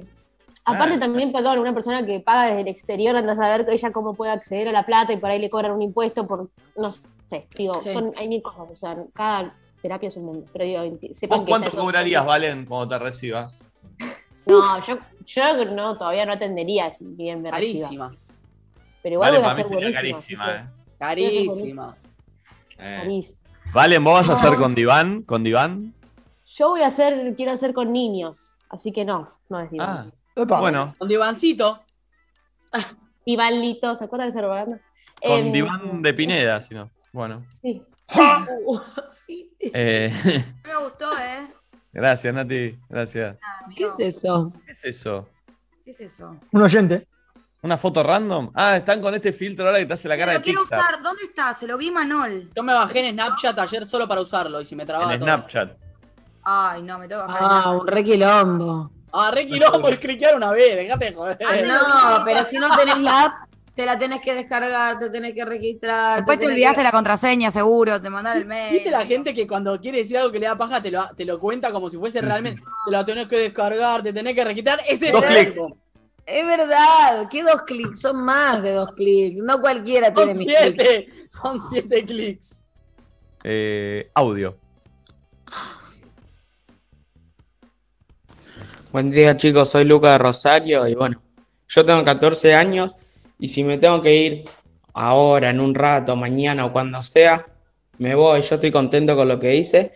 Aparte Ah. también, perdón, una persona que paga desde el exterior anda a saber ella cómo puede acceder a la plata y por ahí le cobran un impuesto por, no sé, digo, Sí. son, hay mil cosas, o sea, cada terapia es un mundo. Pero digo, ¿Vos que cuánto cobrarías, Valen, cuando te recibas? No, yo, yo no, todavía no atendería si bien me reciba. Carísima. Pero igual Valen, voy a para mí ser sería buenísima. carísima, eh. Carísima. Eh. Carísima. Valen, ¿vos vas a hacer con Diván? ¿Con Diván? Yo voy a hacer, quiero hacer con niños, así que no, no es Ah, diván. Epa. bueno, Con Divancito. Lito, ¿se acuerdan de esa propaganda? con Em, Diván de Pineda, si no. Bueno. Sí. Sí. Eh, Me gustó, ¿eh? Gracias, Nati. Gracias. Ah, ¿Qué es eso? ¿Qué es eso? ¿Qué es eso? Un oyente. ¿Una foto random? Ah, están con este filtro ahora que te hace la cara lo de quiero usar. ¿Dónde está? Se lo vi Manol. Yo me bajé en Snapchat ayer solo para usarlo y si me trababa En todo. Snapchat. Ay, no, me tengo que bajar. Ah, un re quilombo. Ah, re quilombo por cliquear una vez, dejate de joder. Ay, No, pero si no tenés la app, te la tenés que descargar, te tenés que registrar. Después te olvidaste que- la contraseña, seguro, te mandaron el mail. ¿Viste la gente que cuando quiere decir algo que le da paja te lo, te lo cuenta como si fuese realmente? Te la tenés que descargar, te tenés que registrar. Ese Dos es clics. tipo. Es verdad, ¿qué dos clics? Son más de dos clics. No cualquiera tiene Son mis clics. siete. Son siete clics. Eh, audio. Buen día chicos, soy Luca de Rosario y bueno, yo tengo 14 años y si me tengo que ir ahora, en un rato, mañana o cuando sea, me voy, yo estoy contento con lo que hice,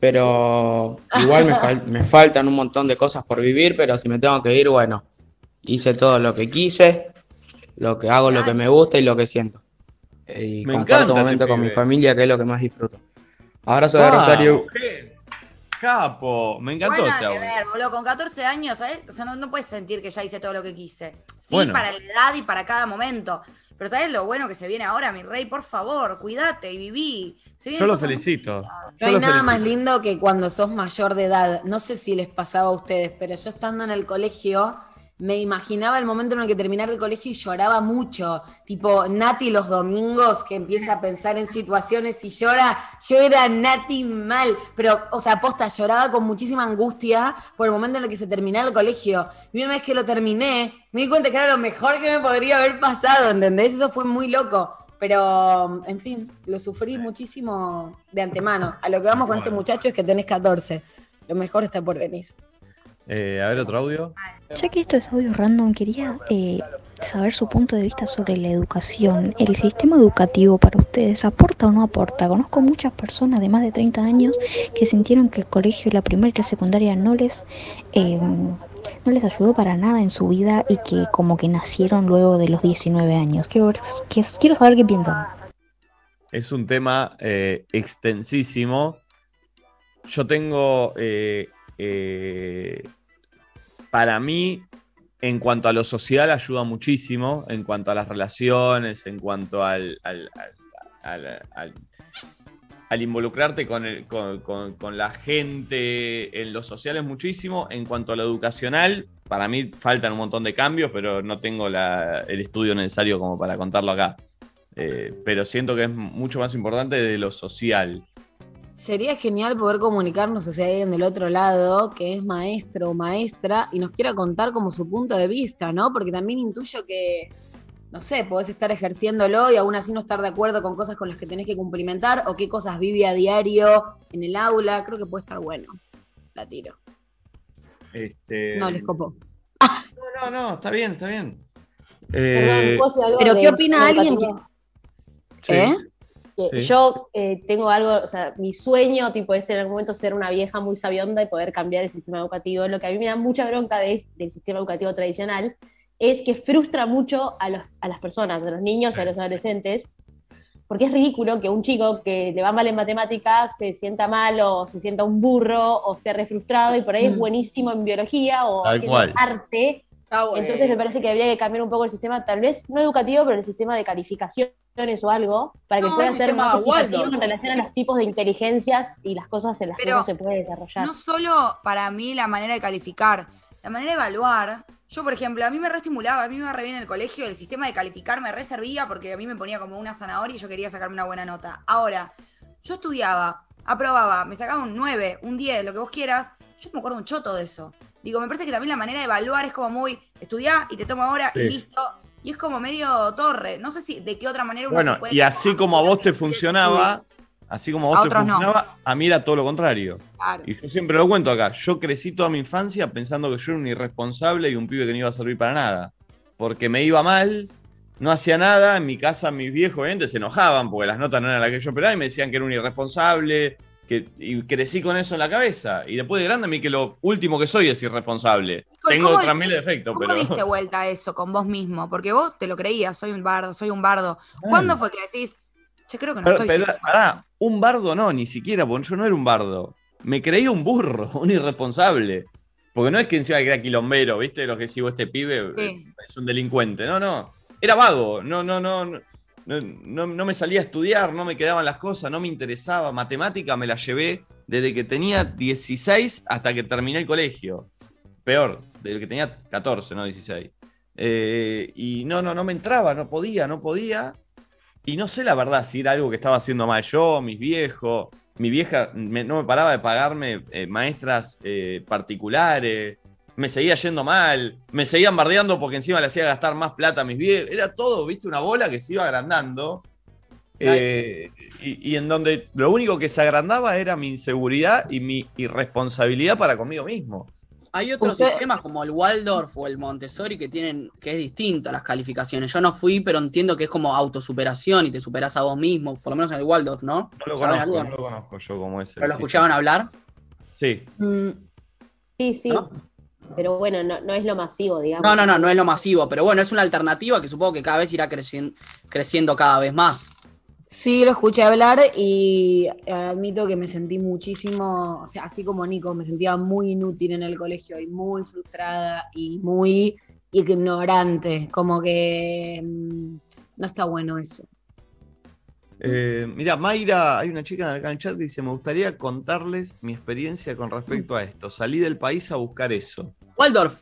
pero igual me, fal- me faltan un montón de cosas por vivir, pero si me tengo que ir, bueno, hice todo lo que quise, lo que hago, lo que me gusta y lo que siento. Y Me comparto encanta un este momento con mi familia, que es lo que más disfruto. Abrazo de Ah, Rosario. Capo, me encantó Bueno, este que audio. ver, boludo, con 14 años, ¿sabes? O sea, no, no puedes sentir que ya hice todo lo que quise. Sí, Bueno. para la edad y para cada momento. Pero ¿sabes lo bueno que se viene ahora, mi rey? Por favor, cuídate y viví. Se Yo lo felicito. No hay nada felicito. más lindo que cuando sos mayor de edad. No sé si les pasaba a ustedes, pero yo estando en el colegio me imaginaba el momento en el que terminara el colegio y lloraba mucho. Tipo, Nati los domingos que empieza a pensar en situaciones y llora. Yo era Nati mal, pero, o sea, posta, lloraba con muchísima angustia por el momento en el que se terminara el colegio. Y una vez que lo terminé, me di cuenta que era lo mejor que me podría haber pasado, ¿entendés? Eso fue muy loco. Pero, en fin, lo sufrí muchísimo de antemano. A lo que vamos con este muchacho es que tenés 14. Lo mejor está por venir. Eh, a ver, otro audio. Ya que esto es audio random, quería eh, saber su punto de vista sobre la educación. ¿El sistema educativo para ustedes aporta o no aporta? Conozco muchas personas de más de 30 años que sintieron que el colegio, la primaria y la secundaria no les, eh, no les ayudó para nada en su vida y que como que nacieron luego de los 19 años. Quiero, quiero saber qué piensan. Es un tema eh, extensísimo. Yo tengo, eh, para mí, en cuanto a lo social, ayuda muchísimo, en cuanto a las relaciones, en cuanto al, al- al- involucrarte con, el- con- con- con la gente, en lo social es muchísimo, en cuanto a lo educacional, para mí faltan un montón de cambios, pero no tengo el estudio necesario como para contarlo acá. Eh, pero siento que es mucho más importante de lo social. Sería genial poder comunicarnos hacia alguien del otro lado que es maestro o maestra y nos quiera contar como su punto de vista, ¿no? Porque también intuyo que, no sé, podés estar ejerciéndolo y aún así no estar de acuerdo con cosas con las que tenés que cumplimentar o qué cosas vive a diario en el aula. Creo que puede estar bueno. La tiro. Este, No, les copó. No, no, no, está bien, está bien. Perdón, ¿puedo decir algo Pero de ¿qué opina alguien que- educativo? ¿Eh? Que Sí. Yo eh, tengo algo, o sea, mi sueño tipo es en algún momento ser una vieja muy sabionda y poder cambiar el sistema educativo. Lo que a mí me da mucha bronca de- del sistema educativo tradicional es que frustra mucho a, los- a las personas, a los niños y a los adolescentes, porque es ridículo que un chico que le va mal en matemáticas se sienta mal o se sienta un burro o esté re frustrado y por ahí es Mm. buenísimo en biología o cual. arte. Entonces me parece que habría que cambiar un poco el sistema, tal vez no educativo, pero el sistema de calificaciones o algo, para que No, pueda ser más Waldorf. en relación a los tipos de inteligencias y las cosas en las que Pero uno se puede desarrollar. No solo para mí la manera de calificar, la manera de evaluar. Yo, por ejemplo, a mí me reestimulaba, a mí me re bien en el colegio, el sistema de calificar me re servía porque a mí me ponía como una zanahoria y yo quería sacarme una buena nota. Ahora, yo estudiaba, aprobaba, me sacaba un 9, un 10, lo que vos quieras. Yo me acuerdo un choto de eso. Digo, me parece que también la manera de evaluar es como muy estudiá y te tomo ahora y listo. Y es como medio torre. No sé si de qué otra manera uno Bueno, se puede. y así como a vos te funcionaba, así como a vos A te otros no. funcionaba, a mí era todo lo contrario. Claro. Y yo siempre lo cuento acá. Yo crecí toda mi infancia pensando que yo era un irresponsable y un pibe que no iba a servir para nada. Porque me iba mal, no hacía nada. En mi casa mis viejos obviamente se enojaban porque las notas no eran las que yo esperaba y me decían que era un irresponsable. Que, y crecí con eso en la cabeza. Y después de grande a mí que lo último que soy es irresponsable. ¿Y Tengo cómo- otras mil defectos, ¿Cómo pero... diste vuelta a eso con vos mismo? Porque vos te lo creías, soy un bardo, soy un bardo. ¿Cuándo fue que decís, che, creo que no Pero, estoy pero, pará, un bardo no, ni siquiera, porque yo no era un bardo. Me creía un burro, un irresponsable. Porque no es que encima que era quilombero, ¿viste? Lo que sigo este pibe Sí. eh, es un delincuente. No, no. Era vago. No, no, no. No, no, no- no me salía a estudiar, no me quedaban las cosas, no me interesaba. Matemática me la llevé desde que tenía 16 hasta que terminé el colegio. Peor, desde que tenía 14, no 16. Eh, y no, no, no me entraba, no podía, no podía. Y no sé la verdad si era algo que estaba haciendo mal yo, mis viejos. Mi vieja me- no me paraba de pagarme eh, maestras eh, particulares. Me seguía yendo mal. Me seguían bardeando porque encima le hacía gastar más plata a mis viejos. Era todo, viste, una bola que se iba agrandando. Eh, y, y en donde lo único que se agrandaba era mi inseguridad y mi irresponsabilidad para conmigo mismo. Hay otros Usted- sistemas como el Waldorf o el Montessori que tienen, que es distinto a las calificaciones. Yo no fui, pero entiendo que es como autosuperación y te superás a vos mismo, por lo menos en el Waldorf, ¿no? No lo ¿Saben conozco, algo? no lo conozco yo como ese. ¿Pero lo escuchaban hablar? Sí. Mm, sí, sí. Pero bueno, no, no es lo masivo, digamos. No, no, no, no es lo masivo, pero bueno, es una alternativa que supongo que cada vez irá creciendo, creciendo cada vez más. Sí, lo escuché hablar y admito que me sentí muchísimo, o sea, así como Nico, me sentía muy inútil en el colegio y muy frustrada y muy ignorante, como que mm, no está bueno eso. Eh, mira, Mayra, hay una chica acá en el chat que dice: Me gustaría contarles mi experiencia con respecto a esto. Salí del país a buscar eso. Waldorf.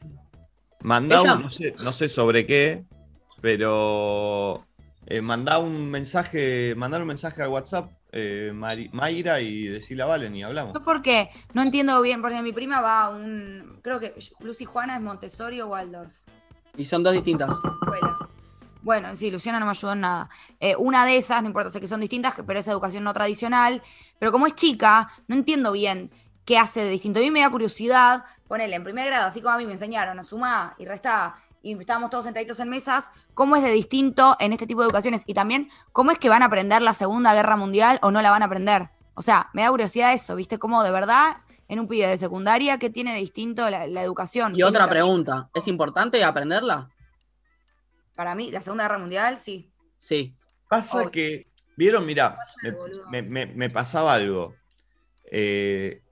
Mandá ¿Ella? un, no sé, no sé sobre qué, pero eh, mandá un mensaje, mandar un mensaje al WhatsApp, eh, Mari- Mayra, y decirle a Valen y hablamos. Yo porque no entiendo bien, porque mi prima va a un. Creo que Lucy Juana es Montessori o Waldorf. Y son dos distintas. escuela. Bueno, sí, Luciana no me ayudó en nada. Eh, una de esas, no importa, sé que son distintas, pero es educación no tradicional. Pero como es chica, no entiendo bien qué hace de distinto. A mí me da curiosidad, ponerle en primer grado, así como a mí me enseñaron a sumar y restar, y estábamos todos sentaditos en mesas, cómo es de distinto en este tipo de educaciones. Y también, cómo es que van a aprender la Segunda Guerra Mundial o no la van a aprender. O sea, me da curiosidad eso, ¿viste? Cómo de verdad, en un pibe de secundaria, ¿qué tiene de distinto la, la educación? Y ¿Qué es otra pregunta, ¿es importante aprenderla? Para mí, la Segunda Guerra Mundial, sí. Sí. Pasa Oh. que, vieron, mira, me, boludo. me- me- me pasaba algo. Eh,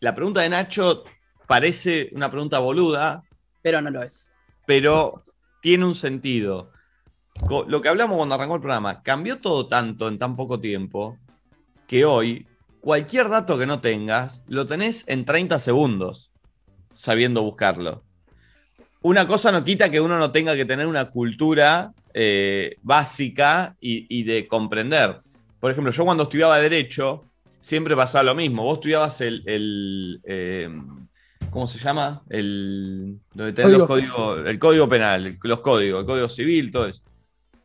la pregunta de Nacho parece una pregunta boluda, Pero no lo es. Pero tiene un sentido. Lo que hablamos cuando arrancó el programa, cambió todo tanto en tan poco tiempo que hoy cualquier dato que no tengas lo tenés en 30 segundos sabiendo buscarlo. Una cosa no quita que uno no tenga que tener una cultura eh, básica y, de comprender. Por ejemplo, yo cuando estudiaba Derecho, siempre pasaba lo mismo. Vos estudiabas el. el, eh, ¿Cómo se llama? El. Donde tenés los Código. códigos. El código penal, los códigos, el código civil, todo eso.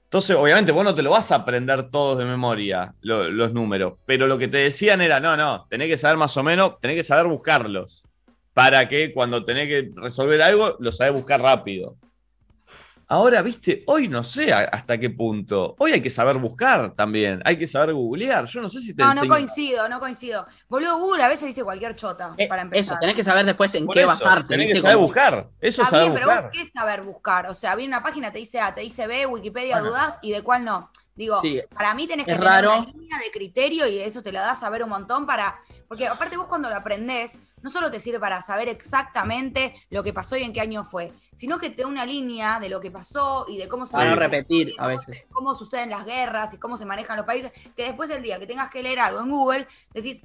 Entonces, obviamente, vos no te lo vas a aprender todos de memoria, lo- los números. Pero lo que te decían era: no, no, tenés que saber más o menos, tenés que saber buscarlos. Para que cuando tenés que resolver algo, lo sabés buscar rápido. Ahora, viste, hoy no sé hasta qué punto. Hoy hay que saber buscar también. Hay que saber googlear. Yo no sé si te No, no coincido, no coincido. Boludo, Google a veces dice cualquier chota para empezar. Eso, tenés que saber después en Por qué eso, basarte. tenés que saber buscar. Eso es saber bien, pero buscar. vos qué es saber buscar. O sea, viene una página, te dice A, te dice B, Wikipedia Bueno. dudás y de cuál no. Digo, Sí, para mí tenés que tener raro. una línea de criterio y eso te la da a saber un montón para. Porque aparte vos cuando lo aprendés, no solo te sirve para saber exactamente lo que pasó y en qué año fue, sino que te da una línea de lo que pasó y de cómo se Para no repetir a cómo veces. cómo suceden las guerras y cómo se manejan los países, que después del día que tengas que leer algo en Google, decís,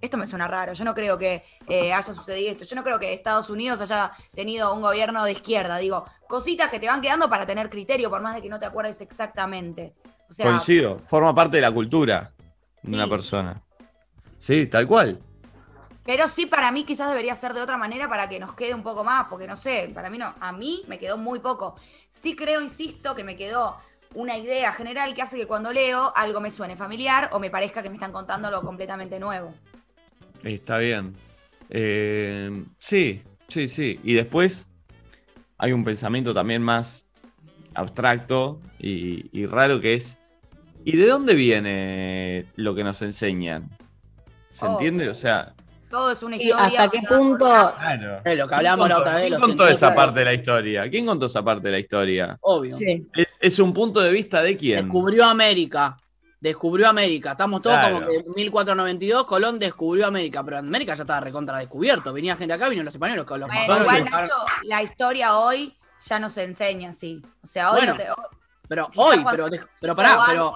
esto me suena raro, yo no creo que eh, haya sucedido esto, yo no creo que Estados Unidos haya tenido un gobierno de izquierda, digo, cositas que te van quedando para tener criterio, por más de que no te acuerdes exactamente. O sea, Coincido. Forma parte de la cultura de Sí. una persona. Sí, tal cual. pero sí para mí quizás debería ser de otra manera para que nos quede un poco más, porque no sé, para mí no, a mí me quedó muy poco. Sí creo, insisto, que me quedó una idea general que hace que cuando leo algo me suene familiar o me parezca que me están contando algo completamente nuevo. Está bien. Eh, sí, sí, sí. Y después hay un pensamiento también más abstracto y, y raro que es, ¿y de dónde viene lo que nos enseñan? ¿Se Oh. entiende? O sea, Todo es una historia. hasta qué punto. claro. Es lo que ¿Quién hablábamos la contó- otra vez. ¿Quién contó esa parte de la historia? ¿Quién contó esa parte de la historia? Obvio. Sí. Es, es un punto de vista de quién. Descubrió América. Descubrió América. Estamos todos Claro. como que en 1492 Colón descubrió América, pero América ya estaba recontra descubierto. Venía gente acá, vino los españoles con los Bueno, mataron, igual, dejaron- Nacho, la historia hoy ya no se enseña así. O sea, hoy Bueno, no te. hoy- Pero hoy, pero, pero hizo pará, antes, pero,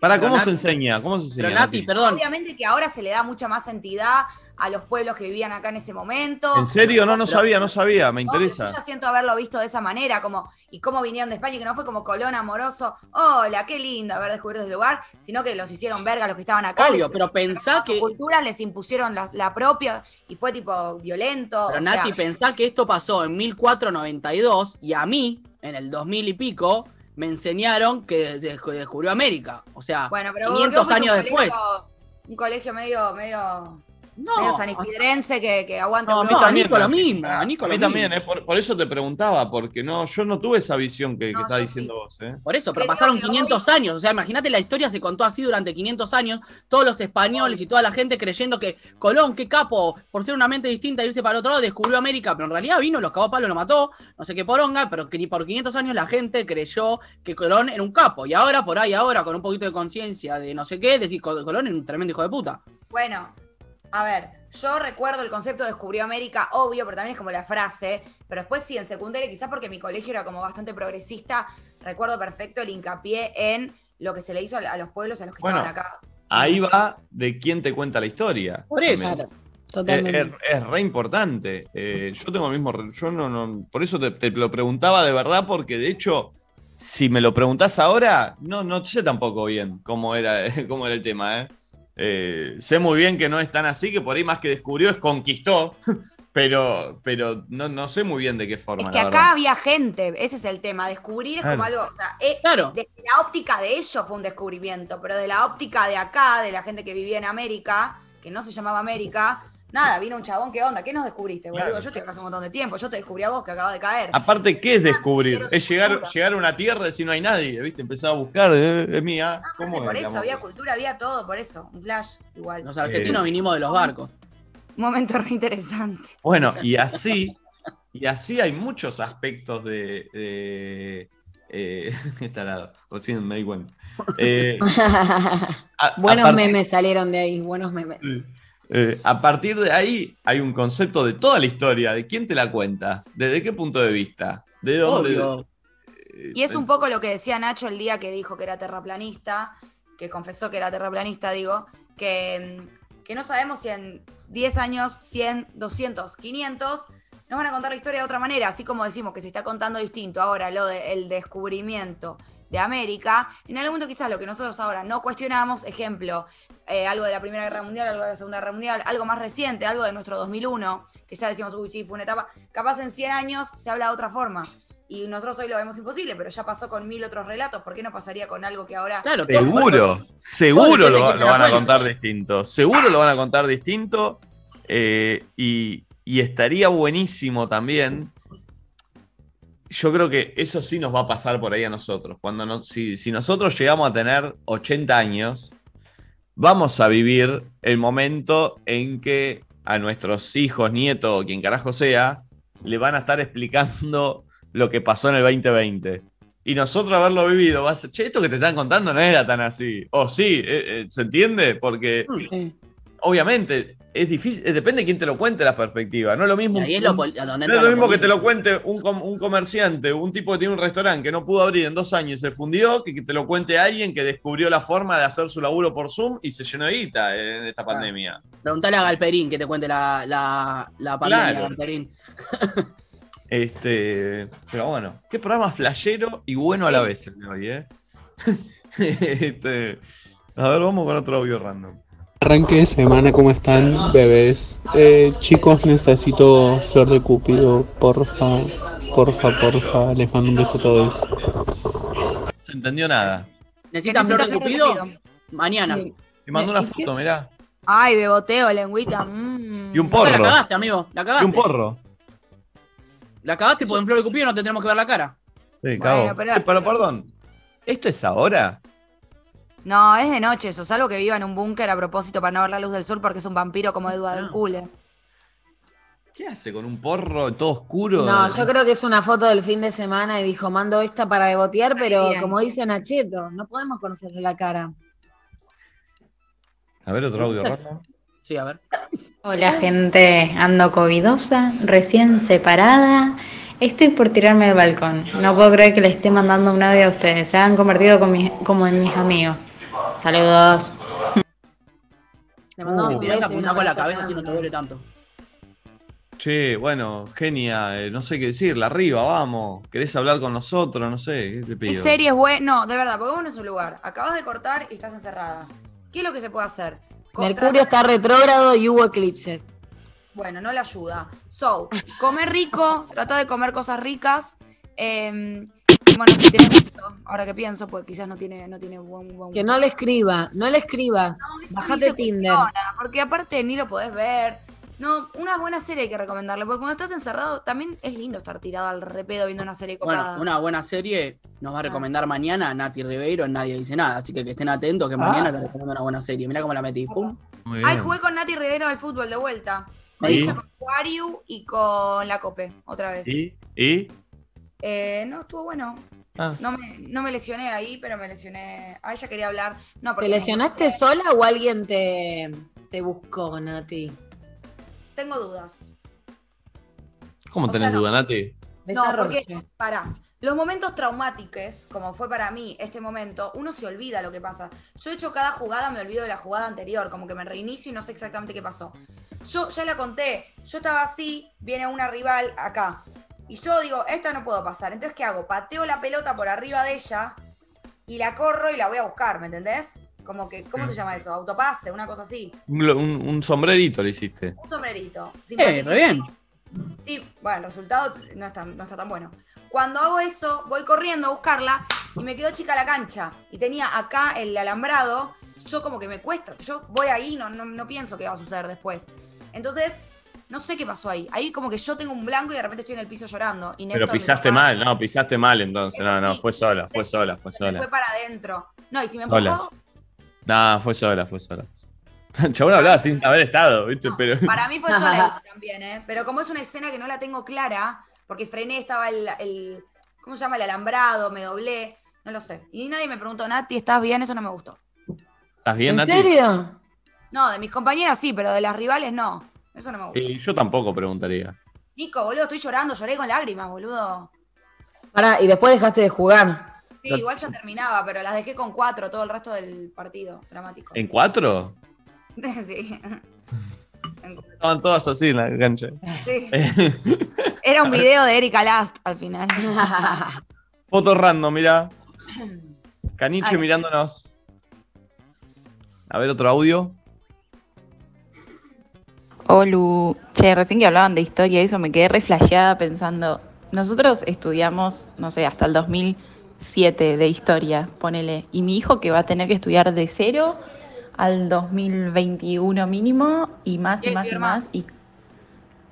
¿Para cómo Nati- se enseña? ¿Cómo se enseña? pero Nati, Nati? perdón. Obviamente que ahora se le da mucha más entidad a los pueblos que vivían acá en ese momento. ¿En serio? No, no Pero- sabía, no sabía, me No, Yo interesa. ya siento haberlo visto de esa manera, como, y cómo vinieron de España, que no fue como Colón amoroso, hola, qué lindo haber descubierto ese lugar, sino que los hicieron verga los que estaban acá. Obvio, les- pero pensá su que. cultura les impusieron la, la propia y fue tipo violento. Pero o sea, Nati, pensá que esto pasó en 1492 y a mí, en el 2000 y pico, me enseñaron que descubrió América. O sea, bueno, pero 500 vos fuiste años después. colegio- Un colegio medio, medio, No, medio sanifidrense que, que aguanta No, a mí Europa. también. Nico lo mismo, a Nico A lo mí también, mismo. eh, por, por eso te preguntaba, porque no, yo no tuve esa visión que, No, yo diciendo vos. ¿eh? Por eso, pero Creo pasaron que 500 años. O sea, imagínate la historia se contó así durante 500 años. Todos los españoles y toda la gente creyendo que Colón, qué capo, por ser una mente distinta, irse para el otro lado, descubrió América. Pero en realidad vino, los cagó a palo, lo mató, no sé qué poronga. Pero que ni por 500 años la gente creyó que Colón era un capo. Y ahora, por ahí, ahora, con un poquito de conciencia de no sé qué, decir "Col- Colón era un tremendo hijo de puta. Bueno, a ver, yo recuerdo el concepto de descubrió América, obvio, pero también es como la frase. Pero después sí, en secundaria, quizás porque mi colegio era como bastante progresista, recuerdo perfecto el hincapié en lo que se le hizo a, los pueblos a los que Bueno, estaban acá. Ahí va de quién te cuenta la historia. Por eso. Totalmente. Es, es- es re importante. Eh, yo tengo el mismo. re- Yo no, no- por eso te, te lo preguntaba de verdad, porque de hecho, si me lo preguntás ahora, no, no sé tampoco bien cómo era, cómo era el tema. ¿eh? Eh, sé muy bien que no es tan así, que por ahí más que descubrió es conquistó, pero, pero no, no sé muy bien de qué forma. Es que la acá verdad. había gente, ese es el tema. Descubrir es como Claro. algo, o sea, eh, desde la óptica de ellos fue un descubrimiento, pero de la óptica de acá, de la gente que vivía en América, que no se llamaba América, nada, vino un chabón, ¿qué onda? ¿Qué nos descubriste, boludo? Claro. Yo estoy acá hace un montón de tiempo, yo te descubrí a vos que acabas de caer. Aparte, ¿qué es descubrir? Es llegar, llegar a una tierra y decir no hay nadie, ¿viste? Empezar a buscar, eh, es mía. ¿Cómo Por es, eso, había cultura, había todo, por eso, un flash, igual. Los argentinos vinimos de los barcos. Un momento re interesante. Bueno, y así, y así hay muchos aspectos de. de eh, recién me di cuenta. Eh, a- buenos a partir- memes salieron de ahí, buenos memes. Eh, a partir de ahí hay un concepto de toda la historia, de quién te la cuenta, desde qué punto de vista, de dónde. Obvio. Y es un poco lo que decía Nacho el día que dijo que era terraplanista, que confesó que era terraplanista, digo, que, mm, que no sabemos si en 10 años, 100, 200, 500, nos van a contar la historia de otra manera, así como decimos que se está contando distinto ahora lo del descubrimiento de América, en algún momento quizás lo que nosotros ahora no cuestionamos, ejemplo, eh, algo de la Primera Guerra Mundial, algo de la Segunda Guerra Mundial, algo más reciente, algo de nuestro 2001, que ya decimos, uy, sí, fue una etapa, capaz en 100 años se habla de otra forma. Y nosotros hoy lo vemos imposible, pero ya pasó con mil otros relatos. ¿Por qué no pasaría con algo que ahora... Seguro, seguro depende lo, van a contar distinto. Seguro lo van a contar distinto. eh, y, y estaría buenísimo también. Yo creo que eso sí nos va a pasar por ahí a nosotros. Cuando no- si, si nosotros llegamos a tener 80 años, vamos a vivir el momento en que a nuestros hijos, nietos o quien carajo sea, le van a estar explicando lo que pasó en el 2020. Y nosotros haberlo vivido, va a ser, che, esto que te están contando no era tan así. O sí, eh, eh, ¿se entiende? Porque obviamente es difícil, eh, depende de quién te lo cuente la perspectiva. No es lo mismo, es lo no es lo que te lo cuente un, com- un comerciante, un tipo que tiene un restaurante que no pudo abrir en dos años y se fundió, que, que te lo cuente alguien que descubrió la forma de hacer su laburo por Zoom y se llenó de guita en esta pandemia. Preguntale a Galperín que te cuente la, la, la pandemia, Claro. Galperín. Este, pero bueno, qué programa flashero y bueno a la vez el de hoy, ¿eh? Este, a ver, vamos con otro audio random. Arranque de semana, ¿cómo están, bebés? Eh, chicos, necesito flor de Cupido, porfa, porfa, porfa. Les mando un beso a todos. No entendió nada. ¿Necesitas flor de cupido? Mañana. Te mandó una foto, mirá. Ay, beboteo, lengüita. mm. Y un La porro. cagaste, amigo. La Y cagaste. un porro. La cagaste porque en flor de cupido no te tenemos que ver la cara. Sí, pero- Eh, pero perdón, ¿esto es ahora? No, es de noche eso, salvo que viva en un búnker a propósito para no ver la luz del sol porque es un vampiro como Edward Cullen. ¿Qué hace con un porro todo oscuro? No, yo creo que es una foto del fin de semana y dijo, mando esta para bebotear, pero bien. como dice Nacheto, no podemos conocerle la cara. A ver, otro audio. Sí, a ver. Hola gente, ando covidosa, recién separada. Estoy por tirarme del balcón. No puedo creer que le esté mandando un audio a ustedes. Se han convertido con mis- como en mis amigos. Saludos. Le mandamos Uh. un beso con la cabeza si no te duele tanto. Che, bueno, genia, eh, no sé qué decirle, arriba, vamos. ¿Querés hablar con nosotros? No sé, ¿qué te ¿Qué pido? serie es buena? No, de verdad, pongámonos en su lugar. Acabas de cortar y estás encerrada. ¿Qué es lo que se puede hacer? Mercurio está retrógrado y hubo eclipses. Bueno, no le ayuda. So, comer rico, trata de comer cosas ricas. eh, bueno, si tienes gusto, ahora que pienso, pues quizás no tiene, no tiene buen, buen Que no le escriba, no le escribas. Ni se Tinder. cuestiona, porque aparte ni lo podés ver. No, una buena serie hay que recomendarle, porque cuando estás encerrado también es lindo estar tirado al repedo viendo una serie copada. Bueno, una buena serie nos va a recomendar mañana Nati Ribeiro en Nadie Dice Nada. Así que que estén atentos que Ah. mañana te recomiendo una buena serie. Mirá cómo la metí. Pum. Ay, jugué con Nati Rivero al fútbol de vuelta. Me con Wario y con la Cope, otra vez. ¿Y? ¿Y? Eh, no, estuvo bueno. Ah. No me, no me lesioné ahí, pero me lesioné. Ah, ella quería hablar. No, ¿Te lesionaste sola o alguien te, te buscó, Nati? Tengo dudas. ¿Cómo O tenés sea, no. duda, Nati? No, porque, pará. los momentos traumáticos, como fue para mí este momento, uno se olvida lo que pasa. Yo, de hecho, cada jugada me olvido de la jugada anterior, como que me reinicio y no sé exactamente qué pasó. Yo ya la conté, yo estaba así, viene una rival acá. Y yo digo, esta no puedo pasar. Entonces, ¿qué hago? Pateo la pelota por arriba de ella y la corro y la voy a buscar, ¿me entendés? Como que, ¿cómo se llama eso? Autopase, una cosa así. Un, un- un sombrerito le hiciste. Un sombrerito. Eh, re bien. Sí, bueno, el resultado no está, no está tan bueno. Cuando hago eso, voy corriendo a buscarla y me quedó chica la cancha. Y tenía acá el alambrado. Yo como que me cuesta. Yo voy ahí, no, no, no pienso qué va a suceder después. Entonces, no sé qué pasó ahí. Ahí como que yo tengo un blanco y de repente estoy en el piso llorando. Y Pero Néstor, pisaste mal, no, pisaste mal entonces. No, no, fue sola, fue sola, fue me fue sola. para adentro. No, y si me Sola. empujó, No, fue sola, fue sola. Chabón hablaba sin haber estado, ¿viste? Pero. Para mí fue sola también, ¿eh? Pero como es una escena que no la tengo clara, porque frené, estaba el, el- ¿cómo se llama? El alambrado, me doblé, no lo sé. Y nadie me preguntó, Nati, ¿estás bien? Eso no me gustó. ¿Estás bien, ¿En Nati? serio? No, de mis compañeras sí, pero de las rivales no. Eso no me gusta. Y yo tampoco preguntaría. Nico, boludo, estoy llorando, lloré con lágrimas, boludo. Pará, y después dejaste de jugar. Sí, igual ya terminaba, pero las dejé con cuatro todo el resto del partido. Dramático. ¿En cuatro? sí. Estaban todas así en la cancha. Sí. Era un video de Erika Last al final. Foto random, mirá. Caniche Ay. mirándonos. A ver, otro audio. Olu, che, recién que hablaban de historia, eso me quedé reflasheada pensando. Nosotros estudiamos, no sé, hasta el 2007 de historia, ponele. Y mi hijo que va a tener que estudiar de cero al 2021 mínimo y más y más y más. más. Y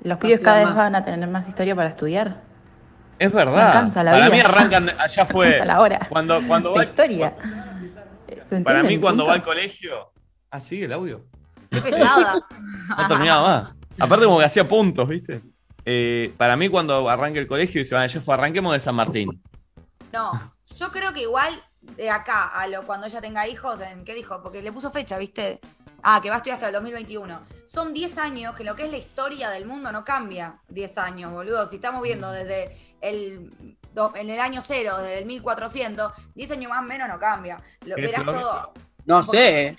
los pibes cada vez más. van a tener más historia para estudiar. Es verdad. la Para vida. mí arrancan, allá fue. La hora. Cuando, cuando va, historia. ¿Se para mí, cuando va al punto? colegio. Ah, sigue el audio. Qué pesada. No terminaba más. Aparte, como que hacía puntos, ¿viste? Eh, para mí, cuando arranque el colegio, dice, bueno, yo fue, arranquemos de San Martín. No, yo creo que igual de acá a lo cuando ella tenga hijos, ¿en qué dijo? Porque le puso fecha, ¿viste? Ah, que va a estudiar hasta el 2021. Son 10 años que lo que es la historia del mundo no cambia 10 años, boludo. Si estamos viendo desde el, do- en el año cero, desde el 1400, 10 años más o menos no cambia. Lo, ¿Qué verás es lo que- todo. No sé.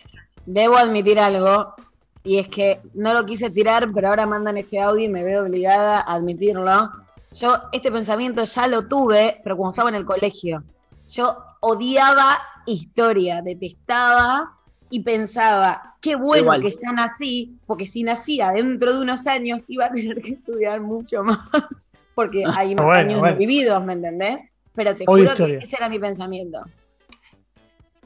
Debo admitir algo, y es que no lo quise tirar, pero ahora mandan este audio y me veo obligada a admitirlo. Yo este pensamiento ya lo tuve, pero cuando estaba en el colegio. Yo odiaba historia, detestaba y pensaba, qué bueno Igual. que están así, porque si nacía dentro de unos años iba a tener que estudiar mucho más, porque hay más Bueno, años bueno. vividos, ¿me entendés? Pero te Odio juro que ese era mi pensamiento.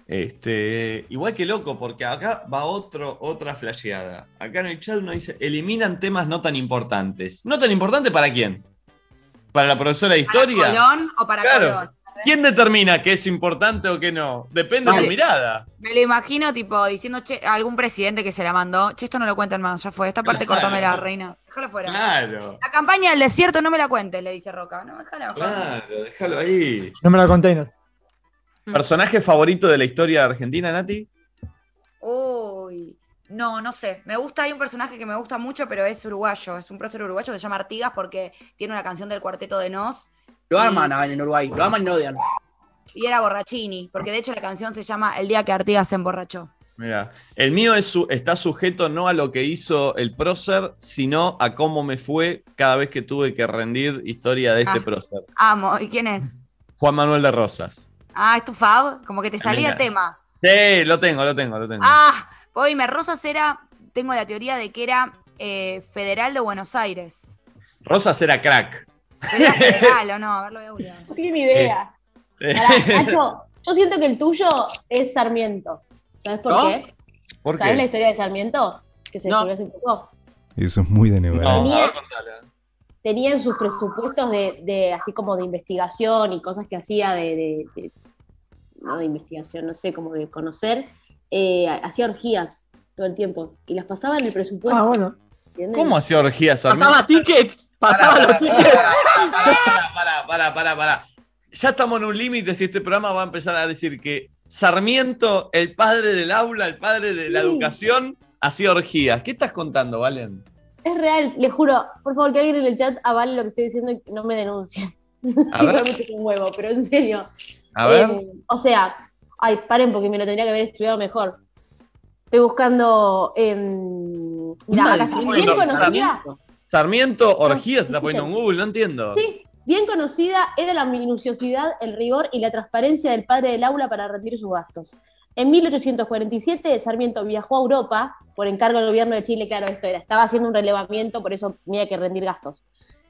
Este, igual que loco, porque acá va otro, otra flasheada. Acá en el chat uno dice, eliminan temas no tan importantes. ¿No tan importante para quién? ¿Para la profesora de historia? ¿Colón o para Claro. Colón? ¿Quién determina qué es importante o qué no? Depende de tu mirada. Me lo imagino, tipo, diciendo, che, a algún presidente que se la mandó, che, esto no lo cuenten más, ya fue, esta parte Claro. cortámela, reina. Déjalo fuera. Claro, La campaña del desierto no me la cuentes, le dice Roca. No, déjala. claro, déjalo ahí. No me la container. ¿Personaje favorito de la historia de Argentina, Nati? Uy. No, no sé. Me gusta, hay un personaje que me gusta mucho, pero es uruguayo. Es un prócer uruguayo, se llama Artigas porque tiene una canción del cuarteto de Nos Lo aman en Uruguay. Lo aman y lo odian. y era Borrachini, porque de hecho la canción se llama El día que Artigas se emborrachó. Mira, el mío es su- está sujeto no a lo que hizo el prócer, sino a cómo me fue cada vez que tuve que rendir historia de este Ah. prócer. Amo. ¿Y quién es? Juan Manuel de Rosas. Ah, es tu Fab. Como que te salía el tema. Sí, lo tengo, lo tengo, lo tengo. Ah, Oíme, Rosas era, tengo la teoría de que era eh, federal de Buenos Aires. Rosas era crack. Pero era federal o no, a ver, lo voy a. No tiene idea. Eh, Pará, Nacho, yo siento que el tuyo es Sarmiento. ¿Sabes por ¿No? qué? ¿Por ¿Sabes qué? la historia de Sarmiento? Que se No. descubrió hace poco. Eso es muy de Nevará. Tenía, tenía en sus presupuestos de, de así como de investigación y cosas que hacía de, de- de- no de investigación, no sé, como de conocer, eh, hacía orgías todo el tiempo y las pasaba en el presupuesto. Ah, bueno. ¿entiendes? ¿Cómo hacía orgías Sarmiento? Pasaba tickets. Pasaba los tickets. Pará, pará, pará, pará. Ya estamos en un límite si este programa va a empezar a decir que Sarmiento, el padre del aula, el padre de la Sí. educación, hacía orgías. ¿Qué estás contando, Valen? Es real, le juro. Por favor, que alguien en el chat avale lo que estoy diciendo y no me denuncie. A ver. Un huevo, pero en serio. A ver. Eh, o sea, ay, paren porque me lo tendría que haber estudiado mejor. Estoy buscando. Eh, mirá, acá está. diciendo Bien conocida. Sarmiento Orgía se está poniendo en Google, no entiendo. Sí, bien conocida era la minuciosidad, el rigor y la transparencia del padre del aula para rendir sus gastos. En 1847, Sarmiento viajó a Europa por encargo del gobierno de Chile, claro, esto era, estaba haciendo un relevamiento, por eso tenía que rendir gastos.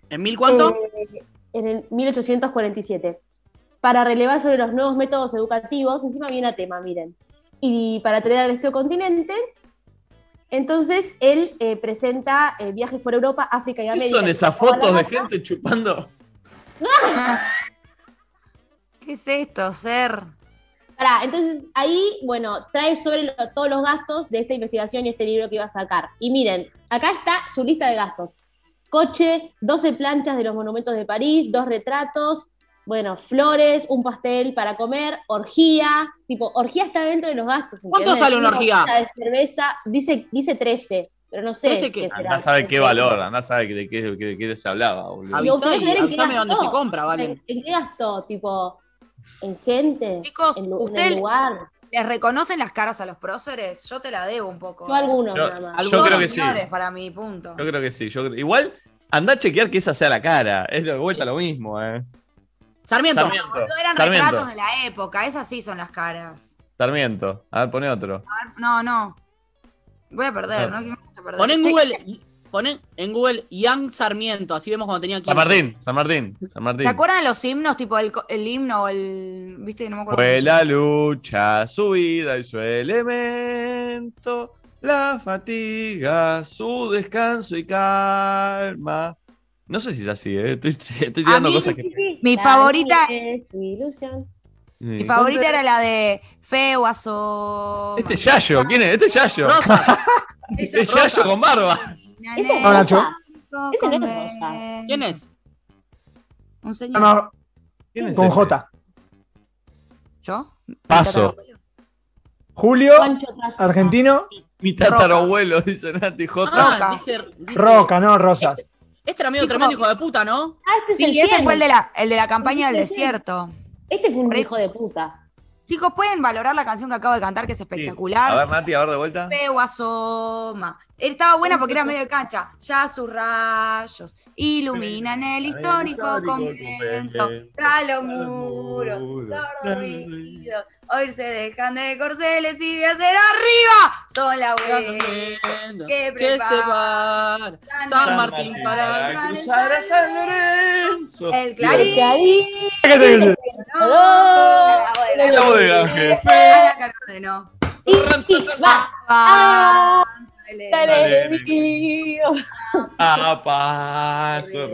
¿En mil cuánto? Eh, en el 1847. Para relevar sobre los nuevos métodos educativos, encima viene a tema, miren. Y para traer resto del continente, entonces él eh, presenta eh, viajes por Europa, África y ¿Qué América. son esas fotos de gente chupando? ¿Qué es esto, ser? Pará, entonces ahí, bueno, trae sobre lo- todos los gastos de esta investigación y este libro que iba a sacar. Y miren, acá está su lista de gastos. Coche, 12 planchas de los monumentos de París, dos retratos, bueno, flores, un pastel para comer, orgía, tipo, orgía está dentro de los gastos. ¿Cuánto sale una orgía? De cerveza, dice, dice 13, pero no sé. 13 qué? será. Andá sabe qué valor, andá sabe de qué, de qué- de qué se hablaba, boludo. Digo, Avisá ¿querés y saber en qué dónde se compra, vale. ¿En, en qué gastó? Tipo, en gente, Chicos, en, usted- el lugar. ¿Les reconocen las caras a los próceres? Yo te la debo un poco. Yo algunos Yo- nada más. yo Algunos creo que sí. para mi punto. Yo creo que sí. Yo creo- Igual, andá a chequear que esa sea la cara. Es de vuelta lo mismo, eh. Sarmiento. Sarmiento. No eran Sarmiento. retratos de la época, esas sí son las caras. Sarmiento. A ver, pone otro. A ver, no, no. Voy a perder, ¿no? Que me gusta perder. Pon en Google, ponen en Google Sarmiento, así vemos cuando tenía 15. San Martín, San Martín, San Martín. ¿Se acuerdan de los himnos? Tipo el, el himno o el. ¿Viste? No me acuerdo. Fue la lucha, su vida y su elemento, la fatiga, su descanso y calma. No sé si es así, ¿eh? estoy, estoy tirando mí- cosas que. Mi favorita. Mi ilusión. Mi favorita era la de Feo Asoma. Este es Yayo, ¿quién es? Este es Yayo. Rosa. Este es Yayo con barba. Ese es No, Nacho. Rosa. Ese no es Rosa. ¿Quién es? Un Se señor. ¿Quién es con este? J. ¿Yo? Paso. Julio, argentino, Mi tatarabuelo, dice Nati J. Ah, dije- Roca, no Rosas. Este era medio Chicos. tremendo hijo de puta, ¿no? Ah, este es Sí, el ese cien. fue el de la, el de la campaña del Sí, sí, sí. desierto. Este fue un hijo de puta. Chicos, ¿pueden valorar la canción que acabo de cantar, que es Sí. espectacular? A ver, Nati, a ver de vuelta. Feo asoma. Estaba buena porque era medio de cancha. Ya sus rayos iluminan el histórico convento. Tras los muros, sordo ruido. Hoy se dejan de corceles y de hacer arriba. Son la vuelta que prepara va. San Martín para. cruzar a San Lorenzo. el clarín. No, la La bodega, jefe. A la. Va. Ah, sale. Dale, mío. A paso.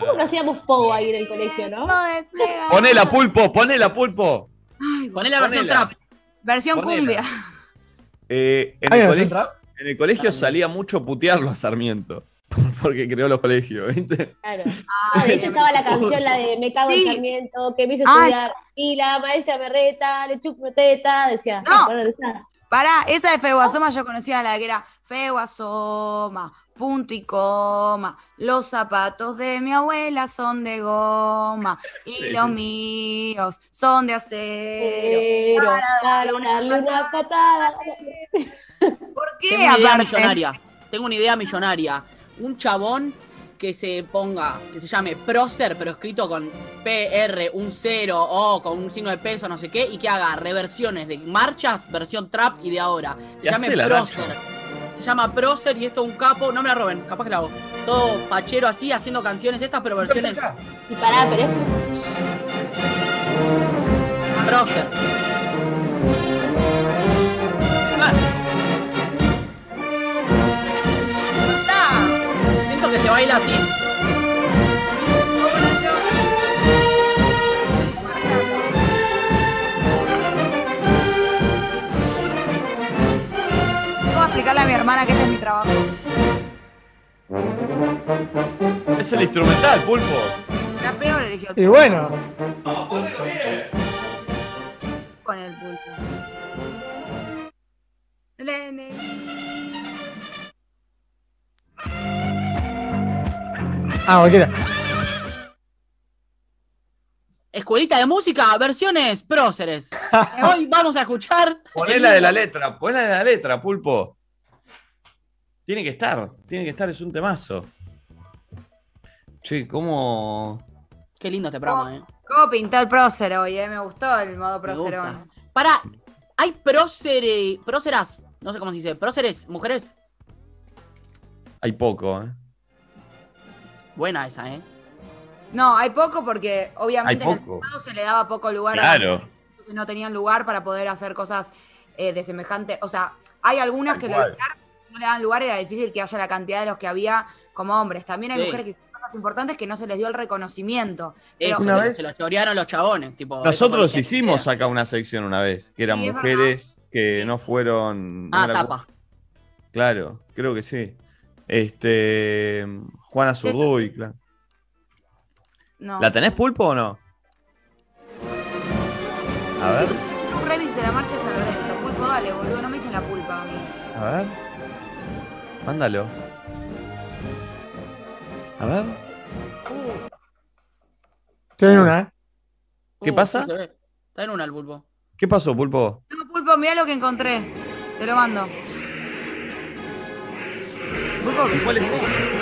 ¿Cómo no hacíamos pogo ahí en el colegio, no? Desplegado. Ponela pulpo, ponela pulpo. Ay, Poné la versión trap. Versión cumbia. Eh, en, ¿Hay el colegio, en el colegio salía mucho putearlo a Sarmiento. Porque creó los colegios, ¿viste? Claro. Ah, de hecho estaba la canción, la de Me cago en Sí. Sarmiento, que me hizo Ay. estudiar. Y la maestra me reta, le chupo teta, decía. No. esa. Pará, esa de Feo Asoma yo conocía la que era Feo Asoma, punto y coma. Los zapatos de mi abuela son de goma y Sí, los sí, míos son de acero. Pero, Para dale darle una, una una patada. ¿Por qué Tengo una idea aparte? millonaria. Tengo una idea millonaria. Un chabón que se ponga, que se llame Procer, pero escrito con PR, un cero o con un signo de peso, no sé qué, y que haga reversiones de marchas, versión trap y de ahora. Se Ya llame Procer. Se llama Procer y esto es un capo. No me la roben, capaz que la hago. Todo pachero así, haciendo canciones estas, pero versiones Y pará, pero es Procer. Que se baila así. Voy a explicarle a mi hermana que este es mi trabajo. Es el instrumental, pulpo. La peor eligió el Y bueno, con el pulpo. Lene. Ah, cualquiera. Escuelita de música, versiones próceres. Hoy vamos a escuchar. Ponela de la letra, ponela de la letra, pulpo. Tiene que estar, tiene que estar, es un temazo. Che, ¿cómo. Qué lindo este programa, eh. ¿Cómo pintó el prócer hoy, eh? Me gustó el modo prócerón. Para, hay próceres, próceras, no sé cómo se dice, próceres, mujeres. Hay poco, ¿eh? Buena esa, ¿eh? No, hay poco porque obviamente en el pasado se le daba poco lugar Claro. a que no tenían lugar para poder hacer cosas eh, de semejante. O sea, hay algunas Tal que le cual. lugar, no le dan lugar, era difícil que haya la cantidad de los que había como hombres. También hay Sí. mujeres que hicieron cosas importantes que no se les dio el reconocimiento. Pero Eso, Una se- vez- se lo chorearon los chabones. Tipo, Nosotros hicimos acá una sección una vez, que eran Sí, es mujeres que no fueron. Ah, tapa. Claro, creo que sí. Este. Juana Zurduy, claro. no. ¿La tenés pulpo o no? A ver, Un remix de la marcha de San Lorenzo. Pulpo, dale, boludo. No me dicen la pulpa a mí. a ver. Mándalo. A ver. Estoy en una, ¿eh? ¿Qué Uh, pasa? Está en una el pulpo. ¿Qué pasó, pulpo? No, pulpo, mira lo que encontré. Te lo mando. Pulpo, ¿qué ¿Cuál es?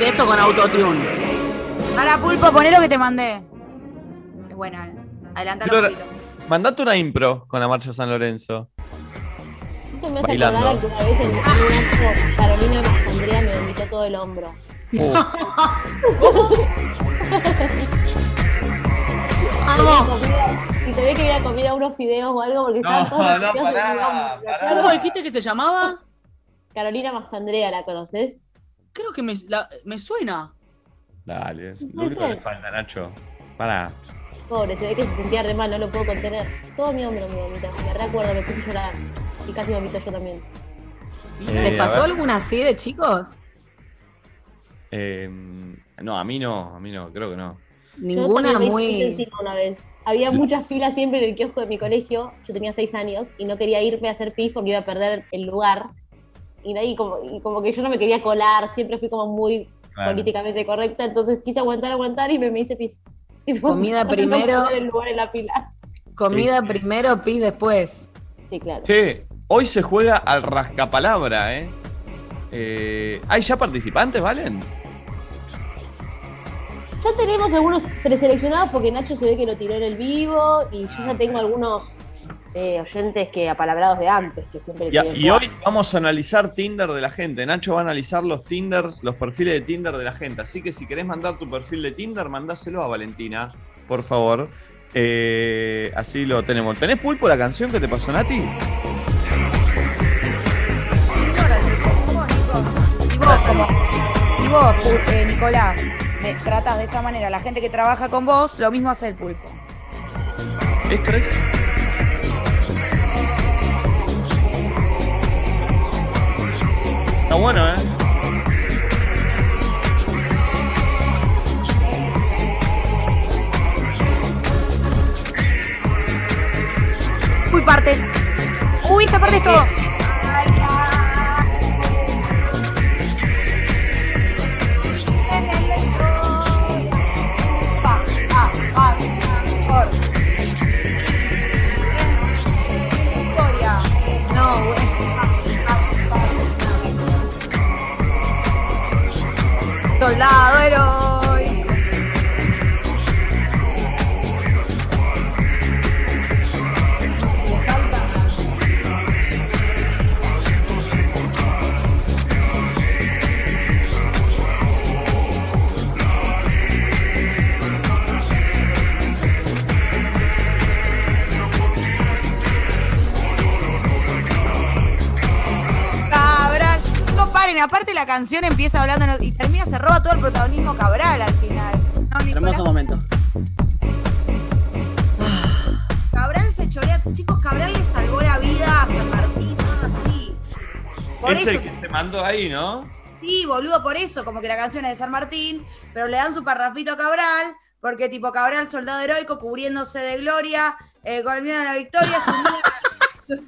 Esto con autotune. Ahora, Pulpo, poné lo que te mandé. Es buena, eh. Adelantalo un poquito. Mandate una impro con la marcha San Lorenzo. Esto me hace Bailando. acordar que una vez en, acto Carolina Mastandrea me vomitó todo el hombro. Vamos. Y ve que había comido unos fideos o algo porque estaban todos no, pará, mi hombro. ¿Me ¿Cómo dijiste que se llamaba? Carolina Mastandrea, ¿la conoces? Creo que me, la- me suena. Dale, es lo único que le falta, Nacho. Pará. Pobre, se ve que se sentía re mal, no lo puedo contener. Todo mi hombro me vomitó. Me recuerdo, me puse a llorar. Y casi vomito yo también. Eh, ¿Les pasó alguna así de chicos? Eh, no, a mí no, a mí no, creo que no. Ninguna muy- una vez. Había muchas filas siempre en el kiosco de mi colegio. Yo tenía seis años y no quería irme a hacer pis porque iba a perder el lugar. Y de ahí como, y como que yo no me quería colar, siempre fui como muy Claro. políticamente correcta, entonces quise aguantar, aguantar y me, me hice pis. Tipo, Comida no primero. el lugar en la fila. Comida primero, pis después. Sí, claro. Che, hoy se juega al rascapalabra, ¿eh? eh ¿Hay ya participantes, Valen? Ya tenemos algunos preseleccionados porque Nacho se ve que lo tiró en el vivo y yo ya tengo algunos eh, oyentes que apalabrados de antes, que siempre le Y, y hoy vamos a analizar Tinder de la gente. Nacho va a analizar los Tinders, los perfiles de Tinder de la gente. Así que si querés mandar tu perfil de Tinder, mandáselo a Valentina, por favor. Eh, así lo tenemos. ¿Tenés pulpo la canción que te pasó Nati? Y vos, como, y vos, eh, Nicolás, me tratás de esa manera a la gente que trabaja con vos, lo mismo hace el pulpo. ¿Esto es? Está bueno, ¿eh? Uy, parte. Uy, esta parte es todo. Soldado Aparte la canción empieza hablando y termina, se roba todo el protagonismo Cabral al final. No, Hermoso momento. Cabral se chorea. Chicos, Cabral le salvó la vida a San Martín, así. Por Es eso, el que se mandó ahí, ¿no? sí, boludo, por eso, como que la canción es de San Martín, pero le dan su parrafito a Cabral, Porque tipo Cabral, soldado heroico, cubriéndose de gloria, eh, con el miedo a la victoria. duda-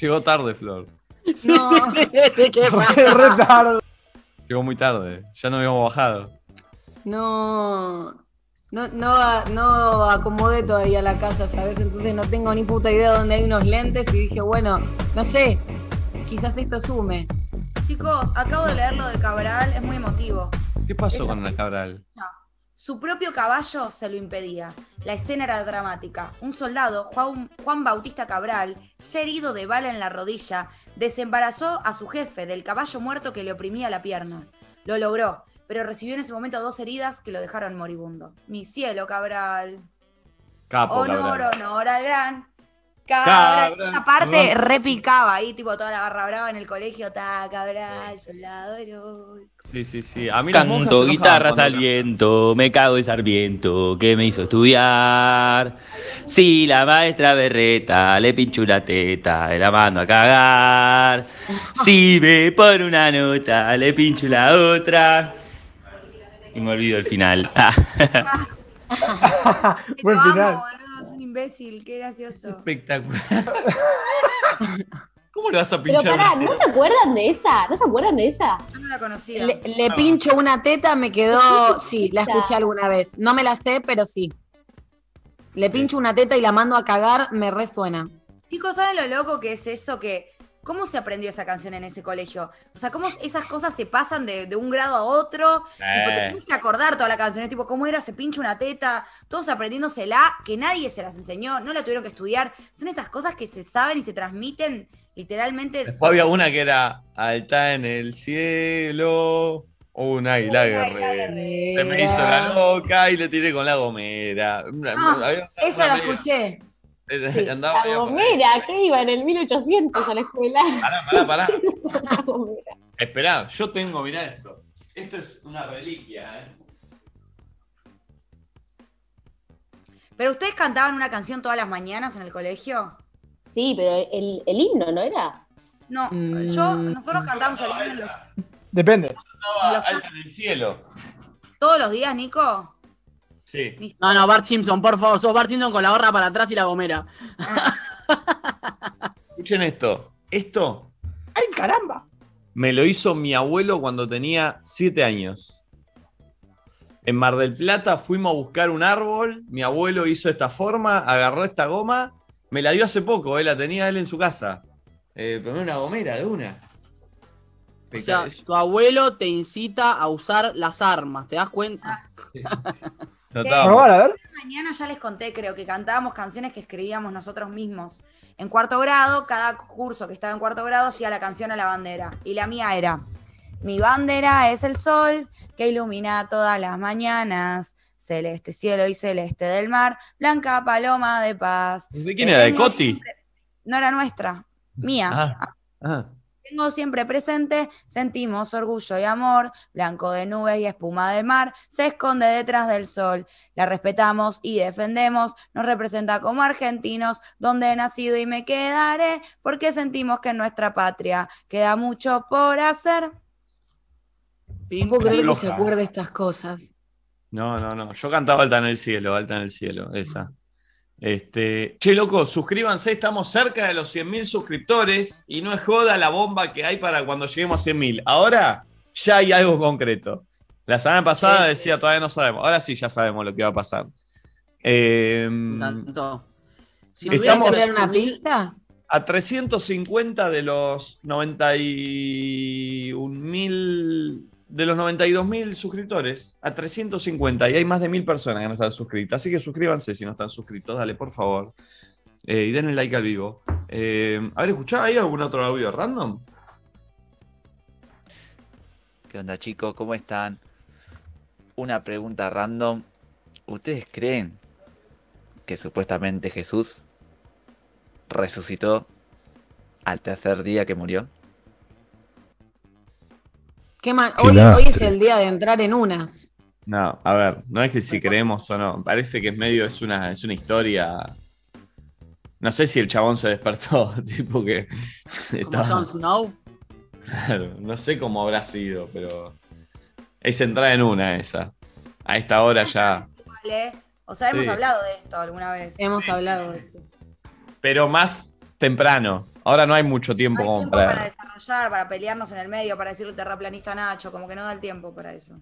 Llegó tarde, Flor. No. Re tarde. Llegó muy tarde. Ya no habíamos bajado. No, no, no, no acomodé todavía la casa, ¿sabes? Entonces no tengo ni puta idea dónde hay unos lentes y dije, bueno, no sé, quizás esto sume. Chicos, acabo de leer lo de Cabral, es muy emotivo. ¿Qué pasó Es con la Cabral? Su propio caballo se lo impedía. La escena era dramática. Un soldado, Juan, Juan Bautista Cabral, ya herido de bala en la rodilla, desembarazó a su jefe del caballo muerto que le oprimía la pierna. Lo logró, pero recibió en ese momento dos heridas que lo dejaron moribundo. Mi cielo, Cabral. Capo, honor, Cabral. honor al gran. Cabral. Cabral. Esta parte Honor. repicaba ahí, tipo toda la barra brava en el colegio. Ta, Cabral, soldado heroico. Sí, sí, sí. A mí Canto guitarras al viento, me cago de sarmiento que me hizo estudiar. Si la maestra berreta le pincho una teta, la mando a cagar. Si me pone una nota, le pincho la otra. Y me olvido el final. Buen Lo amo, imbécil, qué gracioso. Espectacular. ¿Cómo le vas a Pero pinchar pará, una ¿no se acuerdan de esa? ¿No se acuerdan de esa? Yo no la conocía. Le, le pincho una teta, me quedó, sí, la escuché alguna vez. No me la sé, pero sí. Le pincho una teta y la mando a cagar, me resuena. Chicos, ¿saben lo loco que es eso? Que, ¿Cómo se aprendió esa canción en ese colegio? O sea, ¿cómo esas cosas se pasan de, de un grado a otro? Tipo, te Eh. tienes que acordar toda la canción. Es tipo, ¿cómo era? Se pincha una teta. Todos aprendiéndosela, que nadie se las enseñó, no la tuvieron que estudiar. Son esas cosas que se saben y se transmiten literalmente. Después había una que era alta en el cielo. Un águila guerrera. Se me hizo la loca y le tiré con la gomera. Una- Ah, esa la escuché. Sí, andaba la gomera, que iba en el 1800 a la escuela. Pará, pará. Gomera. Esperá, yo tengo, mirá esto. Esto es una reliquia, ¿eh? ¿Pero ustedes cantaban una canción todas las mañanas en el colegio? Sí, pero el, el himno, ¿no era? No, yo, Mm. nosotros cantamos el himno en los- Depende. Estaba Los- alta en el cielo. todos los días, Nico. Sí. No, no, Bart Simpson, por favor, sos Bart Simpson con la gorra para atrás y la gomera. Escuchen esto. Esto ¡Ay, caramba! me lo hizo mi abuelo cuando tenía siete años. En Mar del Plata fuimos a buscar un árbol, mi abuelo hizo esta forma, agarró esta goma, me la dio hace poco, eh, la tenía él en su casa. Eh, pero una gomera de una. O sea, tu abuelo te incita a usar las armas, ¿te das cuenta? Probar, a ver. Mañana ya les conté, creo que cantábamos canciones que escribíamos nosotros mismos. En cuarto grado, cada curso que estaba en cuarto grado hacía la canción a la bandera. Y la mía era, mi bandera es el sol que ilumina todas las mañanas. Celeste cielo y celeste del mar, blanca paloma de paz. ¿De quién era? ¿De Coti? siempre- No era nuestra, mía. Ah, ah. Tengo siempre presente, sentimos orgullo y amor, blanco de nubes y espuma de mar, se esconde detrás del sol. La respetamos y defendemos, nos representa como argentinos, donde he nacido y me quedaré, porque sentimos que en nuestra patria queda mucho por hacer. No puedo creer que se acuerde estas cosas. No, no, no. Yo cantaba Alta en el cielo, Alta en el cielo, esa. Este, che, loco, suscríbanse, estamos cerca de los 100.000 suscriptores y no es joda la bomba que hay para cuando lleguemos a 100.000. Ahora ya hay algo concreto. La semana pasada decía todavía no sabemos, ahora sí ya sabemos lo que va a pasar. Eh, Tanto. Si Estamos- que ¿Dar una pista? a 350 de los 91.000 de los 92.000 suscriptores, a 350 y hay más de 1.000 personas que no están suscritas, así que suscríbanse si no están suscritos, dale por favor. Eh, y denle like al vivo. Eh, a ver, ¿escuchaba ahí algún otro audio random? ¿Qué onda chicos? ¿Cómo están? Una pregunta random. ¿Ustedes creen que supuestamente Jesús resucitó al tercer día que murió? Qué mal. Qué Hoy, hoy es el día de entrar en unas. No, a ver, no es que si creemos o no, parece que es medio, es una, es una historia. No sé si el chabón se despertó, tipo que. Como estaba- Jon Snow. Claro, no sé cómo habrá sido, pero es entrar en una esa. A esta hora ya. ¿eh? O sea, hemos Sí. hablado de esto alguna vez. Hemos hablado de esto. Pero más temprano. Ahora no hay mucho tiempo para para. desarrollar, para pelearnos en el medio, para decirle terraplanista Nacho, como que no da el tiempo para eso.